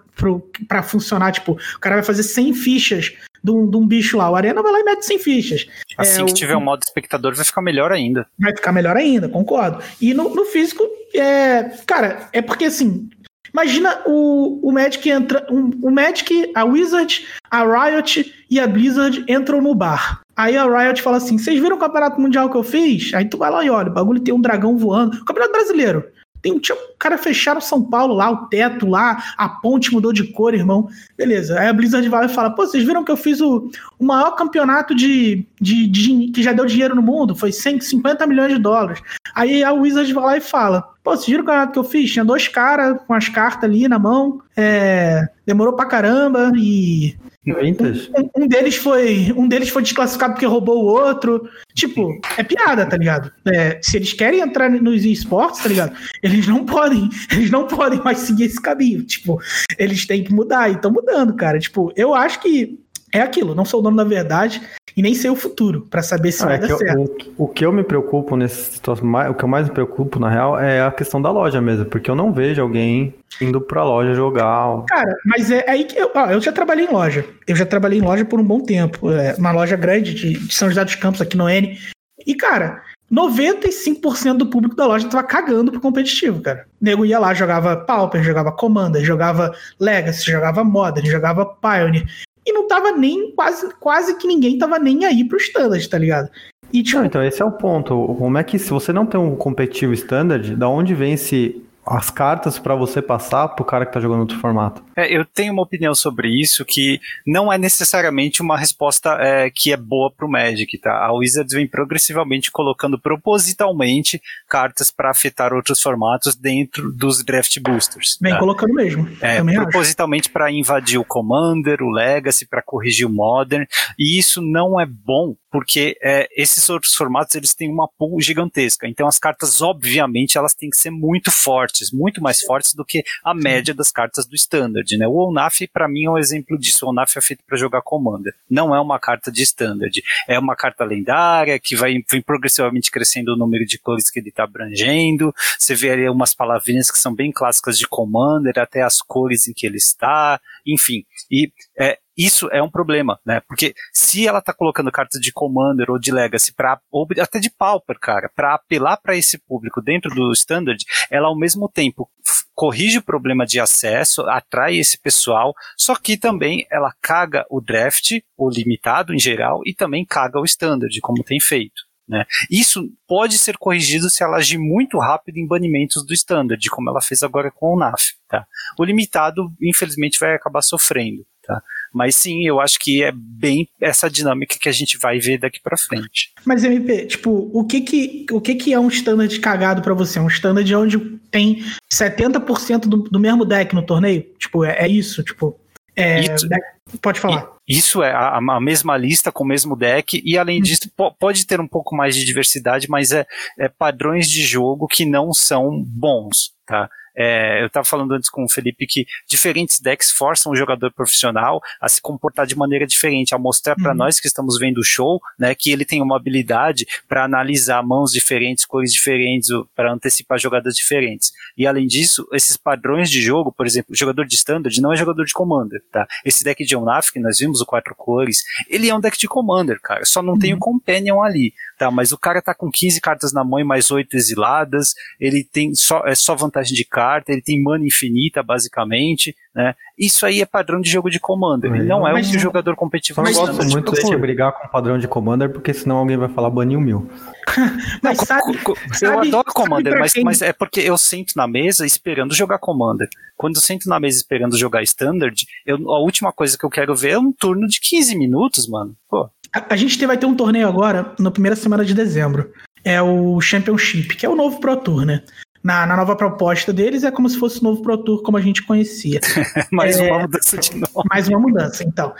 para funcionar. Tipo, o cara vai fazer 100 fichas de um, de um, bicho lá. O Arena vai lá e mete 100 fichas. Assim é, que tiver o modo espectador, vai ficar melhor ainda. Vai ficar melhor ainda, concordo. E no, no físico, é, cara, é porque assim, Imagina o, o Magic entra. Um, o Magic, a Wizard, a Riot e a Blizzard entram no bar. Aí a Riot fala assim: vocês viram o campeonato mundial que eu fiz? Aí tu vai lá e olha, o bagulho tem um dragão voando. O campeonato brasileiro. Tem um, tinha um cara fecharam São Paulo lá, o teto lá, a ponte mudou de cor, irmão. Beleza. Aí a Blizzard vai e fala: pô, vocês viram que eu fiz o, o maior campeonato de, de, de, que já deu dinheiro no mundo? Foi 150 milhões de dólares. Aí a Wizard vai lá e fala: pô, vocês viram o campeonato que eu fiz? Tinha dois caras com as cartas ali na mão. É, demorou pra caramba e um, um, deles foi um deles foi desclassificado porque roubou o outro. Tipo, é piada, tá ligado? É, se eles querem entrar nos esportes, tá ligado? Eles não podem, eles não podem mais seguir esse caminho. Tipo, eles têm que mudar e estão mudando, cara. Tipo, eu acho que é aquilo, não sou o dono da verdade e nem sei o futuro para saber se ah, vai é dar certo. O, o, que eu me preocupo nesse situação, o que eu mais me preocupo na real é a questão da loja mesmo, porque eu não vejo alguém indo pra loja jogar. Cara, mas é aí que eu, ó, eu já trabalhei em loja. Eu já trabalhei em loja por um bom tempo, é, uma loja grande de, de São José dos Campos aqui no N. E cara, 95% do público da loja tava cagando pro competitivo, cara. O nego ia lá, jogava Pauper, jogava Commander, jogava Legacy, jogava Modern, jogava Pioneer e não tava nem, quase, quase que ninguém tava nem aí pro standard, tá ligado? E, tipo, não, então esse é o ponto. Como é que se você não tem um competitivo standard, da onde vem esse as cartas para você passar pro cara que tá jogando outro formato. É, eu tenho uma opinião sobre isso que não é necessariamente uma resposta é, que é boa pro Magic, tá? A Wizards vem progressivamente colocando propositalmente cartas para afetar outros formatos dentro dos draft boosters. Vem tá? colocando mesmo. É, propositalmente para invadir o Commander, o Legacy, para corrigir o Modern, e isso não é bom porque é, esses outros formatos eles têm uma pool gigantesca. Então as cartas, obviamente, elas têm que ser muito fortes, muito mais fortes do que a média das cartas do Standard. Né? O Onaf, para mim, é um exemplo disso. O Onaf é feito para jogar Commander. Não é uma carta de Standard. É uma carta lendária que vai, vai progressivamente crescendo o número de cores que ele está abrangendo. Você vê ali umas palavrinhas que são bem clássicas de Commander, até as cores em que ele está. Enfim, e é, isso é um problema, né? Porque se ela tá colocando cartas de Commander ou de Legacy para ou até de Pauper, cara, para apelar para esse público dentro do Standard, ela ao mesmo tempo corrige o problema de acesso, atrai esse pessoal, só que também ela caga o draft, o limitado em geral, e também caga o Standard, como tem feito. Né? Isso pode ser corrigido se ela agir muito rápido em banimentos do standard, como ela fez agora com o NAF. Tá? O limitado, infelizmente, vai acabar sofrendo. Tá? Mas sim, eu acho que é bem essa dinâmica que a gente vai ver daqui para frente. Mas MP, tipo, o que que, o que que é um standard cagado para você? Um standard onde tem 70% do, do mesmo deck no torneio? Tipo, é, é isso? Tipo, é, Isso- pode falar. Isso é a, a mesma lista com o mesmo deck, e além Hum. disso, po- pode ter um pouco mais de diversidade, mas é, é padrões de jogo que não são bons, tá? É, eu estava falando antes com o Felipe que diferentes decks forçam o jogador profissional a se comportar de maneira diferente, a mostrar para Uhum. nós que estamos vendo o show, né, que ele tem uma habilidade para analisar mãos diferentes, cores diferentes, para antecipar jogadas diferentes. E além disso, esses padrões de jogo, por exemplo, o jogador de standard não é jogador de commander, tá? Esse deck de Onaf que nós vimos, o quatro cores, ele é um deck de commander, cara. Só não tem o companion ali, tá? Mas o cara tá com 15 cartas na mão e mais 8 exiladas, ele tem só é só vantagem de carta, ele tem mana infinita basicamente, né? Isso aí é padrão de jogo de commander. Ele não é um jogador competitivo não de gosto standard. muito de brigar com o padrão de Commander, porque senão alguém vai falar banir o mil. Mas Não, sabe, eu sabe- adoro Commander, mas, mas é porque eu sento na mesa esperando jogar Commander. Quando eu sento na mesa esperando jogar Standard, eu, a última coisa que eu quero ver é um turno de 15 minutos, mano. Pô, A, a gente vai ter um torneio agora, na primeira semana de dezembro. É o Championship, que é o novo Pro Tour, né? Na, na nova proposta deles é como se fosse o novo Pro Tour como a gente conhecia. mais É. uma mudança de nome. Mais uma mudança, então.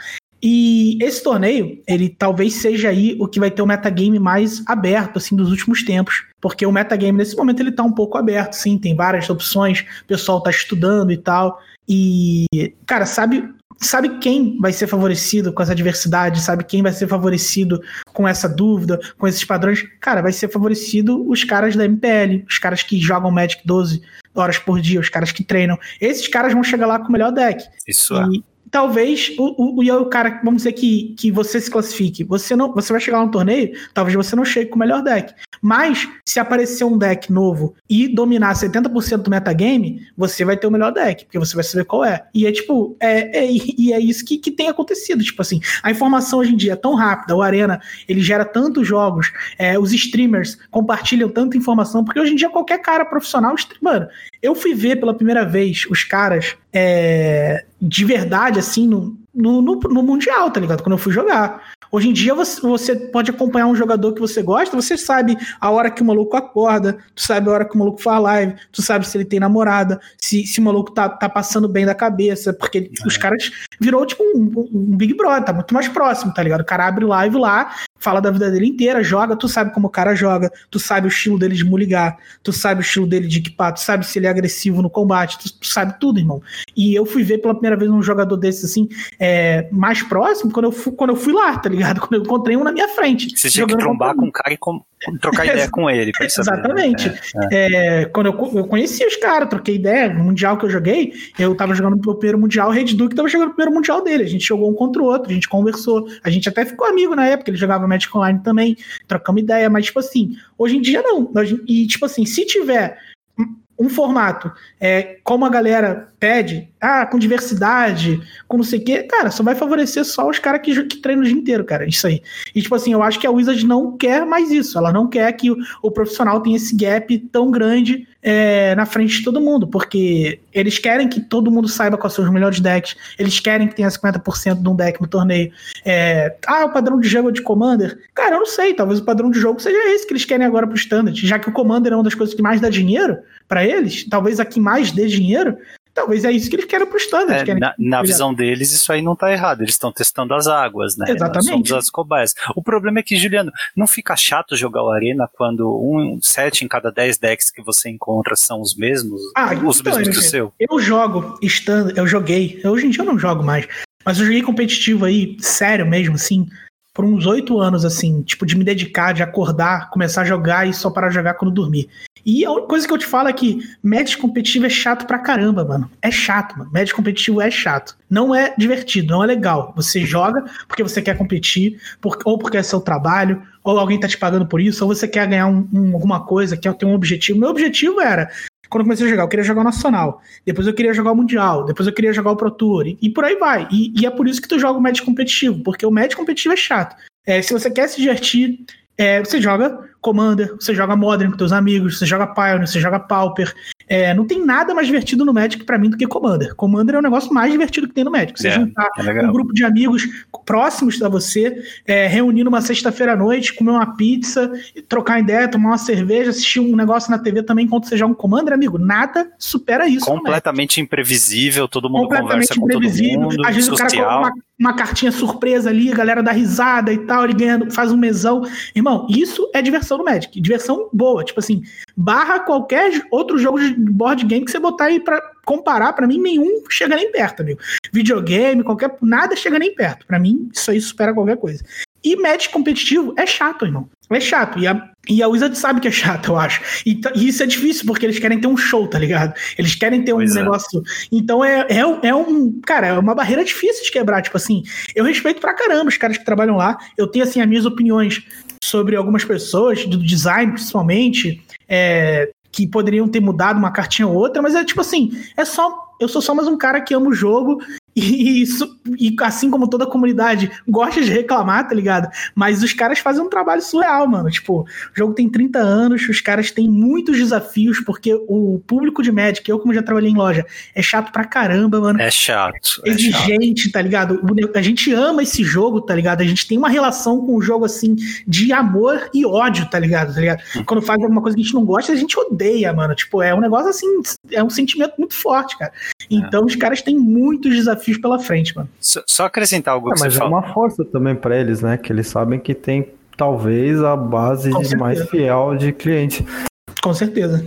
E esse torneio, ele talvez seja aí o que vai ter o metagame mais aberto, assim, dos últimos tempos. Porque o metagame, nesse momento, ele tá um pouco aberto, sim, tem várias opções, o pessoal tá estudando e tal. E, cara, sabe, sabe quem vai ser favorecido com essa diversidade? Sabe quem vai ser favorecido com essa dúvida, com esses padrões? Cara, vai ser favorecido os caras da MPL, os caras que jogam Magic 12 horas por dia, os caras que treinam. Esses caras vão chegar lá com o melhor deck. Isso é. E talvez o, o, o cara, vamos dizer que, que você se classifique. Você não, você vai chegar lá no torneio, talvez você não chegue com o melhor deck. Mas se aparecer um deck novo e dominar 70% do metagame, você vai ter o melhor deck, porque você vai saber qual é. E é tipo, é, é- e é isso que, que tem acontecido. Tipo assim, a informação hoje em dia é tão rápida, o Arena ele gera tantos jogos, é, os streamers compartilham tanta informação, porque hoje em dia qualquer cara profissional, stream- mano, eu fui ver pela primeira vez os caras é, de verdade, assim, no, no, no, no Mundial, tá ligado? Quando eu fui jogar. Hoje em dia você, você pode acompanhar um jogador que você gosta, você sabe a hora que o maluco acorda, tu sabe a hora que o maluco faz live, tu sabe se ele tem namorada, se, se o maluco tá, tá passando bem da cabeça, porque os caras virou tipo um, um- um Big Brother, tá muito mais próximo, tá ligado? O cara abre live lá, fala da vida dele inteira, joga, tu sabe como o cara joga, tu sabe o estilo dele de muligar, tu sabe o estilo dele de equipar, tu sabe se ele é agressivo no combate, tu, tu sabe tudo, irmão. E eu fui ver pela primeira vez um jogador desse assim, é, mais próximo, quando eu, fui, quando eu fui lá, tá ligado? Quando eu encontrei um na minha frente. Você tinha que trombar com o cara e com- trocar ideia com ele. saber, né? Exatamente. É, É, quando eu, eu conheci os caras, troquei ideia, no Mundial que eu joguei, eu tava jogando pro primeiro Mundial, o Red Duke tava jogando o primeiro Mundial dele. A gente jogou um contra o outro, a gente conversou, a gente até ficou amigo na época, ele jogava Magic Online também, trocamos ideia, mas tipo assim, hoje em dia não. E tipo assim, se tiver um- um formato, é, como a galera pede, ah, com diversidade, com não sei o quê, cara, só vai favorecer só os caras que, que treinam o dia inteiro, cara. Isso aí. E, tipo assim, eu acho que a Wizard não quer mais isso. Ela não quer que o, o profissional tenha esse gap tão grande é, na frente de todo mundo, porque eles querem que todo mundo saiba quais são os melhores decks, eles querem que tenha 50% de um deck no torneio. É, ah, o padrão de jogo é de Commander. Cara, eu não sei, talvez o padrão de jogo seja esse que eles querem agora pro Standard, já que o Commander é uma das coisas que mais dá dinheiro para eles, talvez a que mais dê dinheiro, Talvez é isso que eles querem pro standard. É, na, na visão deles, isso aí não tá errado. Eles estão testando as águas, né? Exatamente. As cobaias. O problema é que, Juliano, não fica chato jogar o Arena quando um sete em cada dez decks que você encontra são os mesmos? Ah, os então, mesmos que o seu? Eu jogo standard, eu joguei. Hoje em dia eu não jogo mais. Mas eu joguei competitivo aí, sério mesmo, assim, por uns oito anos, assim, tipo, de me dedicar, de acordar, começar a jogar e só parar de jogar quando dormir. E a única coisa que eu te falo é que match competitivo é chato pra caramba, mano. É chato, mano. Match competitivo é chato. Não é divertido, não é legal. Você joga porque você quer competir, por, ou porque é seu trabalho, ou alguém tá te pagando por isso, ou você quer ganhar um, um, alguma coisa, quer ter um objetivo. Meu objetivo era quando eu comecei a jogar, eu queria jogar o Nacional, depois eu queria jogar o Mundial, depois eu queria jogar o Pro Tour, e, e por aí vai. E, e, é por isso que tu joga o Match competitivo, porque o Match competitivo é chato. É, se você quer se divertir, é, você joga Commander, você joga Modern com teus amigos, você joga Pioneer, você joga Pauper. É, não tem nada mais divertido no Magic para mim do que Commander. Commander é o negócio mais divertido que tem no Magic. Você é, juntar é um grupo de amigos próximos a você, é, reunir numa sexta-feira à noite, comer uma pizza, trocar ideia, tomar uma cerveja, assistir um negócio na TV também enquanto você joga um Commander, amigo. Nada supera isso. Completamente imprevisível, todo mundo conversa com todo mundo. Às vezes social. o cara coloca uma, uma cartinha surpresa ali, a galera dá risada e tal, ele ganha, faz um mesão. Irmão, isso é diversão no Magic. Diversão boa. Tipo assim, barra qualquer outro jogo de board game que você botar aí pra comparar, para mim, nenhum chega nem perto, amigo. Videogame, qualquer. Nada chega nem perto. para mim, isso aí supera qualquer coisa. E match competitivo é chato, irmão. É chato. E a, e a Wizard sabe que é chato, eu acho. E, e, isso é difícil, porque eles querem ter um show, tá ligado? Eles querem ter um pois é. negócio. Então é, é, é um. Cara, é uma barreira difícil de quebrar. Tipo assim, eu respeito pra caramba os caras que trabalham lá. Eu tenho, assim, as minhas opiniões sobre algumas pessoas, do design principalmente. É, que poderiam ter mudado uma cartinha ou outra, mas é tipo assim, é só. Eu sou só mais um cara que ama o jogo e, isso, e assim como toda a comunidade gosta de reclamar, tá ligado? Mas os caras fazem um trabalho surreal, mano. Tipo, o jogo tem 30 anos, os caras têm muitos desafios, porque o público de Magic, eu como já trabalhei em loja, é chato pra caramba, mano. É chato. É Exigente, chato. tá ligado? A gente ama esse jogo, tá ligado? A gente tem uma relação com o jogo, assim, de amor e ódio, tá ligado? Tá ligado? Hum. Quando faz alguma coisa que a gente não gosta, a gente odeia, mano. Tipo, é um negócio assim, é um sentimento muito forte, cara. É. Então é. os caras têm muitos desafios desafios pela frente, mano. Só, só acrescentar algo é, que mas você é uma força também para eles, né? Que eles sabem que tem talvez a base mais fiel de cliente. Com certeza.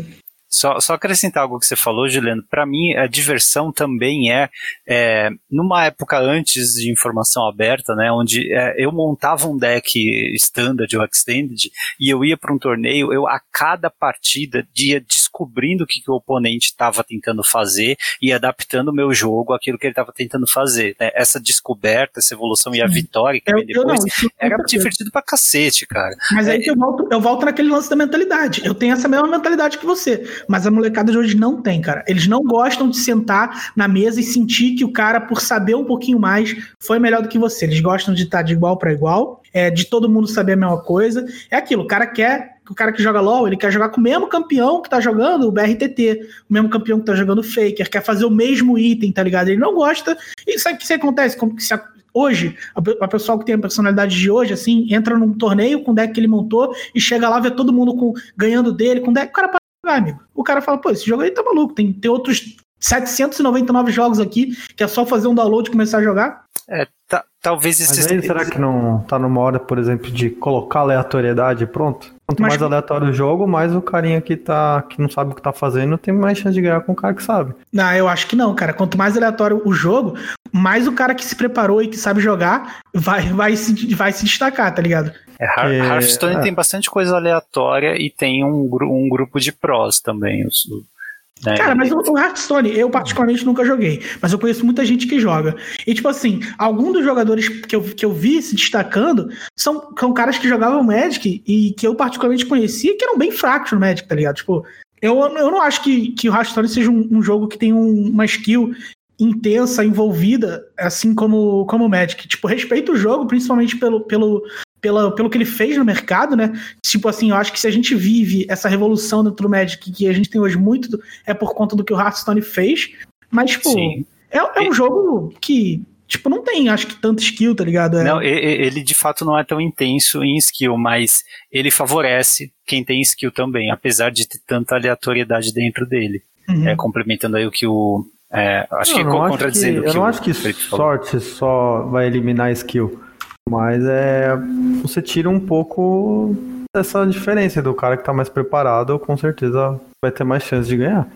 Só, só acrescentar algo que você falou, Juliano. Para mim, a diversão também é, é, numa época antes de informação aberta, né, onde é, eu montava um deck standard ou extended e eu ia para um torneio, eu a cada partida ia descobrindo o que, que o oponente estava tentando fazer e adaptando o meu jogo àquilo que ele estava tentando fazer. Né? Essa descoberta, essa evolução e a vitória que eu, veio depois não, era divertido pra cacete, cara. Mas aí é, eu volto, eu volto naquele lance da mentalidade. Eu tenho essa mesma mentalidade que você. Mas a molecada de hoje não tem, cara. Eles não gostam de sentar na mesa e sentir que o cara, por saber um pouquinho mais, foi melhor do que você. Eles gostam de estar de igual para igual, é, de todo mundo saber a mesma coisa. É aquilo, o cara quer o cara que joga LoL, ele quer jogar com o mesmo campeão que tá jogando o BRTT, o mesmo campeão que tá jogando Faker, quer fazer o mesmo item, tá ligado? Ele não gosta. E sabe o que acontece? Como que se hoje, a, a pessoa que tem a personalidade de hoje, assim, entra num torneio com o deck que ele montou e chega lá, vê todo mundo com, ganhando dele, com deck, o cara jogar, amigo. O cara fala, pô, esse jogo aí tá maluco, tem, tem outros 799 jogos aqui, que é só fazer um download e começar a jogar. É, tá, talvez esse... Mas aí, será que não tá numa hora, por exemplo, de colocar aleatoriedade pronto? Quanto Mas... mais aleatório o jogo, mais o carinha que, tá, que não sabe o que tá fazendo tem mais chance de ganhar com o cara que sabe. Não, eu acho que não, cara. Quanto mais aleatório o jogo, mais o cara que se preparou e que sabe jogar vai, vai, se, vai se destacar, tá ligado? É, Hearthstone é. tem bastante coisa aleatória e tem um, um grupo de prós também. Os, né? Cara, mas o, o Hearthstone, eu particularmente nunca joguei, mas eu conheço muita gente que joga. E, tipo assim, alguns dos jogadores que eu, que eu vi se destacando são, são caras que jogavam Magic e que eu particularmente conhecia que eram bem fracos no Magic, tá ligado? Tipo, eu, eu não acho que, que o Hearthstone seja um, um jogo que tem um, uma skill intensa, envolvida, assim como, como o Magic. Tipo, respeito o jogo, principalmente pelo, pelo, pela, pelo que ele fez no mercado, né? Tipo assim, eu acho que se a gente vive essa revolução dentro do Magic que a gente tem hoje muito, é por conta do que o Hearthstone fez. Mas, tipo, é, é, um jogo que, tipo, não tem, acho que, tanto skill, tá ligado? É... Não, ele de fato não é tão intenso em skill, mas ele favorece quem tem skill também, apesar de ter tanta aleatoriedade dentro dele. Uhum. É, complementando aí o que o. É, acho que contradizendo que, Eu não acho que sorte só vai eliminar skill. Mas é. Você tira um pouco dessa diferença do cara que tá mais preparado, com certeza vai ter mais chance de ganhar.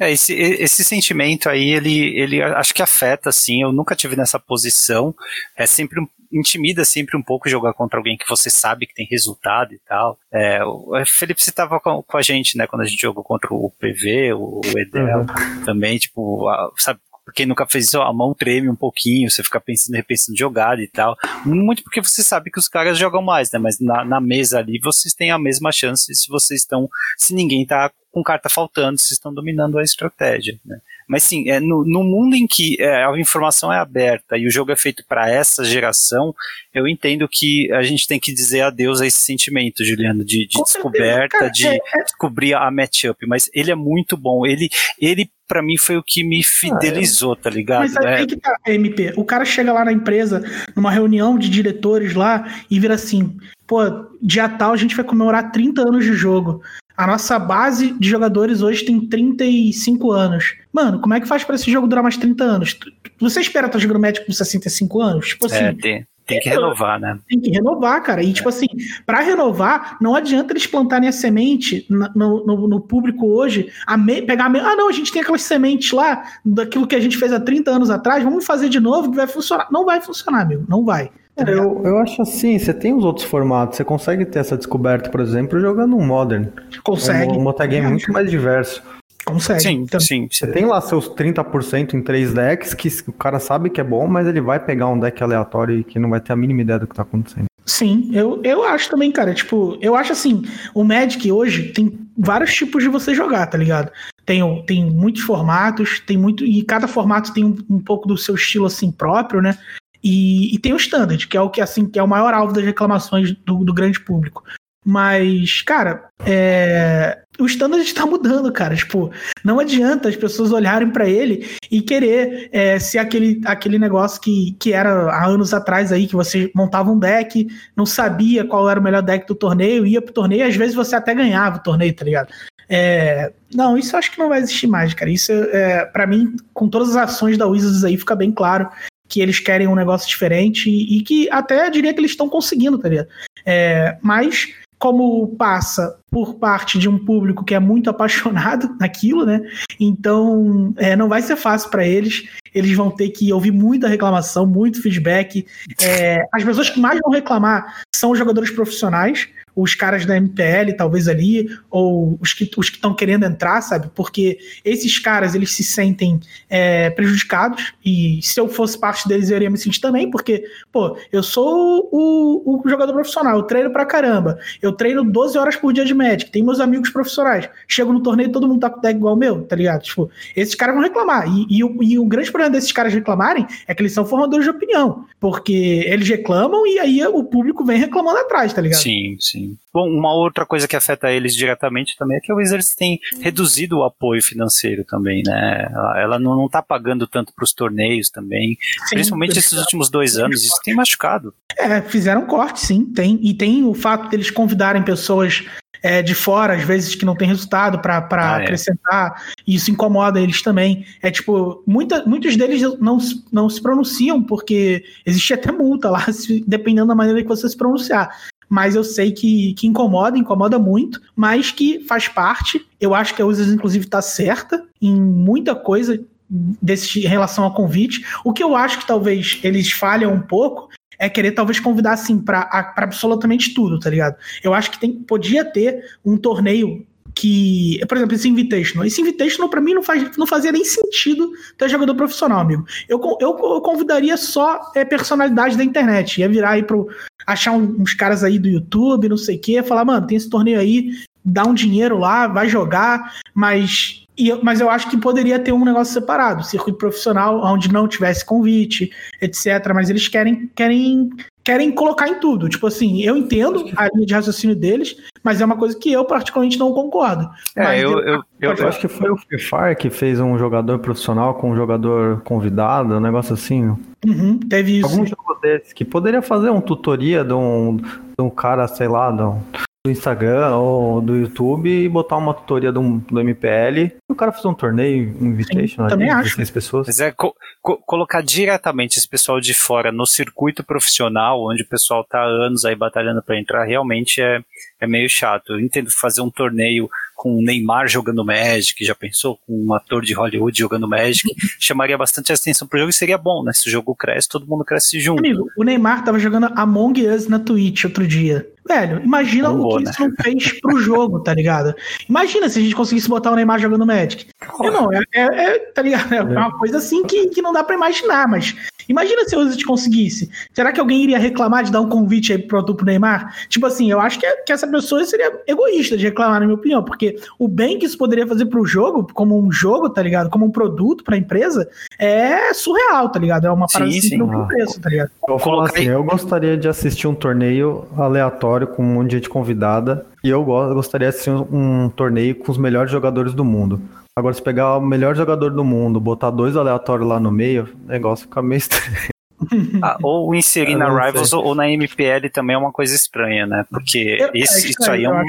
É, esse, esse sentimento aí, ele, ele acho que afeta, assim, eu nunca tive nessa posição, é sempre intimida sempre um pouco jogar contra alguém que você sabe que tem resultado e tal. É, o Felipe você tava com, com, a gente, né, quando a gente jogou contra o PV, o, o Edel, uhum. também, tipo, a, sabe, quem nunca fez isso, a mão treme um pouquinho, você fica pensando, repensando jogada e tal. Muito porque você sabe que os caras jogam mais, né? Mas na, na mesa ali vocês têm a mesma chance se vocês estão, se ninguém tá com carta faltando, se estão dominando a estratégia, né? Mas sim, é, no, no mundo em que é, a informação é aberta e o jogo é feito para essa geração, eu entendo que a gente tem que dizer adeus a esse sentimento, Juliano, de, de descoberta, de é, é. descobrir a matchup. Mas ele é muito bom. Ele, ele para mim foi o que me fidelizou, tá ligado? Mas aí é. que tá, MP. O cara chega lá na empresa, numa reunião de diretores lá, e vira assim: pô, dia tal a gente vai comemorar 30 anos de jogo. A nossa base de jogadores hoje tem 35 anos. Mano, como é que faz para esse jogo durar mais 30 anos? Você espera estar jogando médico com 65 anos? Tipo assim. É, tem, tem que renovar, né? Tem que renovar, cara. E, tipo assim, para renovar, não adianta eles plantarem a semente no, no, no público hoje, a me, pegar a me, Ah, não, a gente tem aquelas sementes lá, daquilo que a gente fez há 30 anos atrás, vamos fazer de novo que vai funcionar. Não vai funcionar, amigo. Não vai. Tá eu, eu acho assim, você tem os outros formatos, você consegue ter essa descoberta, por exemplo, jogando um Modern. Consegue. Um, um metagame muito mais diverso. Consegue. Sim, então, sim. Você tem lá seus 30% em três decks que o cara sabe que é bom, mas ele vai pegar um deck aleatório e que não vai ter a mínima ideia do que tá acontecendo. Sim, eu, eu acho também, cara. Tipo, eu acho assim, o Magic hoje tem vários tipos de você jogar, tá ligado? Tem, tem muitos formatos, tem muito. E cada formato tem um, um pouco do seu estilo assim próprio, né? E, e, tem o standard, que é o que assim que é o maior alvo das reclamações do, do grande público. Mas, cara, é... o standard está mudando, cara. Tipo, não adianta as pessoas olharem para ele e querer é, ser aquele, aquele negócio que, que era há anos atrás aí, que você montava um deck, não sabia qual era o melhor deck do torneio, ia pro torneio e às vezes você até ganhava o torneio, tá ligado? É, não, isso eu acho que não vai existir mais, cara. Isso, é, para mim, com todas as ações da Wizards aí, fica bem claro que eles querem um negócio diferente e, e que até diria que eles estão conseguindo, tá ligado? É, mas como passa por parte de um público que é muito apaixonado naquilo, né? Então é, não vai ser fácil para eles. Eles vão ter que ouvir muita reclamação, muito feedback. É, as pessoas que mais vão reclamar são os jogadores profissionais, os caras da MPL, talvez ali, ou os que os estão querendo entrar, sabe? Porque esses caras, eles se sentem é, prejudicados, e se eu fosse parte deles, eu iria me sentir também, porque, pô, eu sou o, o jogador profissional, eu treino pra caramba, eu treino 12 horas por dia de Magic, tem meus amigos profissionais, chego no torneio todo mundo tá com deck igual o meu, tá ligado? Tipo, esses caras vão reclamar, e, e, e o grande problema desses caras reclamarem é que eles são formadores de opinião, porque eles reclamam e aí o público vem reclamando atrás, tá ligado? Sim, sim. Bom, uma outra coisa que afeta eles diretamente também é que a Wizards tem reduzido o apoio financeiro também, né? Ela, não, está pagando tanto para os torneios também, sim, principalmente esses últimos dois anos, isso tem machucado. É, fizeram corte, sim, tem. E tem o fato deles convidarem pessoas é, de fora, às vezes que não tem resultado para ah, é. acrescentar, e isso incomoda eles também. É tipo, muita, muitos deles não, não se pronunciam, porque existe até multa lá, se, dependendo da maneira que você se pronunciar mas eu sei que, que incomoda, incomoda muito, mas que faz parte. Eu acho que a Users, inclusive, está certa em muita coisa desse, em relação ao convite. O que eu acho que talvez eles falham um pouco é querer talvez convidar assim para absolutamente tudo, tá ligado? Eu acho que tem, podia ter um torneio que, por exemplo, esse Invitational. Esse Invitational, para mim, não, faz, não fazia nem sentido ter jogador profissional, amigo. Eu, eu, eu convidaria só é, personalidade da internet. Ia virar aí pro. achar uns caras aí do YouTube, não sei o quê, falar, mano, tem esse torneio aí, dá um dinheiro lá, vai jogar, mas e, mas eu acho que poderia ter um negócio separado, circuito profissional, onde não tivesse convite, etc. Mas eles querem, querem, querem colocar em tudo. Tipo assim, eu entendo a linha de raciocínio deles, mas é uma coisa que eu particularmente não concordo. É, eu, eu, eu, eu, acho que foi o Free Fire que fez um jogador profissional com um jogador convidado, um negócio assim. Uhum, teve isso. Algum jogo desse que poderia fazer um tutoria de um, de um cara, sei lá, de um, do Instagram ou do YouTube e botar uma tutoria do, do MPL e o cara fazer um torneio invitation Sim, também acho. pessoas. Mas é co co colocar diretamente esse pessoal de fora no circuito profissional, onde o pessoal tá há anos aí batalhando para entrar, realmente é, é meio chato. Eu entendo fazer um torneio com o Neymar jogando Magic, já pensou? Com um ator de Hollywood jogando Magic, chamaria bastante atenção pro jogo e seria bom, né? Se o jogo cresce, todo mundo cresce junto. Amigo, o Neymar tava jogando Among Us na Twitch outro dia. Velho, imagina Não o que né? isso não fez pro jogo, tá ligado? Imagina se a gente conseguisse botar o Neymar jogando Magic. Irmão, é, é, é, tá ligado? É uma coisa assim que, que não dá pra imaginar, mas imagina se o Wizard conseguisse. Será que alguém iria reclamar de dar um convite aí pro, pro Neymar? Tipo assim, eu acho que, que essa pessoa seria egoísta de reclamar, na minha opinião, porque o bem que isso poderia fazer pro jogo, como um jogo, tá ligado? Como um produto pra empresa, é surreal, tá ligado? É uma parada Sim, assim sim. tem preço, tá ligado? Eu Colocar assim, eu gostaria de assistir um torneio aleatório com um monte de gente convidada e eu go- gostaria de assistir um, um torneio com os melhores jogadores do mundo. Agora, se pegar o melhor jogador do mundo, botar dois aleatórios lá no meio, o negócio fica meio estranho. Ah, ou inserir Eu na Rivals sei. ou na MPL também é uma coisa estranha, né? Porque Eu- esse- é isso aí é um. é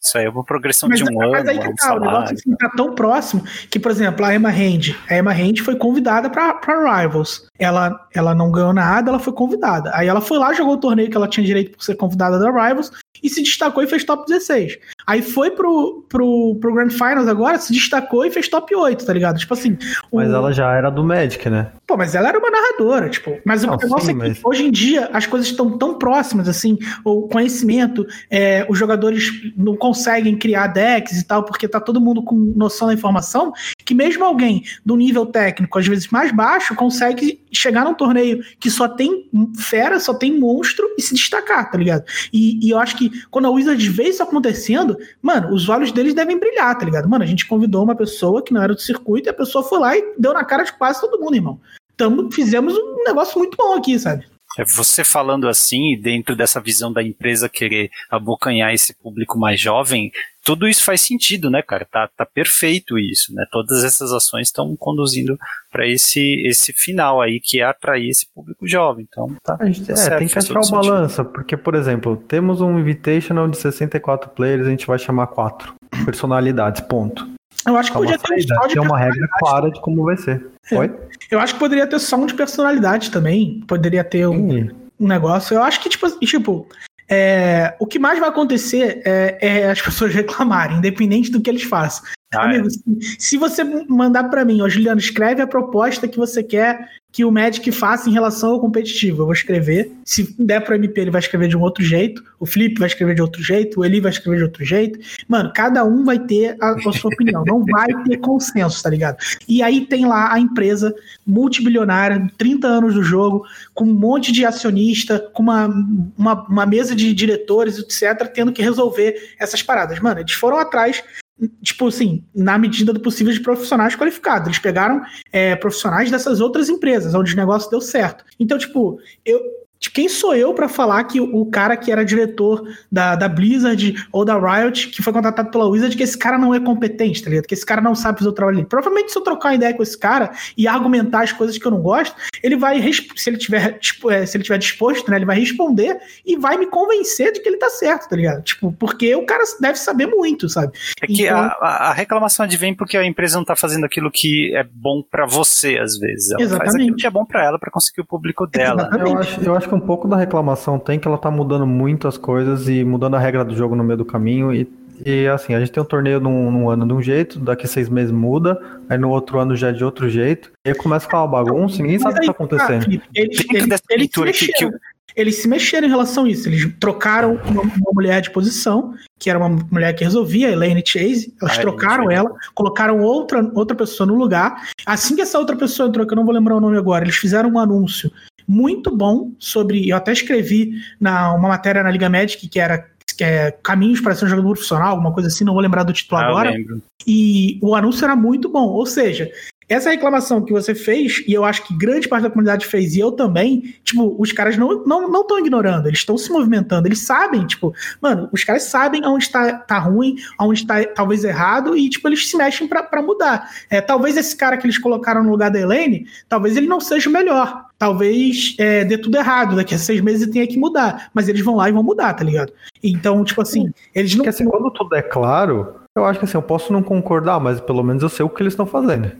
Isso aí é uma progressão Mas, de um ano, mas aí é que um tá, o negócio salário. assim, tá tão próximo que, por exemplo, a Emma Hand, a Emma Hand foi convidada pra, pra Rivals. Ela, ela não ganhou nada, ela foi convidada. Aí ela foi lá, jogou o torneio que ela tinha direito por ser convidada da Rivals e se destacou e fez top 16. Aí foi pro, pro, pro Grand Finals agora, se destacou e fez top 8, tá ligado? Tipo assim. o- Mas ela já era do Magic, né? Pô, mas ela era uma narradora, tipo. Mas o negócio sim, é que mas- hoje em dia as coisas estão tão próximas, assim, o conhecimento, é, os jogadores não conseguem criar decks e tal, porque tá todo mundo com noção da informação, que mesmo alguém do nível técnico, às vezes mais baixo, consegue chegar num torneio que só tem fera, só tem monstro e se destacar, tá ligado? E, e eu acho que quando a Wizards vê isso acontecendo, mano, os olhos deles devem brilhar, tá ligado? Mano, a gente convidou uma pessoa que não era do circuito e a pessoa foi lá e deu na cara de quase todo mundo, irmão. Tamo, fizemos um negócio muito bom aqui, sabe? É você falando assim, e dentro dessa visão da empresa querer abocanhar esse público mais jovem, tudo isso faz sentido, né, cara? Tá, tá perfeito isso, né? Todas essas ações estão conduzindo para esse, esse final aí, que é atrair esse público jovem. Então, tá. A gente, é, certo, tem que achar o balanço, porque, por exemplo, temos um Invitational de 64 players, a gente vai chamar quatro personalidades, ponto. Eu acho que É podia ter um só de tem uma regra clara de como vai ser. É. Oi? Eu acho que poderia ter só um de personalidade também. Poderia ter um, Sim. um negócio. Eu acho que, tipo, tipo é, o que mais vai acontecer é, é as pessoas reclamarem, independente do que eles façam. Ah, Amigo, se, se você mandar pra mim, ó, Juliano, escreve a proposta que você quer que o Magic faça em relação ao competitivo. Eu vou escrever. Se der pro MP, ele vai escrever de um outro jeito. O Flip vai escrever de outro jeito. O Eli vai escrever de outro jeito. Mano, cada um vai ter a, a sua opinião. Não vai ter consenso, tá ligado? E aí tem lá a empresa multibilionária, 30 anos do jogo, com um monte de acionista, com uma, uma, uma mesa de diretores, etc., tendo que resolver essas paradas. Mano, eles foram atrás tipo assim, na medida do possível de profissionais qualificados. Eles pegaram é, profissionais dessas outras empresas, onde o negócio deu certo. Então, tipo, eu. Quem sou eu pra falar que o cara que era diretor da, da Blizzard ou da Riot, que foi contratado pela Wizard, que esse cara não é competente, tá ligado? Que esse cara não sabe fazer o trabalho dele. Provavelmente, se eu trocar uma ideia com esse cara e argumentar as coisas que eu não gosto, ele vai, se ele tiver, tipo, é, se ele tiver disposto, né, ele vai responder e vai me convencer de que ele tá certo, tá ligado? Tipo, porque o cara deve saber muito, sabe? É que Então- a, a- reclamação advém porque a empresa não tá fazendo aquilo que é bom pra você, às vezes. Ela faz Exatamente. aquilo que é bom pra ela, pra conseguir o público dela. Exatamente. Eu acho, eu acho que um pouco da reclamação tem que ela tá mudando muito as coisas e mudando a regra do jogo no meio do caminho. E, e assim, a gente tem um torneio num, num ano de um jeito, daqui a seis meses muda, aí no outro ano já é de outro jeito. E aí começa a ficar uma bagunça, ninguém sabe o que tá acontecendo. Felipe, Eles, eles, eles se mexeram. Eles se mexeram em relação a isso. Eles trocaram uma, uma mulher de posição, que era uma mulher que resolvia, a Elaine Chase. Elas Ah, trocaram ela, colocaram outra, outra pessoa no lugar. Assim que essa outra pessoa entrou, que eu não vou lembrar o nome agora, eles fizeram um anúncio muito bom sobre. Eu até escrevi na uma matéria na Liga Magic que era é, Caminhos para ser um jogador profissional, alguma coisa assim, não vou lembrar do título Ah, agora. E o anúncio era muito bom. Ou seja, essa reclamação que você fez, e eu acho que grande parte da comunidade fez, e eu também, tipo, os caras não estão não, não ignorando, eles estão se movimentando, eles sabem, tipo, mano, os caras sabem onde tá, tá ruim, onde tá talvez errado, e, tipo, eles se mexem pra, pra mudar. É, talvez esse cara que eles colocaram no lugar da Elaine, talvez ele não seja o melhor. Talvez é, dê tudo errado, daqui a seis meses tenha que mudar. Mas eles vão lá e vão mudar, tá ligado? Então, tipo assim, eles não. Porque assim, quando tudo é claro, eu acho que assim, eu posso não concordar, mas pelo menos eu sei o que eles estão fazendo.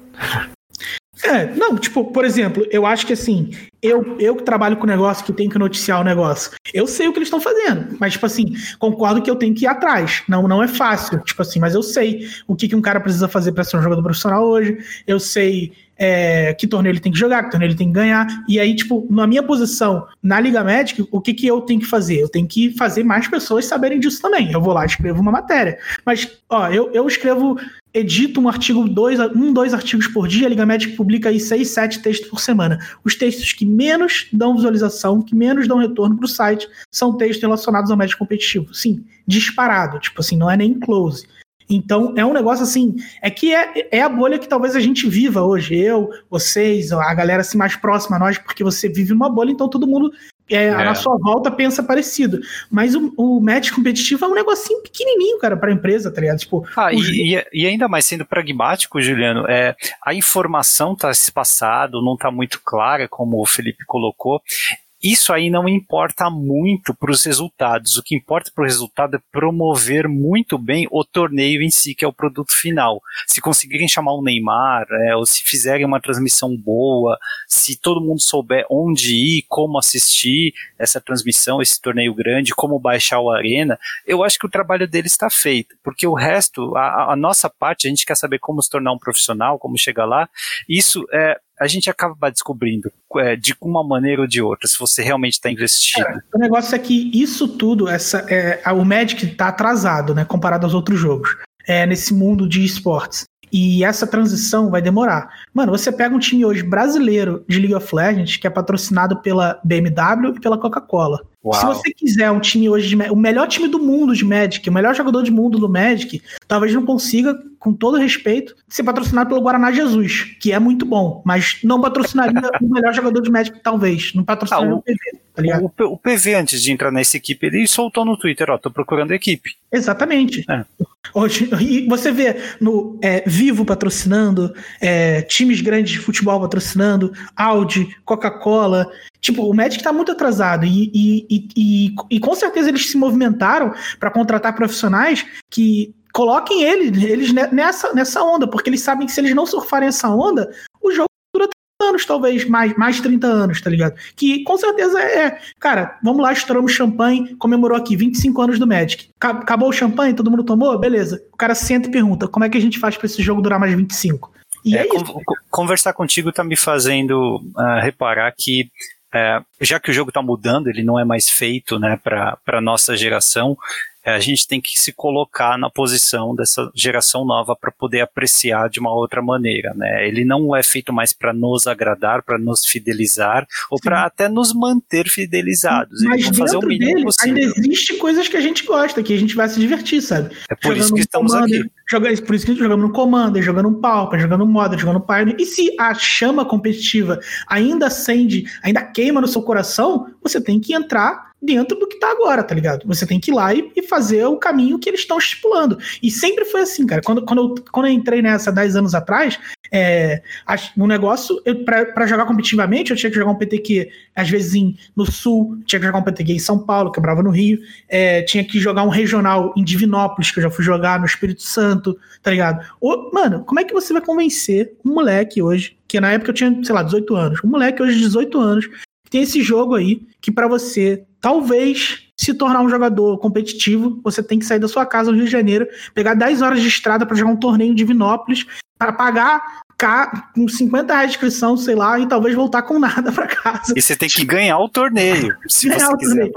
É, não, tipo, por exemplo, eu acho que assim, eu, eu que trabalho com negócio, que tenho que noticiar o negócio, eu sei o que eles estão fazendo, mas, tipo assim, concordo que eu tenho que ir atrás. Não, não é fácil, tipo assim, mas eu sei o que, que um cara precisa fazer para ser um jogador profissional hoje, eu sei é, que torneio ele tem que jogar, que torneio ele tem que ganhar, e aí, tipo, na minha posição na Liga Magic, o que, que eu tenho que fazer? Eu tenho que fazer mais pessoas saberem disso também. Eu vou lá e escrevo uma matéria. Mas, ó, eu, eu escrevo edito um artigo, dois, um, dois artigos por dia, a Liga Magic publica aí seis, sete textos por semana. Os textos que menos dão visualização, que menos dão retorno para o site, são textos relacionados ao Magic competitivo. Sim, disparado, tipo assim, não é nem close. Então, é um negócio assim, é que é, é a bolha que talvez a gente viva hoje. Eu, vocês, a galera assim mais próxima a nós, porque você vive numa bolha, então todo mundo é, É. na sua volta pensa parecido. Mas o, o match competitivo é um negocinho pequenininho, cara, pra empresa, tá ligado? Tipo, Ah, e, e- e ainda mais sendo pragmático, Juliano, é, a informação está espaçada, não está muito clara, como o Felipe colocou. Isso aí não importa muito para os resultados. O que importa para o resultado é promover muito bem o torneio em si, que é o produto final. Se conseguirem chamar o Neymar, é, ou se fizerem uma transmissão boa, se todo mundo souber onde ir, como assistir essa transmissão, esse torneio grande, como baixar o Arena, eu acho que o trabalho deles está feito, porque o resto, a, a nossa parte, a gente quer saber como se tornar um profissional, como chegar lá, isso é, a gente acaba descobrindo é, de uma maneira ou de outra, se você realmente está investido. O negócio é que isso tudo, essa, é, o Magic tá atrasado, né, comparado aos outros jogos, é, nesse mundo de esportes. E essa transição vai demorar. Mano, você pega um time hoje brasileiro de League of Legends, que é patrocinado pela BMW e pela Coca-Cola. Se Uau. você quiser um time hoje, de, o melhor time do mundo de Magic, o melhor jogador do mundo do Magic, talvez não consiga, com todo respeito, ser patrocinado pelo Guaraná Jesus, que é muito bom, mas não patrocinaria o melhor jogador de Magic, talvez. Não patrocinaria Ah, o- PV, tá ligado? O, o PV, antes de entrar nessa equipe, ele soltou no Twitter, ó, tô procurando equipe. Exatamente. É. Hoje, e você vê no é, Vivo patrocinando, é, times grandes de futebol patrocinando, Audi, Coca-Cola. Tipo, o Magic tá muito atrasado e, e, e, e, e com certeza eles se movimentaram para contratar profissionais que coloquem eles, eles ne- nessa, nessa onda, porque eles sabem que se eles não surfarem essa onda, o jogo dura 30 anos, talvez, mais, mais 30 anos, tá ligado? Que com certeza é. Cara, vamos lá, estouramos champanhe, comemorou aqui 25 anos do Magic. Ca- Acabou o champanhe, todo mundo tomou? Beleza. O cara senta e pergunta: como é que a gente faz pra esse jogo durar mais 25? E é, É, isso. con- con- conversar contigo tá me fazendo ah, reparar que é, já que o jogo está mudando, ele não é mais feito né, para a nossa geração, a gente tem que se colocar na posição dessa geração nova para poder apreciar de uma outra maneira. Né? Ele não é feito mais para nos agradar, para nos fidelizar, ou para até nos manter fidelizados. Mas Eles vão fazer o dentro mínimo dele possível. ainda existe coisas que a gente gosta, que a gente vai se divertir, sabe? É por isso Jogando que um estamos Commander, aqui. Jogando, por isso que jogamos no Commander, jogando no Pauper, jogando no Modern, jogando no Pioneer. E se a chama competitiva ainda acende, ainda queima no seu coração, você tem que entrar dentro do que tá agora, tá ligado? Você tem que ir lá e, e fazer o caminho que eles estão estipulando. E sempre foi assim, cara. Quando, quando, eu, quando eu entrei nessa 10 anos atrás, é, no negócio, pra jogar competitivamente, eu tinha que jogar um PTQ, às vezes em, no Sul, tinha que jogar um PTQ em São Paulo, quebrava no Rio, é, tinha que jogar um regional em Divinópolis, que eu já fui jogar, no Espírito Santo, tá ligado? Mano, como é que você vai convencer um moleque hoje, que na época eu tinha, sei lá, 18 anos, um moleque hoje de 18 anos, tem esse jogo aí, que pra você, talvez, se tornar um jogador competitivo, você tem que sair da sua casa no Rio de Janeiro, pegar 10 horas de estrada pra jogar um torneio em Divinópolis, para pagar com 50 reais de inscrição, sei lá, e talvez voltar com nada pra casa. E você tem que ganhar o torneio, se Ganhar você o quiser.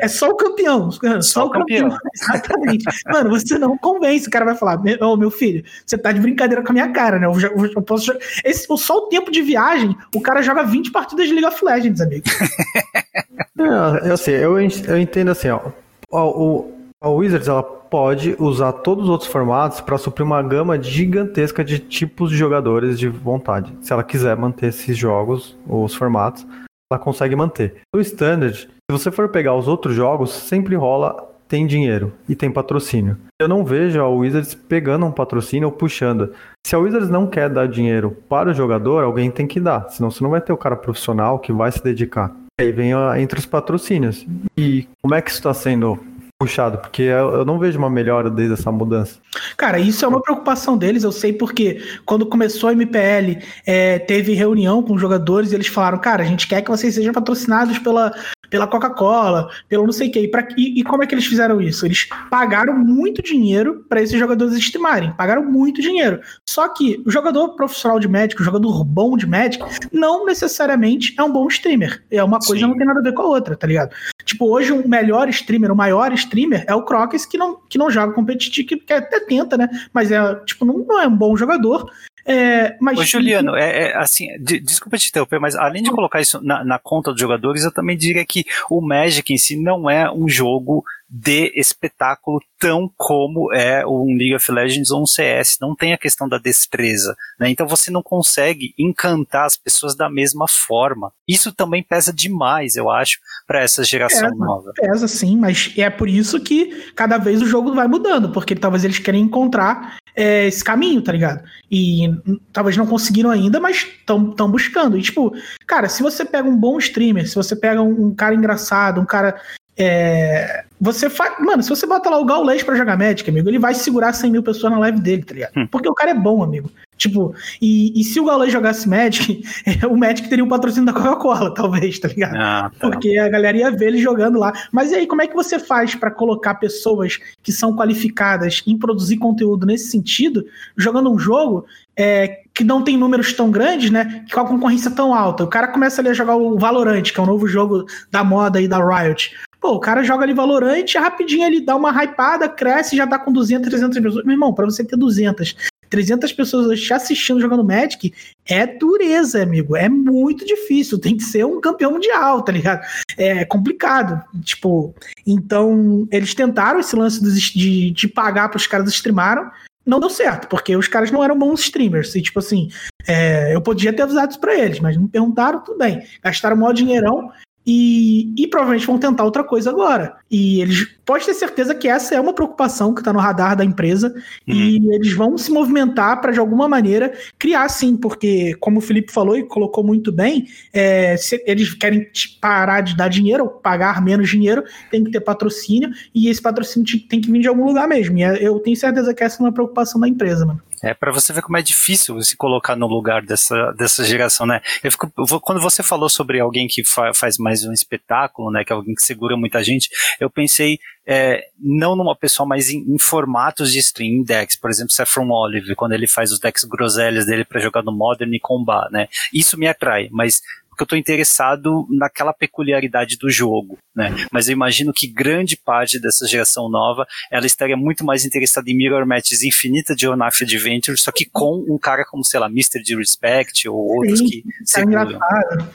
É só o campeão. Só, o campeão. Exatamente. Mano, você não convence. O cara vai falar: "Meu- Ô, meu filho, você tá de brincadeira com a minha cara, né? Eu, já- eu posso jogar. Esse, só o tempo de viagem, o cara joga 20 partidas de League of Legends, amigo. É, eu, assim, eu, eu entendo assim, ó. ó, o, A Wizards ela pode usar todos os outros formatos para suprir uma gama gigantesca de tipos de jogadores de vontade. Se ela quiser manter esses jogos, os formatos, ela consegue manter. No Standard, se você for pegar os outros jogos, sempre rola tem dinheiro e tem patrocínio. Eu não vejo a Wizards pegando um patrocínio ou puxando. Se a Wizards não quer dar dinheiro para o jogador, alguém tem que dar. Senão você não vai ter o cara profissional que vai se dedicar. Aí vem entre os patrocínios. E como é que isso está sendo puxado, porque eu não vejo uma melhora desde essa mudança. Cara, isso é uma preocupação deles, eu sei porque quando começou a MPL, é, teve reunião com os jogadores e eles falaram, cara, a gente quer que vocês sejam patrocinados pela, pela Coca-Cola, pelo não sei o quê. E, pra, e, e, como é que eles fizeram isso? Eles pagaram muito dinheiro para esses jogadores streamarem, pagaram muito dinheiro. Só que o jogador profissional de Magic, o jogador bom de Magic, não necessariamente é um bom streamer. É uma coisa Sim. não tem nada a ver com a outra, tá ligado? Tipo, hoje o melhor streamer, o maior streamer é o Crocs, que não, que não joga competitivo, que até tenta, né? Mas é, tipo, não, não é um bom jogador. É, mas... Ô, Juliano, é, é assim, de, desculpa te interromper, mas além de colocar isso na, na, conta dos jogadores, eu também diria que o Magic em si não é um jogo de espetáculo tão como é um League of Legends ou um CS. Não tem a questão da destreza, né? Então você não consegue encantar as pessoas da mesma forma. Isso também pesa demais, eu acho, para essa geração pesa, nova. Pesa sim, mas é por isso que cada vez o jogo vai mudando, porque talvez eles querem encontrar é, esse caminho, tá ligado? E talvez não conseguiram ainda, mas estão buscando. E, tipo, cara, se você pega um bom streamer, se você pega um, um cara engraçado, um cara é, você faz. Mano, se você bota lá o Gaules pra jogar Magic, amigo, ele vai segurar 100 mil pessoas na live dele, tá ligado? Hum. Porque o cara é bom, amigo. Tipo, e, e se o Gaules jogasse Magic, o Magic teria um patrocínio da Coca-Cola, talvez, tá ligado? Ah, tá. Porque a galera ia ver ele jogando lá. Mas e aí, como é que você faz para colocar pessoas que são qualificadas em produzir conteúdo nesse sentido, jogando um jogo é, que não tem números tão grandes, né? Com a concorrência tão alta. O cara começa ali a jogar o Valorant, que é o novo jogo da moda aí da Riot. Pô, o cara joga ali Valorant, rapidinho ele dá uma hypada, cresce já tá com 200, 300 pessoas. Meu irmão, pra você ter 200, 300 pessoas te assistindo jogando Magic é dureza, amigo. É muito difícil. Tem que ser um campeão mundial, tá ligado? É complicado. Tipo, então eles tentaram esse lance de, de pagar para os caras streamaram. Não deu certo, porque os caras não eram bons streamers. E, tipo assim, é, eu podia ter avisado isso pra eles, mas não me perguntaram, tudo bem. Gastaram o maior dinheirão e, e, provavelmente vão tentar outra coisa agora. E eles pode ter certeza que essa é uma preocupação que está no radar da empresa uhum. e eles vão se movimentar para de alguma maneira criar sim, porque como o Felipe falou e colocou muito bem, é, se eles querem parar de dar dinheiro ou pagar menos dinheiro, tem que ter patrocínio e esse patrocínio tem que vir de algum lugar mesmo. E é, eu tenho certeza que essa é uma preocupação da empresa, mano. É, para você ver como é difícil se colocar no lugar dessa, dessa geração, né? Eu fico, quando você falou sobre alguém que fa, faz mais um espetáculo, né? Que é alguém que segura muita gente, eu pensei é, não numa pessoa mais em, em, formatos de stream, decks, por exemplo, Saffron Olive, quando ele faz os decks groselhas dele para jogar no Modern e Combat, né? Isso me atrai, mas porque eu estou interessado naquela peculiaridade do jogo, né? Mas eu imagino que grande parte dessa geração nova, ela estaria muito mais interessada em mirror matches infinita de Onaf Adventure, só que com um cara como, sei lá, Mr. de Respect ou outros sim, que tá seguram.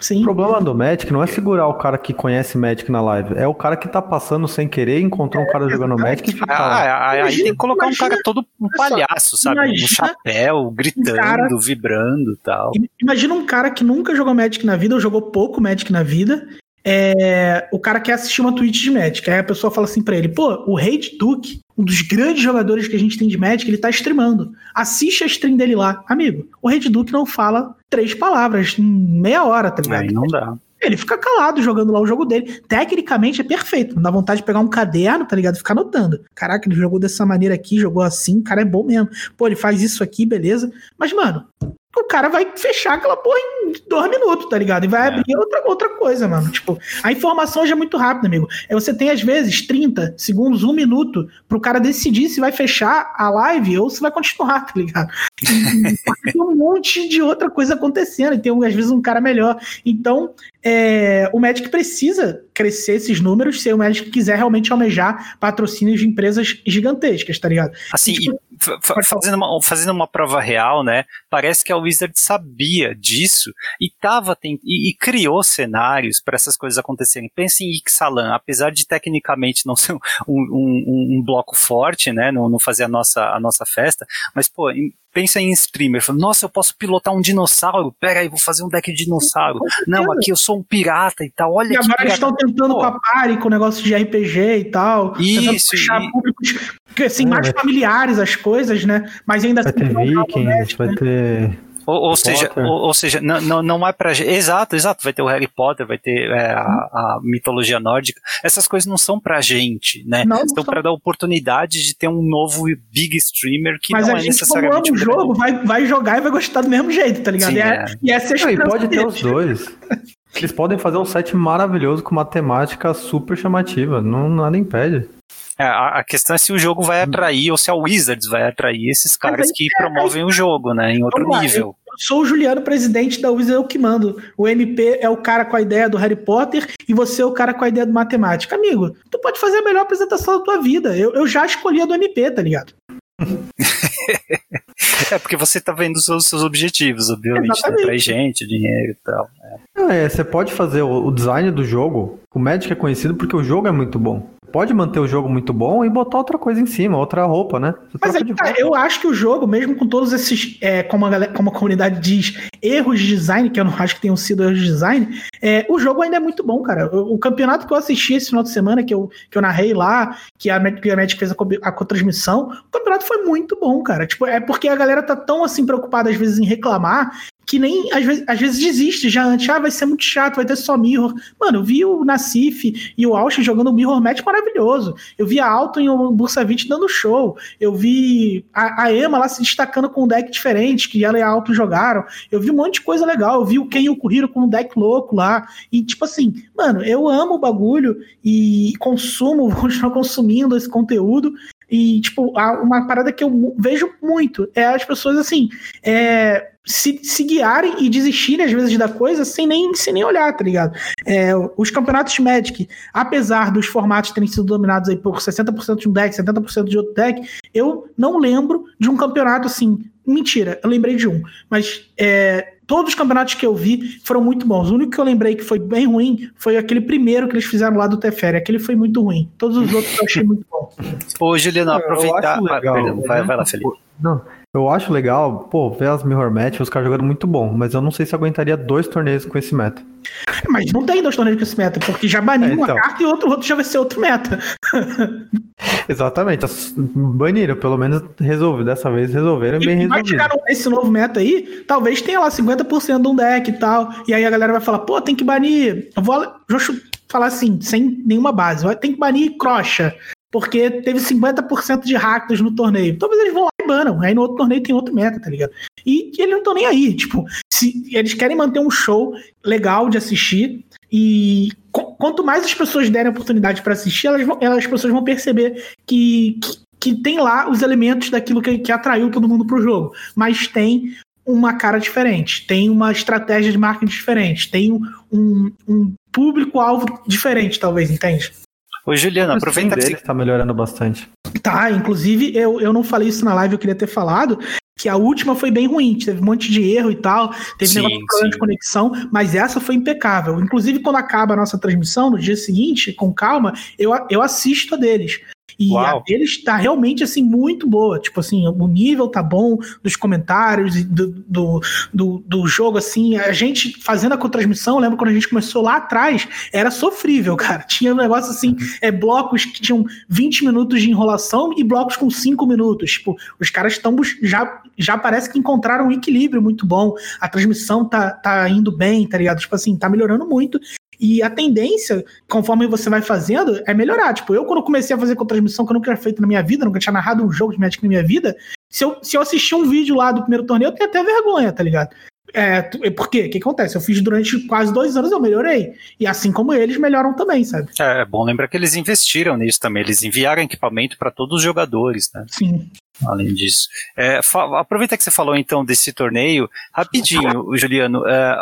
Sim. O problema do Magic não é segurar o cara que conhece Magic na live, é o cara que tá passando sem querer, encontrou um cara jogando Magic e fica ah, Aí tem que colocar imagina, um cara todo um palhaço, sabe? Imagina, um chapéu, gritando, um cara, vibrando e tal. Imagina um cara que nunca jogou Magic na vida vida ou jogou pouco Magic na vida, é, o cara quer assistir uma Twitch de Magic. Aí a pessoa fala assim pra ele: pô, o Rei de Duke, um dos grandes jogadores que a gente tem de Magic, ele tá streamando. Assiste a stream dele lá. Amigo, o Rei de Duke não fala três palavras em meia hora, tá ligado? Aí não dá. Ele fica calado jogando lá o jogo dele. Tecnicamente é perfeito. dá vontade de pegar um caderno, tá ligado? Ficar anotando. Caraca, ele jogou dessa maneira aqui, jogou assim, o cara é bom mesmo. Pô, ele faz isso aqui, beleza. Mas, mano, o cara vai fechar aquela porra em dois minutos, tá ligado? E vai é. abrir outra, outra coisa, mano. Tipo, a informação já é muito rápida, amigo. É, você tem, às vezes, 30 segundos, um minuto, pro cara decidir se vai fechar a live ou se vai continuar, tá ligado? tem um monte de outra coisa acontecendo, e tem, às vezes, um cara melhor. Então, é, o Magic precisa crescer esses números se o Magic quiser realmente almejar patrocínios de empresas gigantescas, tá ligado? Assim, e, tipo, fazendo, uma, fazendo uma prova real, né? Parece que a Wizard sabia disso e tava e, e criou cenários para essas coisas acontecerem. Pense em Ixalan, apesar de tecnicamente não ser um, um, um bloco forte, né? Não, não fazer a nossa, a nossa festa, mas, pô, pensa em streamer, fala, nossa, eu posso pilotar um dinossauro, pera aí, vou fazer um deck de dinossauro. Não, aqui eu sou um pirata e tal, olha E agora eles estão tentando Pô. com a Pari, com o negócio de RPG e tal. Isso. E... públicos, assim, é, mais familiares as coisas, né? Mas ainda vai assim, ter Vikings, vai ter ou, ou seja, ou, ou, seja, não, não, não é pra exato, exato, vai ter o Harry Potter, vai ter é, a, a, mitologia nórdica. Essas coisas não são pra gente, né? Não, Estão para dar oportunidade de ter um novo big streamer que Mas não a é gente, necessariamente. Mas o jogo, vai, vai jogar e vai gostar do mesmo jeito, tá ligado? Sim, é, é. E essa é a não, pode ter os dois. Eles podem fazer um set maravilhoso com uma temática super chamativa, não nada impede. É, a, a, questão é se o jogo vai atrair ou se a Wizards vai atrair esses caras que é, promovem o jogo, né? Em outro nível. Eu sou o Juliano, presidente da Wizards, eu que mando. O MP é o cara com a ideia do Harry Potter e você é o cara com a ideia do matemática. Amigo, tu pode fazer a melhor apresentação da tua vida. Eu, eu já escolhi a do MP, tá ligado? é porque você tá vendo os seus, seus objetivos, obviamente, né? Traz gente, dinheiro e tal. É. é. você pode fazer o, o design do jogo. O Magic é conhecido porque o jogo é muito bom pode manter o jogo muito bom e botar outra coisa em cima, outra roupa, né? Mas aí, tá, eu acho que o jogo, mesmo com todos esses, é, como, a galera, como a comunidade diz, erros de design, que eu não acho que tenham sido erros de design, é, o jogo ainda é muito bom, cara. O, o, campeonato que eu assisti esse final de semana, que eu, que eu narrei lá, que a, que a Magic fez a, a co-transmissão, o campeonato foi muito bom, cara. Tipo, é porque a galera tá tão assim preocupada às vezes em reclamar que nem às vezes, às vezes desiste já antes, ah, vai ser muito chato, vai ter só Mirror. Mano, eu vi o Nassif e o Austin jogando um Mirror Match maravilhoso. Eu vi a Alton e o Bursavit dando show. Eu vi a, a, Emma lá se destacando com um deck diferente, que ela e a Alton jogaram. Eu vi um monte de coisa legal. Eu vi o Ken e o Kuriro com um deck louco lá. E, tipo assim, mano, eu amo o bagulho e consumo, vou continuar consumindo esse conteúdo. E, tipo, uma parada que eu vejo muito é as pessoas, assim, é, se, se guiarem e desistirem, às vezes, da coisa sem nem, sem nem olhar, tá ligado? É, os campeonatos Magic, apesar dos formatos terem sido dominados aí por 60% de um deck, 70% de outro deck, eu não lembro de um campeonato, assim, mentira, eu lembrei de um, mas é, todos os campeonatos que eu vi foram muito bons. O único que eu lembrei que foi bem ruim foi aquele primeiro que eles fizeram lá do Teferi. Aquele foi muito ruim. Todos os outros eu achei muito bom. Ô, Juliano, aproveitar. Ah, perdão, vai, vai lá, Felipe. Não, eu acho legal, pô, ver as Mirror Match, os caras jogando muito bom, mas eu não sei se aguentaria dois torneios com esse meta. Mas não tem dois torneios com esse meta, porque já baniu é, então. uma carta e outro, outro já vai ser outro meta. Exatamente, baniram, pelo menos resolve, dessa vez resolveram e bem resolvido. Vai esse novo meta aí, talvez tenha lá 50% de um deck e tal, e aí a galera vai falar, pô, tem que banir, eu vou, vou falar assim, sem nenhuma base, tem que banir crocha, porque teve 50% de hackers no torneio. Talvez eles vão lá e banam. Aí no outro torneio tem outro meta, tá ligado? E, e eles não estão nem aí. Tipo, se eles querem manter um show legal de assistir. E quanto mais as pessoas derem oportunidade para assistir, elas, vão, elas, as pessoas vão perceber que, que, que, tem lá os elementos daquilo que, que atraiu todo mundo pro jogo. Mas tem uma cara diferente, tem uma estratégia de marketing diferente, tem um, um público-alvo diferente, talvez, entende? Ô, Juliano, aproveita que você... está melhorando bastante. Tá, inclusive eu, eu não falei isso na live, eu queria ter falado, que a última foi bem ruim, teve um monte de erro e tal, teve sim, negócio de problema de conexão, mas essa foi impecável. Inclusive, quando acaba a nossa transmissão, no dia seguinte, com calma, eu, eu assisto a deles. E Uau. a deles tá realmente, assim, muito boa. Tipo assim, o nível tá bom dos comentários do, do, do, do jogo, assim. A gente fazendo a transmissão, lembro quando a gente começou lá atrás, era sofrível, cara. Tinha um negócio assim, uhum. é, blocos que tinham 20 minutos de enrolação e blocos com 5 minutos. Tipo, os caras estão já, já parece que encontraram um equilíbrio muito bom. A transmissão tá, tá indo bem, tá ligado? Tipo assim, tá melhorando muito. E a tendência, conforme você vai fazendo, é melhorar. Tipo, eu quando comecei a fazer com transmissão que eu nunca tinha feito na minha vida, nunca tinha narrado um jogo de Magic na minha vida, se eu, se eu assistir um vídeo lá do primeiro torneio, eu tenho até vergonha, tá ligado? É, por quê? O que acontece? Eu fiz durante quase dois anos, eu melhorei. E assim como eles melhoram também, sabe? É, é bom lembrar que eles investiram nisso também. Eles enviaram equipamento para todos os jogadores, né? Sim. Além disso. É, aproveita que você falou então desse torneio, rapidinho, Juliano. É,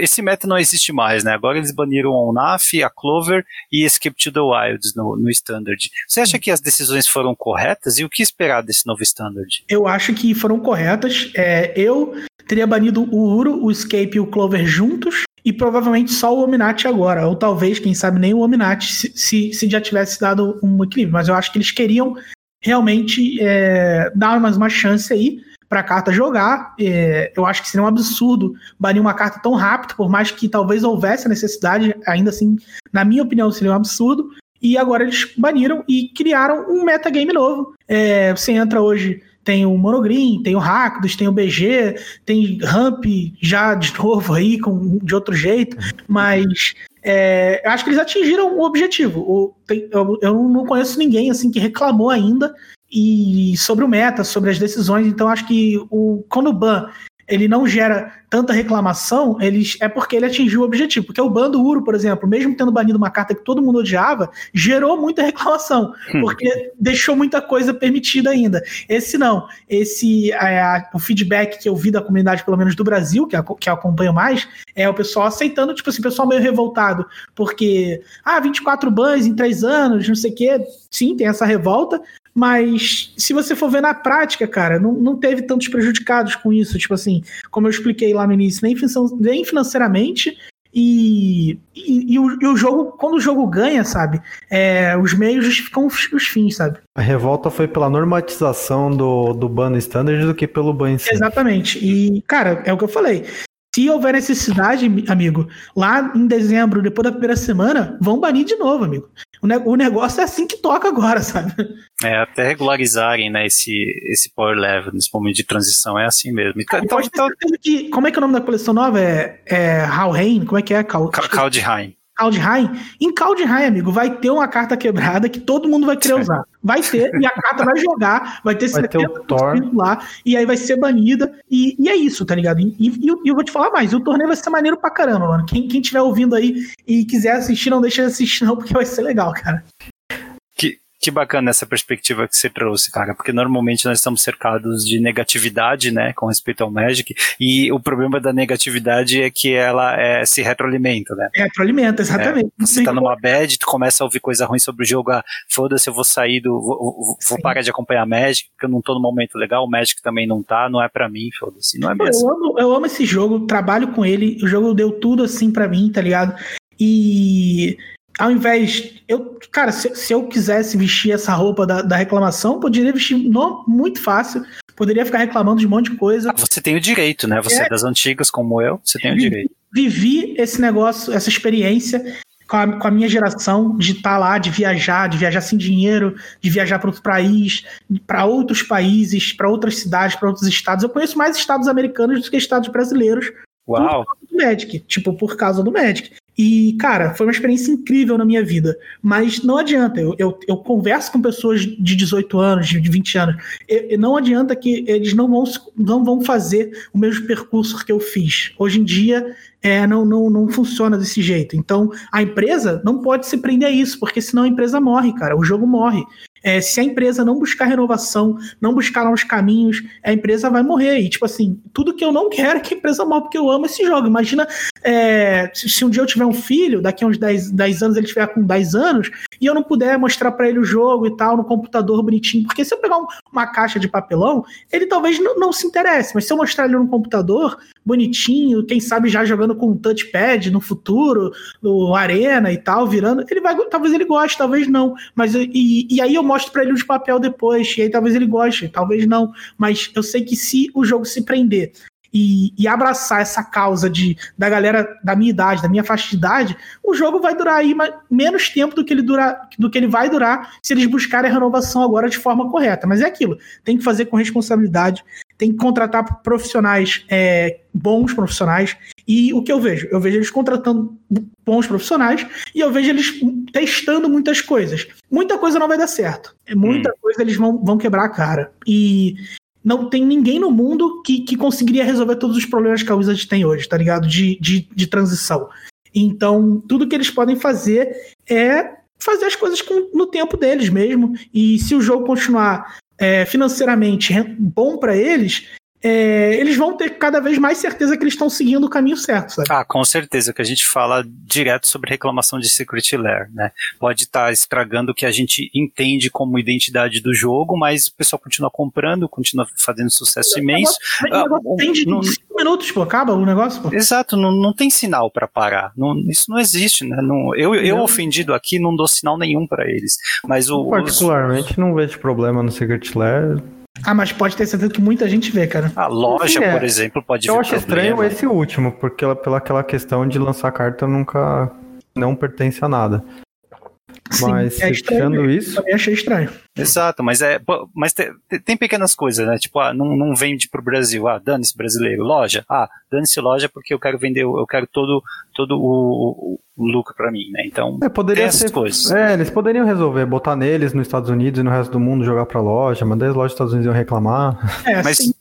esse meta não existe mais, né? Agora eles baniram a UNAF, a Clover e Escape to the Wilds no, no Standard. Você acha que as decisões foram corretas e o que esperar desse novo Standard? Eu acho que foram corretas. É, eu teria banido o Uro, o Escape e o Clover juntos e provavelmente só o Ominati agora, ou talvez, quem sabe, nem o Ominati se, se, se já tivesse dado um equilíbrio. Mas eu acho que eles queriam realmente é, dar mais uma chance aí para a carta jogar. É, eu acho que seria um absurdo banir uma carta tão rápido, por mais que talvez houvesse a necessidade, ainda assim, na minha opinião, seria um absurdo. E agora eles baniram e criaram um metagame novo. É, você entra hoje tem o Monogreen, tem o Rakdos, tem o BG, tem Ramp já de novo aí, com, de outro jeito, mas é, eu acho que eles atingiram o objetivo. O, tem, eu, eu, não conheço ninguém assim que reclamou ainda e sobre o meta, sobre as decisões, então acho que o, quando o ban ele não gera tanta reclamação, eles, é porque ele atingiu o objetivo. Porque o bando Uro, por exemplo, mesmo tendo banido uma carta que todo mundo odiava, gerou muita reclamação, hum. porque deixou muita coisa permitida ainda. Esse não. Esse, é, o feedback que eu vi da comunidade, pelo menos do Brasil, que, a, que eu acompanho mais, é o pessoal aceitando, tipo assim, o pessoal meio revoltado, porque, ah, 24 bans em 3 anos, não sei o quê. Sim, tem essa revolta, mas se você for ver na prática, cara, não, não teve tantos prejudicados com isso. Tipo assim, como eu expliquei lá no início, nem, nem financeiramente. E, e, e, o, e, o, jogo, quando o jogo ganha, sabe? É, os meios justificam os, os, fins, sabe? A revolta foi pela normatização do, do ban standard do que pelo ban. Exatamente. E, cara, é o que eu falei. Se houver necessidade, amigo, lá em dezembro, depois da primeira semana, vão banir de novo, amigo. O, ne o negócio é assim que toca agora, sabe? É, até regularizarem, né, esse, esse power level nesse momento de transição, é assim mesmo. Então, então, então que, como é que é o nome da coleção nova? É, é Halheim? Como é que é? Cal Kaldheim. Kaldheim, em Kaldheim, amigo, vai ter uma carta quebrada que todo mundo vai querer usar. Vai ter, e a carta vai jogar, vai ter vai 70% lá, e aí vai ser banida, e, e é isso, tá ligado? E, e, e, eu vou te falar mais, o torneio vai ser maneiro pra caramba, mano. Quem, quem tiver ouvindo aí e quiser assistir, não deixa de assistir não, porque vai ser legal, cara. Que bacana essa perspectiva que você trouxe, cara, porque normalmente nós estamos cercados de negatividade, né, com respeito ao Magic, e o problema da negatividade é que ela é, se retroalimenta, né? Retroalimenta, exatamente. É, você tá numa bad, tu começa a ouvir coisa ruim sobre o jogo, ah, foda-se, eu vou sair do. Vou, vou parar de acompanhar Magic, porque eu não tô no momento legal, o Magic também não tá, não é para mim, foda-se, não é mesmo. Eu amo, eu amo esse jogo, trabalho com ele, o jogo deu tudo assim para mim, tá ligado? E ao invés. Eu, cara, se, se, eu quisesse vestir essa roupa da, da reclamação, poderia vestir no, muito fácil. Poderia ficar reclamando de um monte de coisa. Ah, você tem o direito, né? Você é, é das antigas como eu, você tem o direito. Vivi esse negócio, essa experiência com a, com a minha geração de estar tá lá, de viajar, de viajar sem dinheiro, de viajar para outro país, para outros países, para outras cidades, para outros estados. Eu conheço mais estados americanos do que estados brasileiros. Uau! Por causa do Magic, tipo, por causa do Magic. E, cara, foi uma experiência incrível na minha vida. Mas não adianta, eu, eu, eu converso com pessoas de 18 anos, de 20 anos. E, não adianta que eles não vão, não vão fazer o mesmo percurso que eu fiz. Hoje em dia, é, não, não, não funciona desse jeito. Então, a empresa não pode se prender a isso, porque senão a empresa morre, cara. O jogo morre. É, se a empresa não buscar renovação, não buscar novos caminhos, a empresa vai morrer. E, tipo assim, tudo que eu não quero é que a empresa morra, porque eu amo esse jogo. Imagina é, se, se, um dia eu tiver um filho, daqui a uns 10, 10 anos ele estiver com 10 anos, e eu não puder mostrar para ele o jogo e tal, no computador bonitinho. Porque se eu pegar um, uma caixa de papelão, ele talvez não, não, se interesse. Mas se eu mostrar ele no computador, bonitinho, quem sabe já jogando com um touchpad no futuro, no Arena e tal, virando, ele vai. Talvez ele goste, talvez não. Mas e, e aí eu mostro para ele o de papel depois, e aí talvez ele goste, talvez não. Mas eu sei que se o jogo se prender e, e, abraçar essa causa de, da galera da minha idade, da minha faixa de idade, o jogo vai durar aí menos tempo do que ele dura, do que ele vai durar se eles buscarem a renovação agora de forma correta. Mas é aquilo, tem que fazer com responsabilidade, tem que contratar profissionais é, bons profissionais. E o que eu vejo? Eu vejo eles contratando bons profissionais e eu vejo eles testando muitas coisas. Muita coisa não vai dar certo. Muita hum. coisa eles vão, vão quebrar a cara. E não tem ninguém no mundo que, que conseguiria resolver todos os problemas que a Wizard tem hoje, tá ligado? De, de, de transição. Então, tudo que eles podem fazer é fazer as coisas com, no tempo deles mesmo. E se o jogo continuar é, financeiramente bom para eles, é, eles vão ter cada vez mais certeza que eles estão seguindo o caminho certo, sabe? Ah, com certeza, que a gente fala direto sobre reclamação de Secret Lair, né? Pode estar tá estragando o que a gente entende como identidade do jogo, mas o pessoal continua comprando, continua fazendo sucesso imenso. Ah, tem de não, cinco minutos, pô, acaba o negócio, pô. Exato, não, não tem sinal para parar. Não, isso não existe, né? Não, eu, eu ofendido aqui não dou sinal nenhum para eles. Mas o, particularmente os... não vejo problema no Secret Lair ah, mas pode ter certeza que muita gente vê, cara. A loja, é. por exemplo, pode Eu acho problema. estranho esse último, porque ela, pela aquela questão de lançar carta nunca não pertence a nada. Sim, mas é tirando isso. Também achei estranho. Exato, mas é. Mas tem, tem pequenas coisas, né? Tipo, ah, não, não vende pro Brasil. Ah, dane-se brasileiro. Loja. Ah, dane-se loja porque eu quero vender, eu quero todo, todo o, o lucro para mim, né? Então, é, poderia essas ser, coisas. É, eles poderiam resolver, botar neles nos Estados Unidos e no resto do mundo jogar pra loja, mas as lojas dos Estados Unidos iam reclamar. É, mas... Eu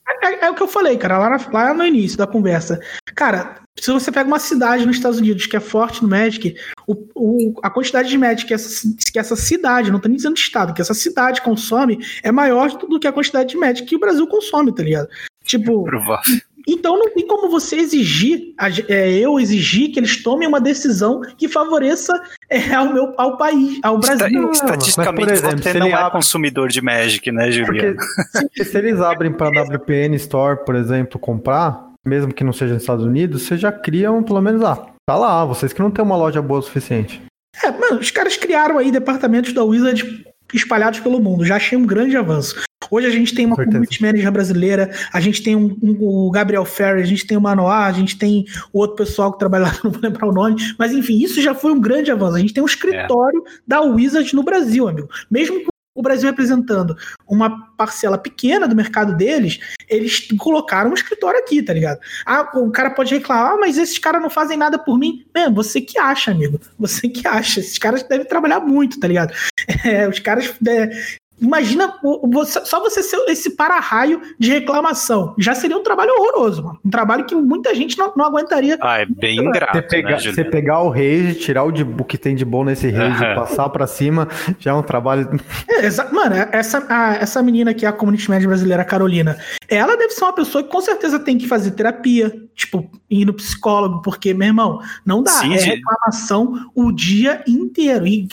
falei, cara, lá, lá no início da conversa. Cara, se você pega uma cidade nos Estados Unidos que é forte no Magic, o, o, a quantidade de Magic que essa, que essa cidade, não tô nem dizendo estado, que essa cidade consome é maior do que a quantidade de Magic que o Brasil consome, tá ligado? Tipo. Provável. Então não tem como você exigir, é, eu exigir que eles tomem uma decisão que favoreça é, ao meu ao país, ao Brasil. Estatisticamente, mas, exemplo, você não é abre... consumidor de Magic, né, Juliano? Porque, se eles abrem para WPN Store, por exemplo, comprar, mesmo que não seja nos Estados Unidos, vocês já criam, pelo menos, ah, tá lá, vocês que não tem uma loja boa o suficiente. É, mano, os caras criaram aí departamentos da Wizard espalhados pelo mundo. Já achei um grande avanço. Hoje a gente tem uma community manager brasileira, a gente tem um, um, o Gabriel Ferry, a gente tem o Manoá, a gente tem o outro pessoal que trabalha lá, não vou lembrar o nome, mas enfim, isso já foi um grande avanço. A gente tem um escritório é. da Wizard no Brasil, amigo. Mesmo com o Brasil representando uma parcela pequena do mercado deles, eles colocaram um escritório aqui, tá ligado? Ah, o cara pode reclamar, ah, mas esses caras não fazem nada por mim. Você que acha, amigo. Você que acha. Esses caras devem trabalhar muito, tá ligado? É, os caras é, Imagina só você ser esse para-raio de reclamação. Já seria um trabalho horroroso, mano. Um trabalho que muita gente não, não aguentaria. Ah, é bem ingrato. Você pegar, né, você pegar o rage, tirar o, de, o que tem de bom nesse rage e passar para cima, já é um trabalho. É, mano, essa, a, essa menina aqui, a community manager brasileira, a Carolina, ela deve ser uma pessoa que com certeza tem que fazer terapia, tipo, ir no psicólogo, porque, meu irmão, não dá. Sim, é reclamação o dia inteiro. E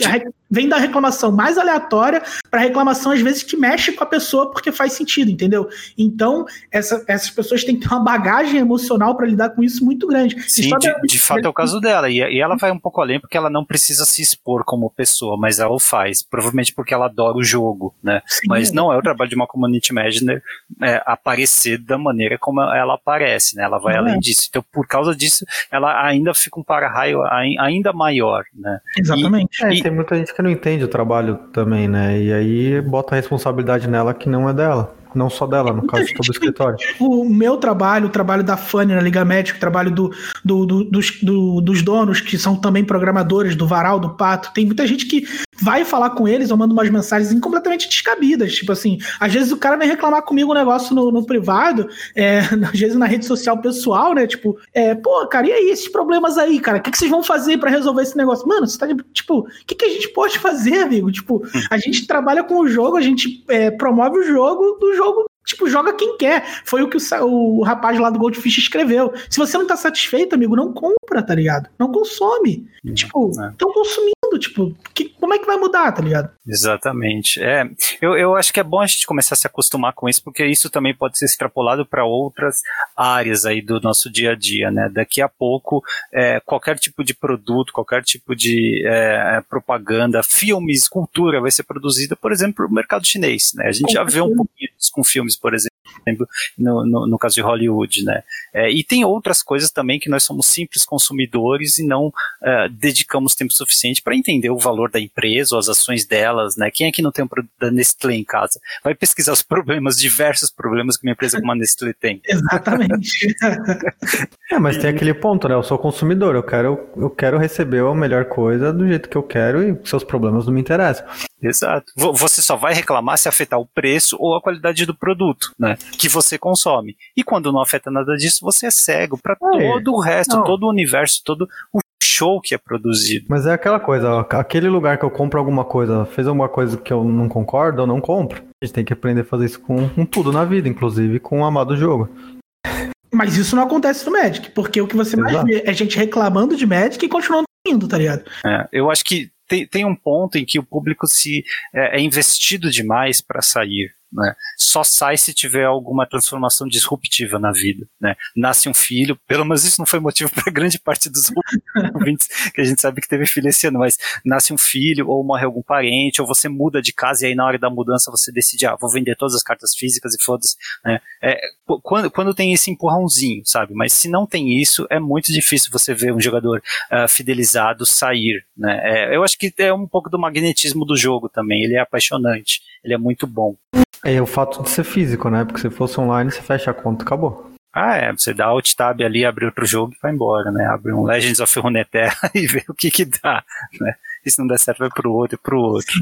vem da reclamação mais aleatória para reclamação, às vezes, que mexe com a pessoa porque faz sentido, entendeu? Então, essa, essas pessoas têm que ter uma bagagem emocional para lidar com isso muito grande. Sim, de, de, fato é o caso dela. E, e, ela vai um pouco além porque ela não precisa se expor como pessoa, mas ela o faz. Provavelmente porque ela adora o jogo, né? Sim. Mas não é o trabalho de uma community manager é, aparecer da maneira como ela aparece, né? Ela vai além é. disso. Então, por causa disso, ela ainda fica um para-raio ainda maior, né? Exatamente. E, é, e, tem muita gente que não entende o trabalho também, né? E aí bota a responsabilidade nela que não é dela. Não só dela, no caso de todo o escritório. O meu trabalho, o trabalho da Fanny na Liga Médica, o trabalho do, do, do, dos, do, dos donos, que são também programadores do Varal, do Pato. Tem muita gente que vai falar com eles ou manda umas mensagens completamente descabidas. Tipo assim, às vezes o cara vem reclamar comigo um negócio no, no privado, é, às vezes na rede social pessoal, né? Tipo, é, pô, cara, e aí esses problemas aí, cara? O que, que vocês vão fazer para resolver esse negócio? Mano, você tá tipo, o que, que a gente pode fazer, amigo? Tipo, a gente trabalha com o jogo, a gente é, promove o jogo do jogo Tipo, joga quem quer. Foi o que o, o rapaz lá do Goldfish escreveu. Se você não tá satisfeito, amigo, não compra, tá ligado? Não consome. Hum, tipo, estão é. consumindo, tipo, que, como é que vai mudar, tá ligado? Exatamente. É, eu, eu acho que é bom a gente começar a se acostumar com isso, porque isso também pode ser extrapolado para outras áreas aí do nosso dia a dia, né? Daqui a pouco, é, qualquer tipo de produto, qualquer tipo de é, propaganda, filmes, cultura vai ser produzida, por exemplo, no mercado chinês, né? A gente já vê um pouquinho com filmes por exemplo, no, no, no caso de Hollywood, né? É, e tem outras coisas também que nós somos simples consumidores e não é, dedicamos tempo suficiente para entender o valor da empresa ou as ações delas, né? Quem é que não tem um produto da Nestlé em casa? Vai pesquisar os problemas, diversos problemas que uma empresa como a Nestlé tem. Exatamente. é, mas tem aquele ponto, né? Eu sou consumidor, eu quero, eu quero receber a melhor coisa do jeito que eu quero e seus problemas não me interessam. Exato. Você só vai reclamar se afetar o preço ou a qualidade do produto, né? Que você consome. E quando não afeta nada disso, você é cego para todo o resto, não. todo o universo, todo o show que é produzido. Mas é aquela coisa, aquele lugar que eu compro alguma coisa, fez alguma coisa que eu não concordo, eu não compro. A gente tem que aprender a fazer isso com, com tudo na vida, inclusive com o amado jogo. Mas isso não acontece no Magic, porque o que você Exato. mais vê é gente reclamando de Magic e continuando indo, tá ligado? É, eu acho que tem, tem um ponto em que o público se é, é investido demais para sair né? Só sai se tiver alguma transformação disruptiva na vida. Né? Nasce um filho, pelo menos isso não foi motivo para grande parte dos ouvintes, que a gente sabe que teve filho esse ano, mas nasce um filho, ou morre algum parente, ou você muda de casa e aí na hora da mudança você decide, ah, vou vender todas as cartas físicas e foda-se. Né? É, quando, quando tem esse empurrãozinho, sabe? Mas se não tem isso, é muito difícil você ver um jogador uh, fidelizado sair. Né? É, eu acho que é um pouco do magnetismo do jogo também, ele é apaixonante, ele é muito bom. É o fato de ser físico, né? Porque se fosse online, você fecha a conta e acabou. Ah, é. Você dá alt tab ali, abre outro jogo e vai embora, né? Abre um Legends of Runeterra e vê o que que dá, né? E se não der certo, vai pro outro e pro outro.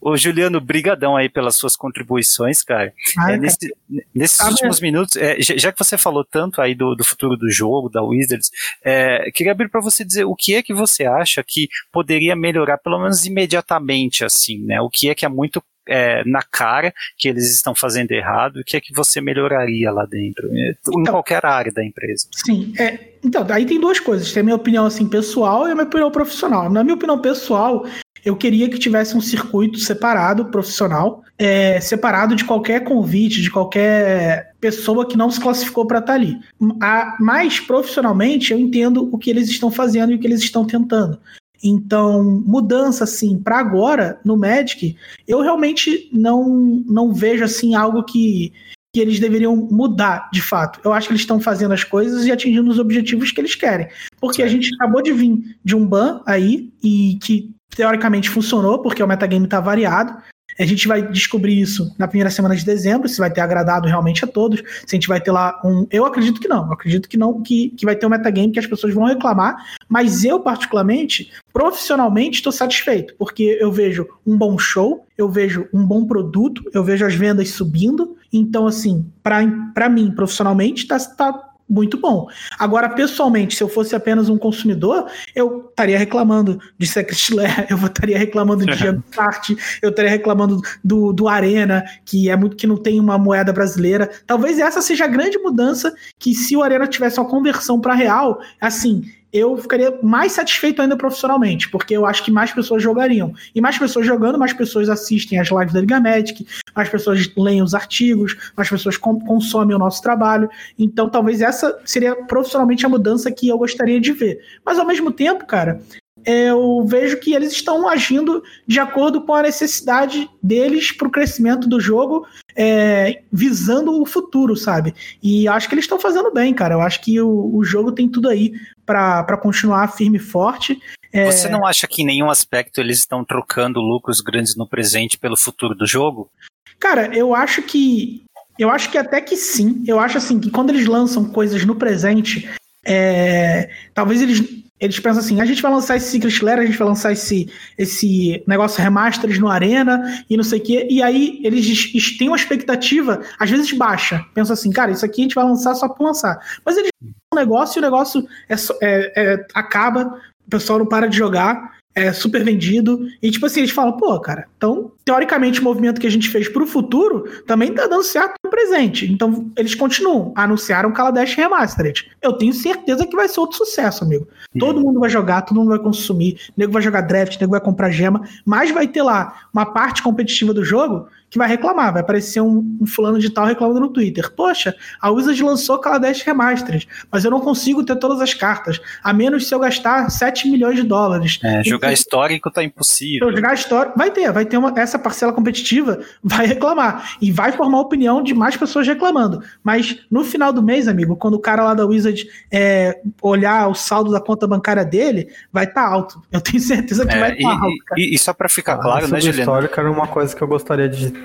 Ô, ô, Juliano, brigadão aí pelas suas contribuições, cara. é, nesse, nesses ah, últimos é. minutos, é, já que você falou tanto aí do, do futuro do jogo, da Wizards, é, queria abrir para você dizer o que é que você acha que poderia melhorar, pelo menos imediatamente, assim, né? O que é que é muito é, na cara que eles estão fazendo errado e o que é que você melhoraria lá dentro, é, em então, qualquer área da empresa. Sim, é, então, aí tem duas coisas, tem a minha opinião assim pessoal e a minha opinião profissional. Na minha opinião pessoal, eu queria que tivesse um circuito separado, profissional, é, separado de qualquer convite, de qualquer pessoa que não se classificou para estar tá ali. A, mas profissionalmente, eu entendo o que eles estão fazendo e o que eles estão tentando. Então, mudança assim para agora no Magic, eu realmente não não vejo assim algo que que eles deveriam mudar de fato. Eu acho que eles estão fazendo as coisas e atingindo os objetivos que eles querem. Porque a gente acabou de vir de um ban aí e que teoricamente funcionou, porque o metagame está variado. A gente vai descobrir isso na primeira semana de dezembro, se vai ter agradado realmente a todos, se a gente vai ter lá um. Eu acredito que não, eu acredito que não, que, que vai ter um metagame que as pessoas vão reclamar, mas eu, particularmente, profissionalmente, estou satisfeito, porque eu vejo um bom show, eu vejo um bom produto, eu vejo as vendas subindo. Então, assim, para mim, profissionalmente, está tá muito bom. Agora, pessoalmente, se eu fosse apenas um consumidor, eu estaria reclamando de Secret Lair, eu estaria reclamando de Jumpstart, eu estaria reclamando do, do Arena, que é muito que não tem uma moeda brasileira. Talvez essa seja a grande mudança que se o Arena tivesse uma conversão para real, assim, eu ficaria mais satisfeito ainda profissionalmente, porque eu acho que mais pessoas jogariam. E mais pessoas jogando, mais pessoas assistem as lives da Liga Magic, mais pessoas leem os artigos, mais pessoas consomem o nosso trabalho. Então, talvez essa seria profissionalmente a mudança que eu gostaria de ver. Mas, ao mesmo tempo, cara, eu vejo que eles estão agindo de acordo com a necessidade deles para o crescimento do jogo, é, visando o futuro, sabe? E acho que eles estão fazendo bem, cara. Eu acho que o, o jogo tem tudo aí para continuar firme e forte. É... Você não acha que em nenhum aspecto eles estão trocando lucros grandes no presente pelo futuro do jogo? Cara, eu acho que. Eu acho que até que sim. Eu acho assim que quando eles lançam coisas no presente, é, talvez eles eles pensam assim: a gente vai lançar esse Secret Lair, a gente vai lançar esse, esse negócio remastered no Arena e não sei o quê. E aí eles têm uma expectativa, às vezes baixa. Pensam assim, cara, isso aqui a gente vai lançar só por lançar. Mas eles um negócio e o negócio é, é, é, acaba, o pessoal não para de jogar é super vendido. E, tipo assim, eles falam, pô, cara, então, teoricamente, o movimento que a gente fez pro futuro também tá dando certo no presente. Então, eles continuam. Anunciaram Kaladesh Remastered. Eu tenho certeza que vai ser outro sucesso, amigo. Uhum. Todo mundo vai jogar, todo mundo vai consumir. Nego vai jogar draft, nego vai comprar gema. Mas vai ter lá uma parte competitiva do jogo que vai reclamar. Vai aparecer um, um fulano de tal reclamando no Twitter. Poxa, a Wizard lançou Kaladesh Remastered, mas eu não consigo ter todas as cartas. A menos se eu gastar 7 milhões de dólares. É, jogar então, histórico tá impossível. Jogar histórico. Vai ter, vai ter uma, essa parcela competitiva, vai reclamar. E vai formar opinião de mais pessoas reclamando. Mas no final do mês, amigo, quando o cara lá da Wizard é, olhar o saldo da conta bancária dele, vai estar tá alto. Eu tenho certeza que é, vai estar tá alto. E, e, só para ficar ah, claro, né, Juliano? histórico era uma coisa que eu gostaria de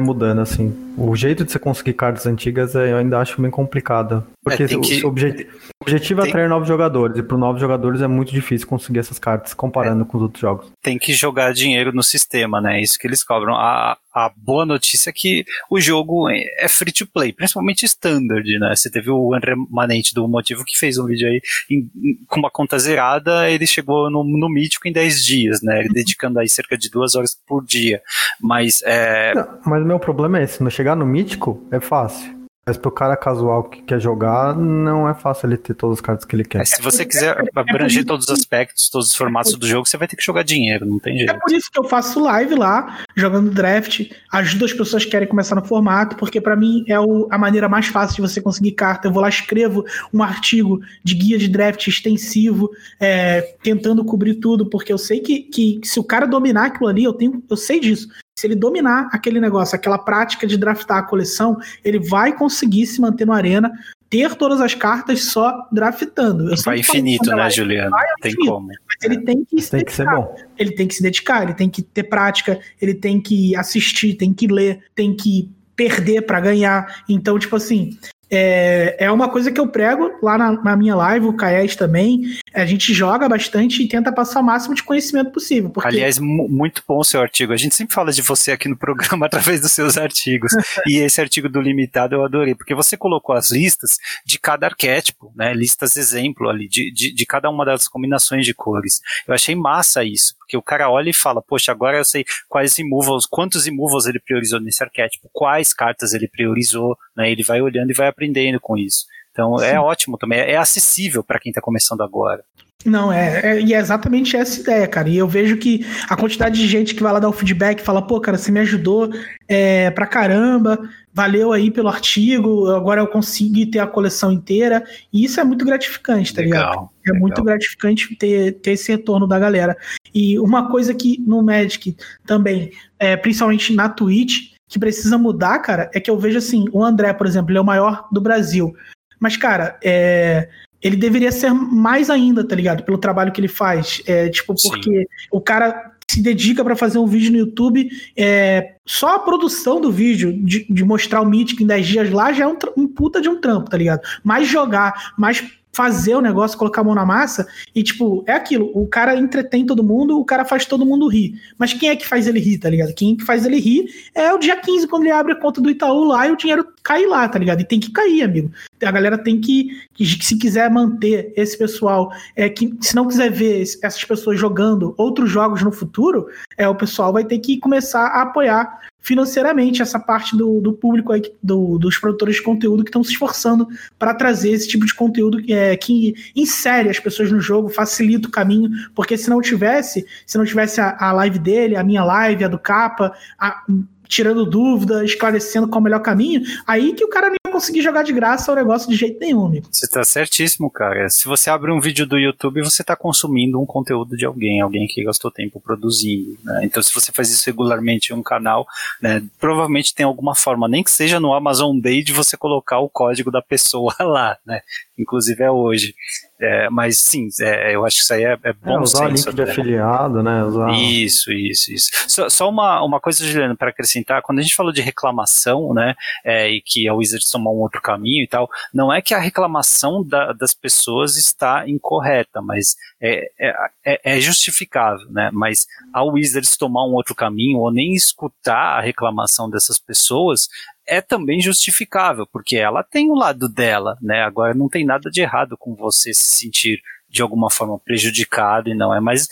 mudando, assim. O jeito de você conseguir cartas antigas é, eu ainda acho bem complicado. Porque é, o, que... o, objetivo, objetivo é atrair novos jogadores, e para novos jogadores é muito difícil conseguir essas cartas comparando é. com os outros jogos. Tem que jogar dinheiro no sistema, né? É isso que eles cobram. A, a boa notícia é que o jogo é free to play, principalmente standard, né? Você teve o André Manente do Motivo que fez um vídeo aí em, em, com uma conta zerada, ele chegou no, no Mítico em 10 dias, né? Ele dedicando aí cerca de duas horas por dia. Mas é. Não, mas o meu problema é esse, não chegar no Mítico é fácil. Mas pro cara casual que quer jogar, não é fácil ele ter todas as cartas que ele quer. É, se você quiser abranger todos os aspectos, todos os formatos do jogo, você vai ter que jogar dinheiro, não tem jeito. É por isso que eu faço live lá, jogando draft, ajudo as pessoas que querem começar no formato, porque para mim é o, a maneira mais fácil de você conseguir carta. Eu vou lá, escrevo um artigo de guia de draft extensivo, é, tentando cobrir tudo, porque eu sei que, que se o cara dominar aquilo ali, eu tenho, eu sei disso. Se ele dominar aquele negócio, aquela prática de draftar a coleção, ele vai conseguir se manter no Arena, ter todas as cartas só draftando. Eu vai infinito, né, Juliano? Vai tem infinito, como. Mas ele tem que se tem dedicar. Que ser bom. Ele tem que se dedicar, ele tem que ter prática, ele tem que assistir, tem que ler, tem que perder para ganhar. Então, tipo assim, é, é uma coisa que eu prego lá na, na minha live, o Caes também. A gente joga bastante e tenta passar o máximo de conhecimento possível. Porque... Aliás, muito bom o seu artigo. A gente sempre fala de você aqui no programa através dos seus artigos. e esse artigo do Limitado eu adorei, porque você colocou as listas de cada arquétipo, né? Listas exemplo ali, de, de, de cada uma das combinações de cores. Eu achei massa isso, porque o cara olha e fala, poxa, agora eu sei quais removals, quantos removals ele priorizou nesse arquétipo, quais cartas ele priorizou, né? Ele vai olhando e vai aprendendo com isso. Então é Sim. é ótimo também, é acessível para quem está começando agora. Não, é, é, e é exatamente essa ideia, cara. E eu vejo que a quantidade de gente que vai lá dar o feedback fala, pô, cara, você me ajudou é, pra caramba, valeu aí pelo artigo, agora eu consegui ter a coleção inteira. E isso é muito gratificante, tá legal, ligado? É legal. muito gratificante ter, ter esse retorno da galera. E uma coisa que no Magic também, é, principalmente na Twitch, que precisa mudar, cara, é que eu vejo assim, o André, por exemplo, ele é o maior do Brasil. Mas, cara, é, ele deveria ser mais ainda, tá ligado? Pelo trabalho que ele faz. É, tipo, porque Sim. o cara se dedica para fazer um vídeo no YouTube, é, só a produção do vídeo, de, de mostrar o Mythic em 10 dias lá, já é um, um puta de um trampo, tá ligado? Mais jogar, mais fazer o negócio, colocar a mão na massa e, tipo, é aquilo. O cara entretém todo mundo, o cara faz todo mundo rir. Mas quem é que faz ele rir, tá ligado? Quem é que faz ele rir é o dia 15, quando ele abre a conta do Itaú lá e o dinheiro cai lá, tá ligado? E tem que cair, amigo. A galera tem que, se quiser manter esse pessoal, é que se não quiser ver essas pessoas jogando outros jogos no futuro, é o pessoal vai ter que começar a apoiar financeiramente essa parte do, do público aí, do, dos produtores de conteúdo que estão se esforçando para trazer esse tipo de conteúdo que, é, que insere as pessoas no jogo, facilita o caminho, porque se não tivesse, se não tivesse a, a live dele, a minha live, a do Capa, a, tirando dúvida, esclarecendo qual é o melhor caminho, aí que o cara não ia conseguir jogar de graça o negócio de jeito nenhum, amigo. Você tá certíssimo, cara. Se você abre um vídeo do YouTube, você tá consumindo um conteúdo de alguém, alguém que gastou tempo produzindo, né? Então, se você faz isso regularmente em um canal, né, provavelmente tem alguma forma, nem que seja no Amazon Day, de você colocar o código da pessoa lá, né? Inclusive é hoje. É, mas sim, é, eu acho que isso aí é, é bom é, usar senso, link de afiliado, né? Usar... Isso, isso, isso. Só, só uma, uma coisa, Juliano, para acrescentar, quando a gente falou de reclamação, né, é, e que a Wizards tomou um outro caminho e tal, não é que a reclamação da, das pessoas está incorreta, mas é, é, é, é justificável, né? Mas a Wizards tomar um outro caminho ou nem escutar a reclamação dessas pessoas é também justificável, porque ela tem o lado dela, né? Agora não tem nada de errado com você se sentir de alguma forma prejudicado e não é mais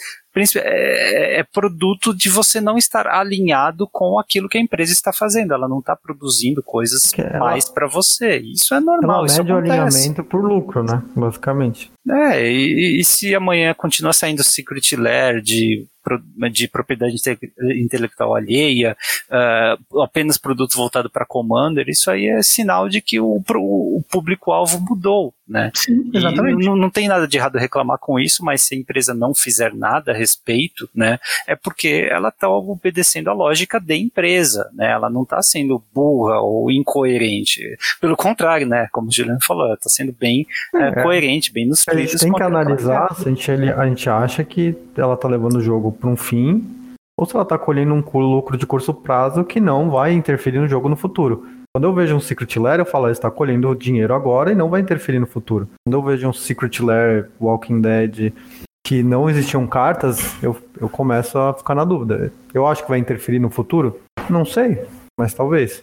é, é, produto de você não estar alinhado com aquilo que a empresa está fazendo. Ela não está produzindo coisas ela, mais para você. Isso é normal. Ela isso mede acontece. alinhamento por lucro, né? Basicamente. É, e, e se amanhã continuar saindo Secret Lair de de propriedade intelectual alheia, uh, apenas produto voltado para Commander, isso aí é sinal de que o, o público-alvo mudou, né? Sim, exatamente. Não, não, tem nada de errado reclamar com isso, mas se a empresa não fizer nada a respeito, né, é porque ela está obedecendo a lógica da empresa, né? Ela não está sendo burra ou incoerente. Pelo contrário, né? Como o Juliano falou, ela está sendo bem é, é, coerente, bem nos A gente tem que analisar se a gente, a gente acha que ela está levando o jogo para um fim, ou se ela está colhendo um lucro de curto prazo que não vai interferir no jogo no futuro. Quando eu vejo um Secret Lair, eu falo, ele está colhendo dinheiro agora e não vai interferir no futuro. Quando eu vejo um Secret Lair, Walking Dead, que não existiam cartas, eu, eu começo a ficar na dúvida. Eu acho que vai interferir no futuro? Não sei, mas talvez.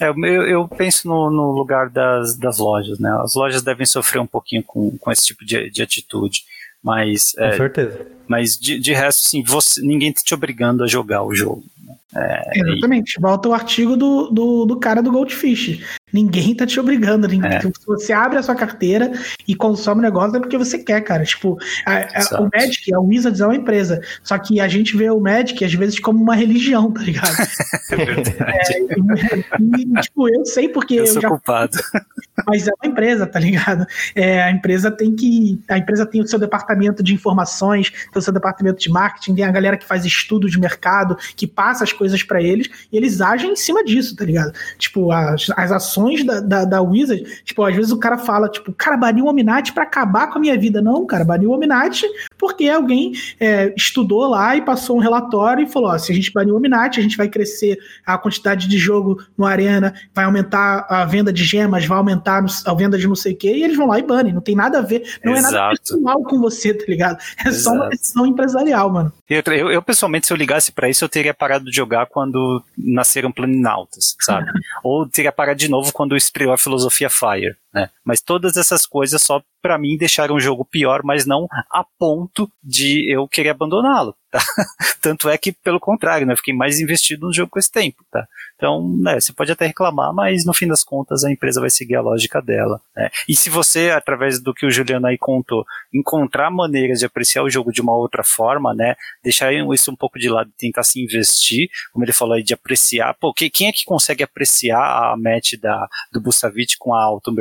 É, eu, eu penso no, no, lugar das, das lojas, né? As lojas devem sofrer um pouquinho com, com esse tipo de, de atitude, mas... Com é, certeza. Mas de, de resto, sim, você, ninguém tá te obrigando a jogar o jogo. Né? É, Exatamente. E... Volta o artigo do, do, do cara do Goldfish. Ninguém tá te obrigando. Ninguém, é. Se você abre a sua carteira e consome o negócio é porque você quer, cara. Tipo, a, a, o Magic, a Wizards é uma empresa. Só que a gente vê o Magic, às vezes, como uma religião, tá ligado? é, e, tipo, eu sei porque. Eu, eu sou já... culpado. Mas é uma empresa, tá ligado? É, a empresa tem que. A empresa tem o seu departamento de informações, tem o seu departamento de marketing, tem a galera que faz estudo de mercado, que passa as coisas para eles, e eles agem em cima disso, tá ligado? Tipo, as, as ações da, da, da Wizard, tipo, às vezes o cara fala, tipo, cara, baniu o Ominati para acabar com a minha vida. Não, cara, baniu o Ominati porque alguém é, estudou lá e passou um relatório e falou: ó, se a gente banir o Ominati, a gente vai crescer a quantidade de jogo no Arena, vai aumentar a venda de gemas, vai aumentar a venda de não sei o quê, e eles vão lá e banem. Não tem nada a ver, não Exato. é nada pessoal com você, tá ligado? É Exato. só uma decisão empresarial, mano. Eu, eu, eu, pessoalmente, se eu ligasse para isso, eu teria parado de jogar quando nasceram planinautas, sabe? Ou teria parado de novo quando estreou a filosofia Fire. Né? Mas todas essas coisas só para mim deixaram o jogo pior, mas não a ponto de eu querer abandoná-lo. Tá? Tanto é que, pelo contrário, né, eu fiquei mais investido no jogo com esse tempo. Tá? Então, né, você pode até reclamar, mas no fim das contas a empresa vai seguir a lógica dela. Né? E se você, através do que o Juliano aí contou, encontrar maneiras de apreciar o jogo de uma outra forma, né, deixar isso um pouco de lado e tentar se investir, como ele falou aí, de apreciar. Pô, quem é que consegue apreciar a match da, do Bustavic com a Alton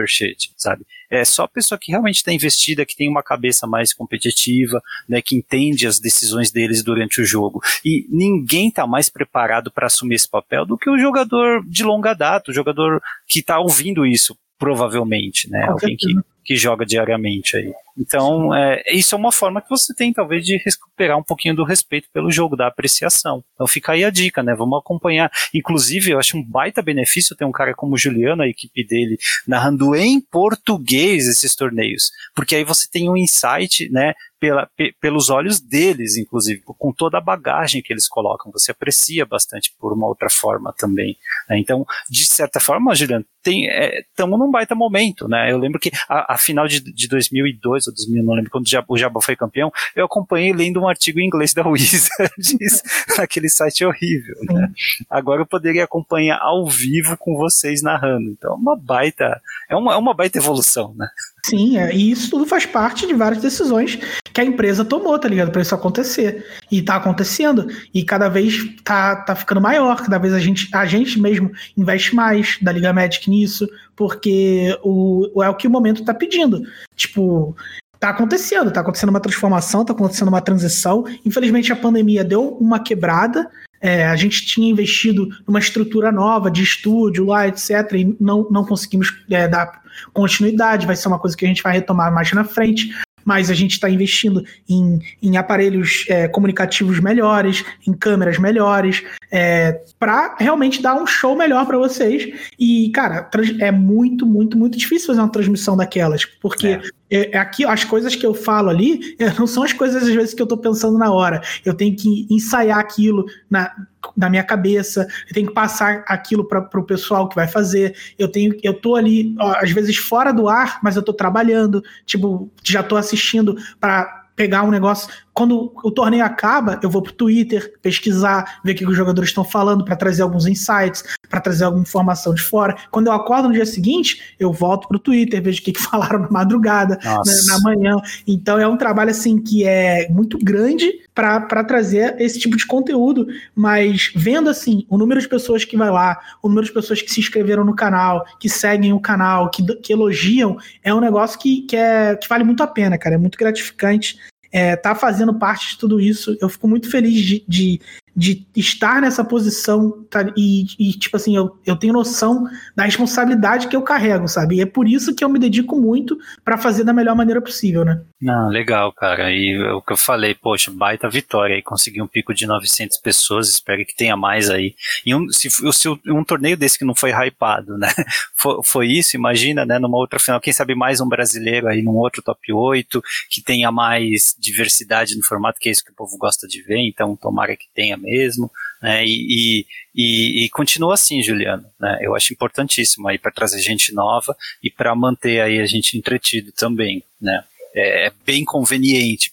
Sabe? É só a pessoa que realmente está investida, que tem uma cabeça mais competitiva, né, que entende as decisões deles durante o jogo. E ninguém está mais preparado para assumir esse papel do que o jogador de longa data, o jogador que está ouvindo isso, provavelmente, né? Alguém que, que joga diariamente aí. Então, é, isso é uma forma que você tem, talvez, de recuperar um pouquinho do respeito pelo jogo, da apreciação. Então fica aí a dica, né? Vamos acompanhar. Inclusive, eu acho um baita benefício ter um cara como o Juliano, a equipe dele, narrando em português esses torneios. Porque aí você tem um insight, né? Pela, pelos olhos deles, inclusive, com toda a bagagem que eles colocam. Você aprecia bastante por uma outra forma também. Né? Então, de certa forma, Juliano, estamos é, num baita momento, né? Eu lembro que a, a final de, de 2002 ou 2000, não lembro, quando o Jabba foi campeão, eu acompanhei lendo um artigo em inglês da Wizards naquele site horrível, né? Agora eu poderia acompanhar ao vivo com vocês narrando. Então, é uma baita, é uma, é uma baita evolução, né? Sim, é, e isso tudo faz parte de várias decisões que a empresa tomou, tá ligado? Para isso acontecer. E tá acontecendo. E cada vez tá, tá ficando maior. Cada vez a gente, a gente mesmo investe mais da Liga Magic nisso, porque o, é o que o momento tá pedindo. Tipo, tá acontecendo, tá acontecendo uma transformação, tá acontecendo uma transição. Infelizmente a pandemia deu uma quebrada. É, a gente tinha investido numa estrutura nova de estúdio lá, etc., e não, não conseguimos é, dar continuidade, vai ser uma coisa que a gente vai retomar mais na frente mas a gente está investindo em, em aparelhos é, comunicativos melhores, em câmeras melhores, é, para realmente dar um show melhor para vocês. E, cara, é muito, muito, muito difícil fazer uma transmissão daquelas, porque é. É, é. aqui as coisas que eu falo ali é, não são as coisas às vezes que eu estou pensando na hora. Eu tenho que ensaiar aquilo na, na minha cabeça, eu tenho que passar aquilo para o pessoal que vai fazer. Eu tenho, eu tô ali ó, às vezes fora do ar, mas eu estou trabalhando, tipo, já estou assistindo para pegar um negócio. Quando o torneio acaba, eu vou pro Twitter pesquisar, ver o que os jogadores estão falando para trazer alguns insights, para trazer alguma informação de fora. Quando eu acordo no dia seguinte, eu volto pro Twitter, vejo o que, que falaram na madrugada, né, na manhã. Então é um trabalho assim que é muito grande para trazer esse tipo de conteúdo, mas vendo assim o número de pessoas que vai lá, o número de pessoas que se inscreveram no canal, que seguem o canal, que, que elogiam, é um negócio que, que, é, que vale muito a pena, cara. É muito gratificante é, tá fazendo parte de tudo isso. Eu fico muito feliz de, de, de estar nessa posição tá, e, e, tipo assim, eu, eu tenho noção da responsabilidade que eu carrego, sabe? E é por isso que eu me dedico muito para fazer da melhor maneira possível, né? Não, legal, cara. E o que eu falei, poxa, baita vitória aí, conseguir um pico de 900 pessoas, espero que tenha mais aí. E um, se, se um torneio desse que não foi hypado, né, foi, foi, isso, imagina, né, numa outra final, quem sabe mais um brasileiro aí num outro top 8, que tenha mais diversidade no formato, que é isso que o povo gosta de ver, então tomara que tenha mesmo. Né, e, e, e, continua assim, Juliano. Né? Eu acho importantíssimo aí para trazer gente nova e para manter aí a gente entretido também, né? É, é bem conveniente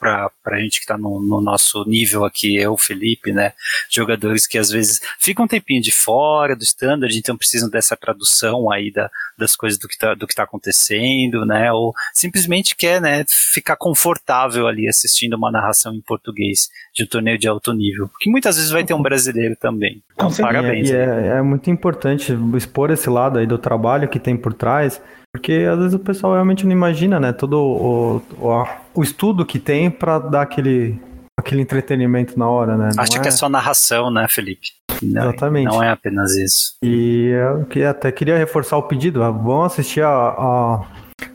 para a gente que está no, no, nosso nível aqui, eu, Felipe, né? Jogadores que às vezes ficam um tempinho de fora do standard, então precisam dessa tradução aí da, das coisas do que está tá acontecendo, né? Ou simplesmente quer, né, ficar confortável ali assistindo uma narração em português de um torneio de alto nível. Que muitas vezes vai ter um brasileiro também. Então, parabéns. E é, é muito importante expor esse lado aí do trabalho que tem por trás porque às vezes o pessoal realmente não imagina, né? Todo o, o, o estudo que tem para dar aquele, aquele entretenimento na hora, né? Não Acha é... que é só narração, né, Felipe? Não, Exatamente. Não é apenas isso. E eu até queria reforçar o pedido. Vão assistir a, a,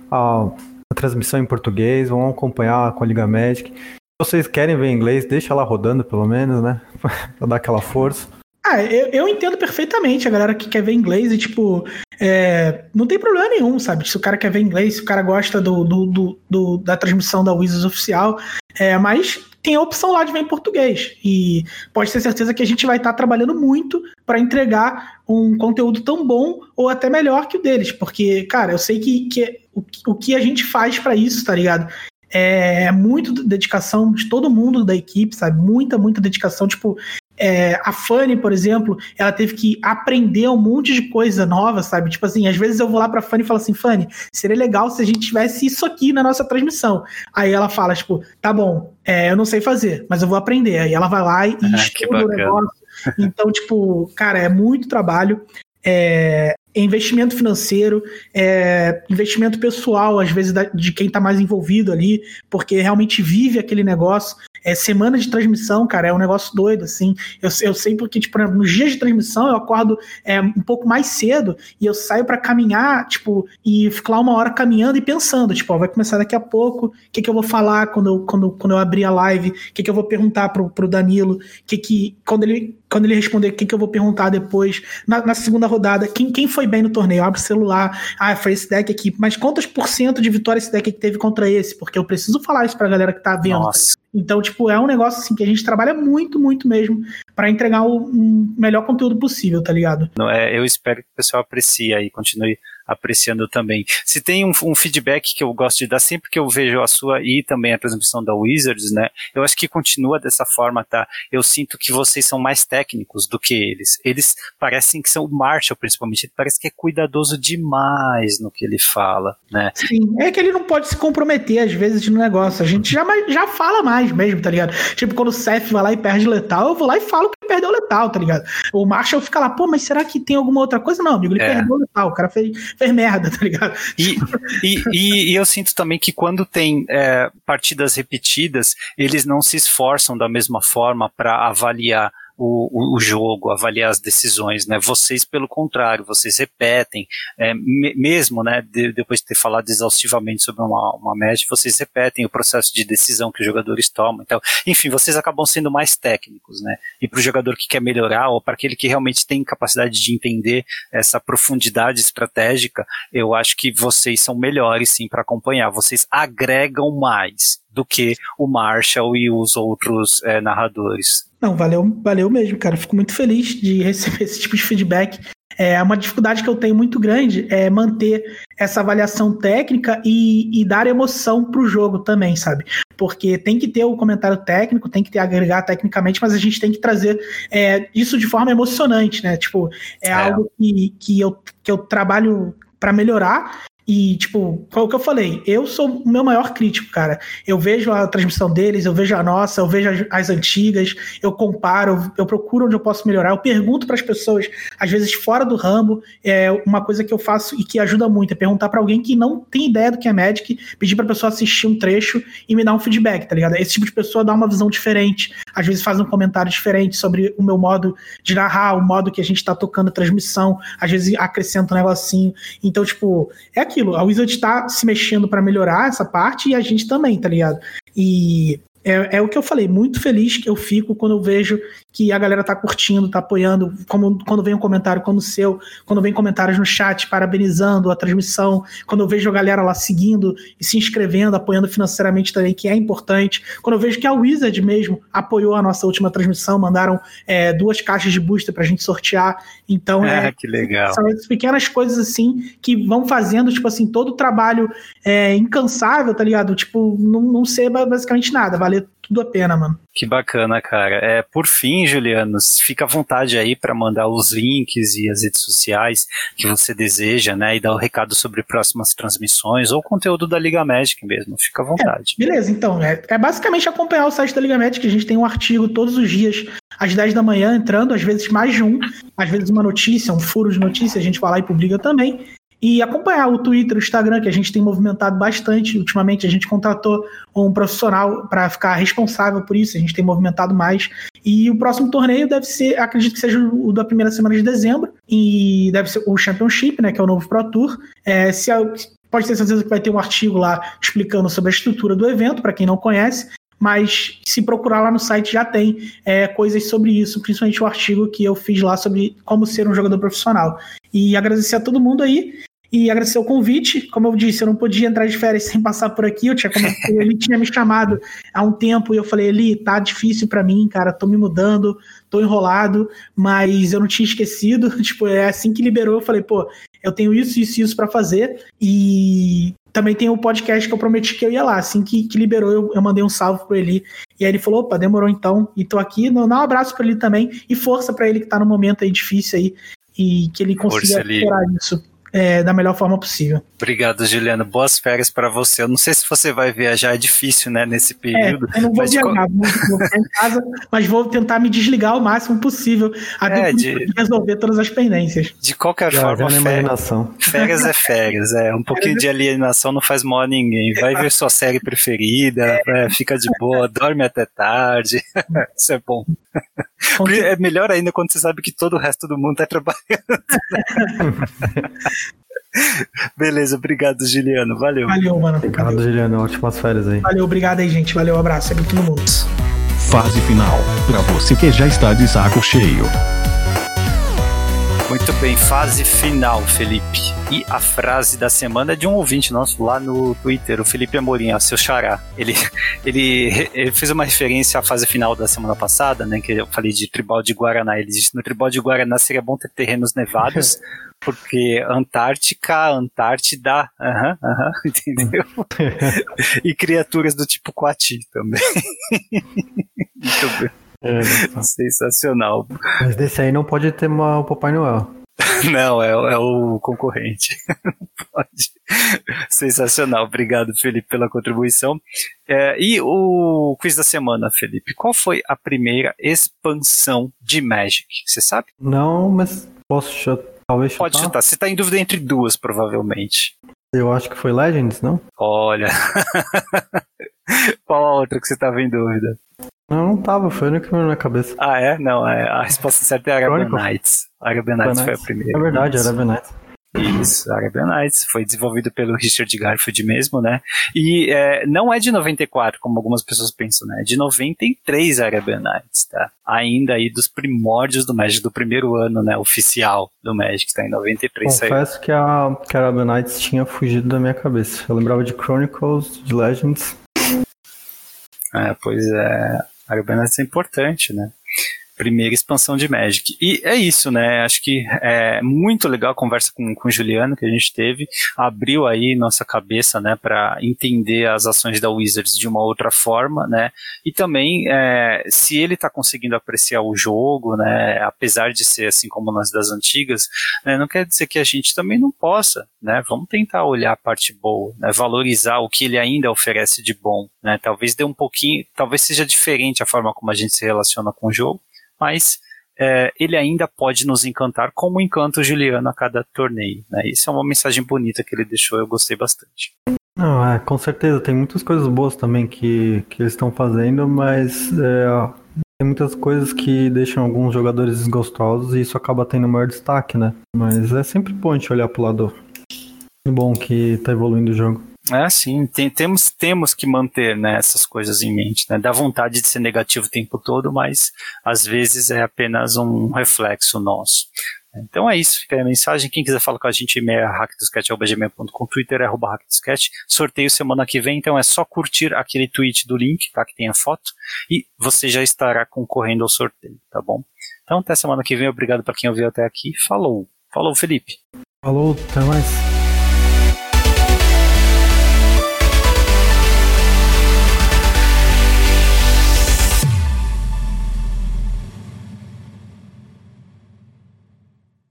a, a transmissão em português, vão acompanhar com a Liga Magic. Se vocês querem ver em inglês, deixa lá rodando pelo menos, né? pra dar aquela força. Ah, eu, eu entendo perfeitamente a galera que quer ver inglês e, tipo, é, não tem problema nenhum, sabe? Se o cara quer ver inglês, se o cara gosta do, do, do, do da transmissão da Wizards oficial, é, mas tem a opção lá de ver em português. E pode ter certeza que a gente vai estar tá trabalhando muito para entregar um conteúdo tão bom ou até melhor que o deles. Porque, cara, eu sei que, que o, o que a gente faz para isso, tá ligado? É muito dedicação de todo mundo da equipe, sabe? Muita, muita dedicação. Tipo, é, a Fanny, por exemplo, ela teve que aprender um monte de coisa nova, sabe? Tipo assim, às vezes eu vou lá pra Fanny e falo assim, Fanny, seria legal se a gente tivesse isso aqui na nossa transmissão. Aí ela fala, tipo, tá bom, é, eu não sei fazer, mas eu vou aprender. Aí ela vai lá e ah, estuda o negócio. Então, tipo, cara, é muito trabalho. É, investimento financeiro, é, investimento pessoal, às vezes, da, de quem está mais envolvido ali, porque realmente vive aquele negócio. É, semana de transmissão, cara, é um negócio doido, assim. Eu, eu sei porque, tipo, nos dias de transmissão eu acordo é, um pouco mais cedo e eu saio para caminhar, tipo, e fico lá uma hora caminhando e pensando, tipo, ó, vai começar daqui a pouco, o que, que eu vou falar quando eu, quando, quando eu abrir a live, o que, que eu vou perguntar pro, pro Danilo, que que, quando ele, quando ele responder, o que, que eu vou perguntar depois, na, na segunda rodada, quem, quem foi bem no torneio, abre o celular, ah, foi esse deck aqui, mas quantos por cento de vitória esse deck teve contra esse? Porque eu preciso falar isso pra galera que tá vendo. Nossa. Então, tipo, é um negócio assim que a gente trabalha muito, muito mesmo para entregar o um melhor conteúdo possível, tá ligado? Não, é, eu espero que o pessoal aprecie aí, continue apreciando também. Se tem um, um, feedback que eu gosto de dar sempre que eu vejo a sua e também a transmissão da Wizards, né? Eu acho que continua dessa forma, tá? Eu sinto que vocês são mais técnicos do que eles. Eles parecem que são o Marshall, principalmente, ele parece que é cuidadoso demais no que ele fala, né? Sim, é que ele não pode se comprometer às vezes no negócio. A gente já, já fala mais mesmo, tá ligado? Tipo, quando o Seth vai lá e perde letal, eu vou lá e falo que perdeu letal, tá ligado? O Marshall fica lá, pô, mas será que tem alguma outra coisa? Não, amigo, ele é. perdeu letal, o cara fez, fez merda, tá ligado? E, e, e, e eu sinto também que quando tem é, partidas repetidas, eles não se esforçam da mesma forma para avaliar o, o, jogo, avaliar as decisões, né? Vocês, pelo contrário, vocês repetem, é, mesmo, né, de, depois de ter falado exaustivamente sobre uma, uma match, vocês repetem o processo de decisão que os jogadores tomam. Então, enfim, vocês acabam sendo mais técnicos, né? E para o jogador que quer melhorar, ou para aquele que realmente tem capacidade de entender essa profundidade estratégica, eu acho que vocês são melhores, sim, para acompanhar. Vocês agregam mais do que o Marshall e os outros é, narradores. Não, valeu, valeu mesmo, cara. Fico muito feliz de receber esse tipo de feedback. É uma dificuldade que eu tenho muito grande é manter essa avaliação técnica e, e dar emoção para o jogo também, sabe? Porque tem que ter o comentário técnico, tem que ter agregar tecnicamente, mas a gente tem que trazer é, isso de forma emocionante, né? Tipo, é, é. algo que, que, eu, que eu trabalho para melhorar e, tipo, foi o que eu falei, eu sou o meu maior crítico, cara. Eu vejo a transmissão deles, eu vejo a nossa, eu vejo as, as antigas, eu comparo, eu, procuro onde eu posso melhorar, eu pergunto para as pessoas, às vezes fora do ramo, é uma coisa que eu faço e que ajuda muito, é perguntar para alguém que não tem ideia do que é Magic, pedir pra pessoa assistir um trecho e me dar um feedback, tá ligado? Esse tipo de pessoa dá uma visão diferente, às vezes faz um comentário diferente sobre o meu modo de narrar, o modo que a gente tá tocando a transmissão, às vezes acrescenta um negocinho. Então, tipo, é aquilo aquilo, a Wizard tá se mexendo para melhorar essa parte e a gente também, tá ligado? E é, é, o que eu falei, muito feliz que eu fico quando eu vejo que a galera tá curtindo, tá apoiando, como quando vem um comentário como o seu, quando vem comentários no chat parabenizando a transmissão, quando eu vejo a galera lá seguindo e se inscrevendo, apoiando financeiramente também, que é importante. Quando eu vejo que a Wizard mesmo apoiou a nossa última transmissão, mandaram é, duas caixas de booster pra gente sortear. Então é, é que legal. São essas pequenas coisas assim que vão fazendo, tipo assim, todo o trabalho é, incansável, tá ligado? Tipo, não, não ser basicamente nada, valer tudo a pena, mano. Que bacana, cara. É, por fim, Juliano, fica à vontade aí para mandar os links e as redes sociais que você deseja, né? E dar o um recado sobre próximas transmissões ou conteúdo da Liga Magic mesmo. Fica à vontade. É, beleza, então. É, é basicamente acompanhar o site da Liga Magic. A gente tem um artigo todos os dias às 10 da manhã entrando, às vezes mais de um, às vezes uma notícia, um furo de notícia, a gente vai lá e publica também e acompanhar o Twitter, o Instagram, que a gente tem movimentado bastante. Ultimamente a gente contratou um profissional para ficar responsável por isso, a gente tem movimentado mais. E o próximo torneio deve ser, acredito que seja o da primeira semana de dezembro, e deve ser o Championship, né, que é o novo Pro Tour. É, se pode ter certeza que vai ter um artigo lá explicando sobre a estrutura do evento, para quem não conhece mas se procurar lá no site já tem é, coisas sobre isso, principalmente o artigo que eu fiz lá sobre como ser um jogador profissional. E agradecer a todo mundo aí e agradecer o convite. Como eu disse, eu não podia entrar de férias sem passar por aqui. Eu tinha ele tinha me chamado há um tempo e eu falei, Eli, tá difícil para mim, cara, tô me mudando, tô enrolado, mas eu não tinha esquecido. Tipo, é assim que liberou, eu falei, pô, eu tenho isso, isso e isso para fazer. E também tem o podcast que eu prometi que eu ia lá. Assim que, que liberou, eu, eu, mandei um salve pro Eli. E aí ele falou: opa, demorou então. E tô aqui. Dá um abraço para ele também. E força para ele que tá no momento aí difícil aí. E que ele consiga superar isso é, da melhor forma possível. Obrigado, Juliano. Boas férias para você. Eu não sei se você vai viajar, é difícil, né, nesse período. É, eu não vou viajar, vou, vou ficar em casa, mas vou tentar me desligar o máximo possível até é, de, resolver todas as pendências. De qualquer já, forma, já imaginação. férias é férias, é. Um pouquinho de alienação não faz mal a ninguém. Vai ver sua série preferida, é, fica de boa, dorme até tarde. Isso é bom. É melhor ainda quando você sabe que todo o resto do mundo está trabalhando. Beleza, obrigado, Juliano. Valeu. Valeu, mano. Obrigado, Juliano. Ótimas férias aí. Valeu, obrigado aí, gente. Valeu, um abraço. É pra todo mundo. Fase final. Pra você que já está de saco cheio. Muito bem, fase final, Felipe. E a frase da semana é de um ouvinte nosso lá no Twitter, o Felipe Amorim, ó, seu xará. Ele, ele, ele fez uma referência à fase final da semana passada, né? Que eu falei de Tribal de Guaraná. Ele disse no Tribal de Guaraná seria bom ter terrenos nevados, porque Antártica, Antártida, aham, uh aham, -huh, uh -huh, entendeu? e criaturas do tipo Coati também. Muito bem. É, Sensacional. Mas desse aí não pode ter uma, o Papai Noel. Não, é, é o concorrente. Pode. Sensacional. Obrigado, Felipe, pela contribuição. É, e o quiz da semana, Felipe. Qual foi a primeira expansão de Magic? Você sabe? Não, mas posso chutar, talvez chutar? Pode chutar. Você está em dúvida entre duas, provavelmente. Eu acho que foi Legends, não? Olha. Qual a outra que você estava em dúvida? Não, não tava, foi o único que veio na cabeça. Ah, é? Não, é, a resposta certa é Arabian Nights. Arabian Nights foi a primeira. É verdade, Arabian Nights. Isso, Arabian Nights, foi desenvolvido pelo Richard Garfield mesmo, né? E é, não é de 94, como algumas pessoas pensam, né? É de 93 Arabian Nights, tá? Ainda aí dos primórdios do Magic, do primeiro ano, né? Oficial do Magic, tá? Em 93 Confesso saiu. que a, que a Arabian Nights tinha fugido da minha cabeça. Eu lembrava de Chronicles, de Legends. É, pois é. Argonautes é importante, né? Primeira expansão de Magic. E é isso, né? Acho que é muito legal a conversa com, com o Juliano que a gente teve. Abriu aí nossa cabeça, né, para entender as ações da Wizards de uma outra forma, né? E também, é, se ele está conseguindo apreciar o jogo, né, apesar de ser assim como nas das antigas, né, não quer dizer que a gente também não possa, né? Vamos tentar olhar a parte boa, né? Valorizar o que ele ainda oferece de bom, né? Talvez dê um pouquinho, talvez seja diferente a forma como a gente se relaciona com o jogo, mas é, ele ainda pode nos encantar como encanta o Juliano a cada torneio. Né? Isso é uma mensagem bonita que ele deixou, eu gostei bastante. Não, é, com certeza, tem muitas coisas boas também que, que eles estão fazendo, mas é, tem muitas coisas que deixam alguns jogadores desgostosos e isso acaba tendo maior destaque, né? Mas é sempre bom a gente olhar pro lado Bom que tá evoluindo o jogo. É, sim, tem, temos, temos que manter né, essas coisas em mente. Né? Dá vontade de ser negativo o tempo todo, mas às vezes é apenas um reflexo nosso. Então é isso, fica aí a mensagem. Quem quiser falar com a gente, e-mail é Twitter é hackdoscat. Sorteio semana que vem, então é só curtir aquele tweet do link, tá? Que tem a foto, e você já estará concorrendo ao sorteio, tá bom? Então até semana que vem, obrigado para quem ouviu até aqui. Falou. Falou, Felipe. Falou, até mais.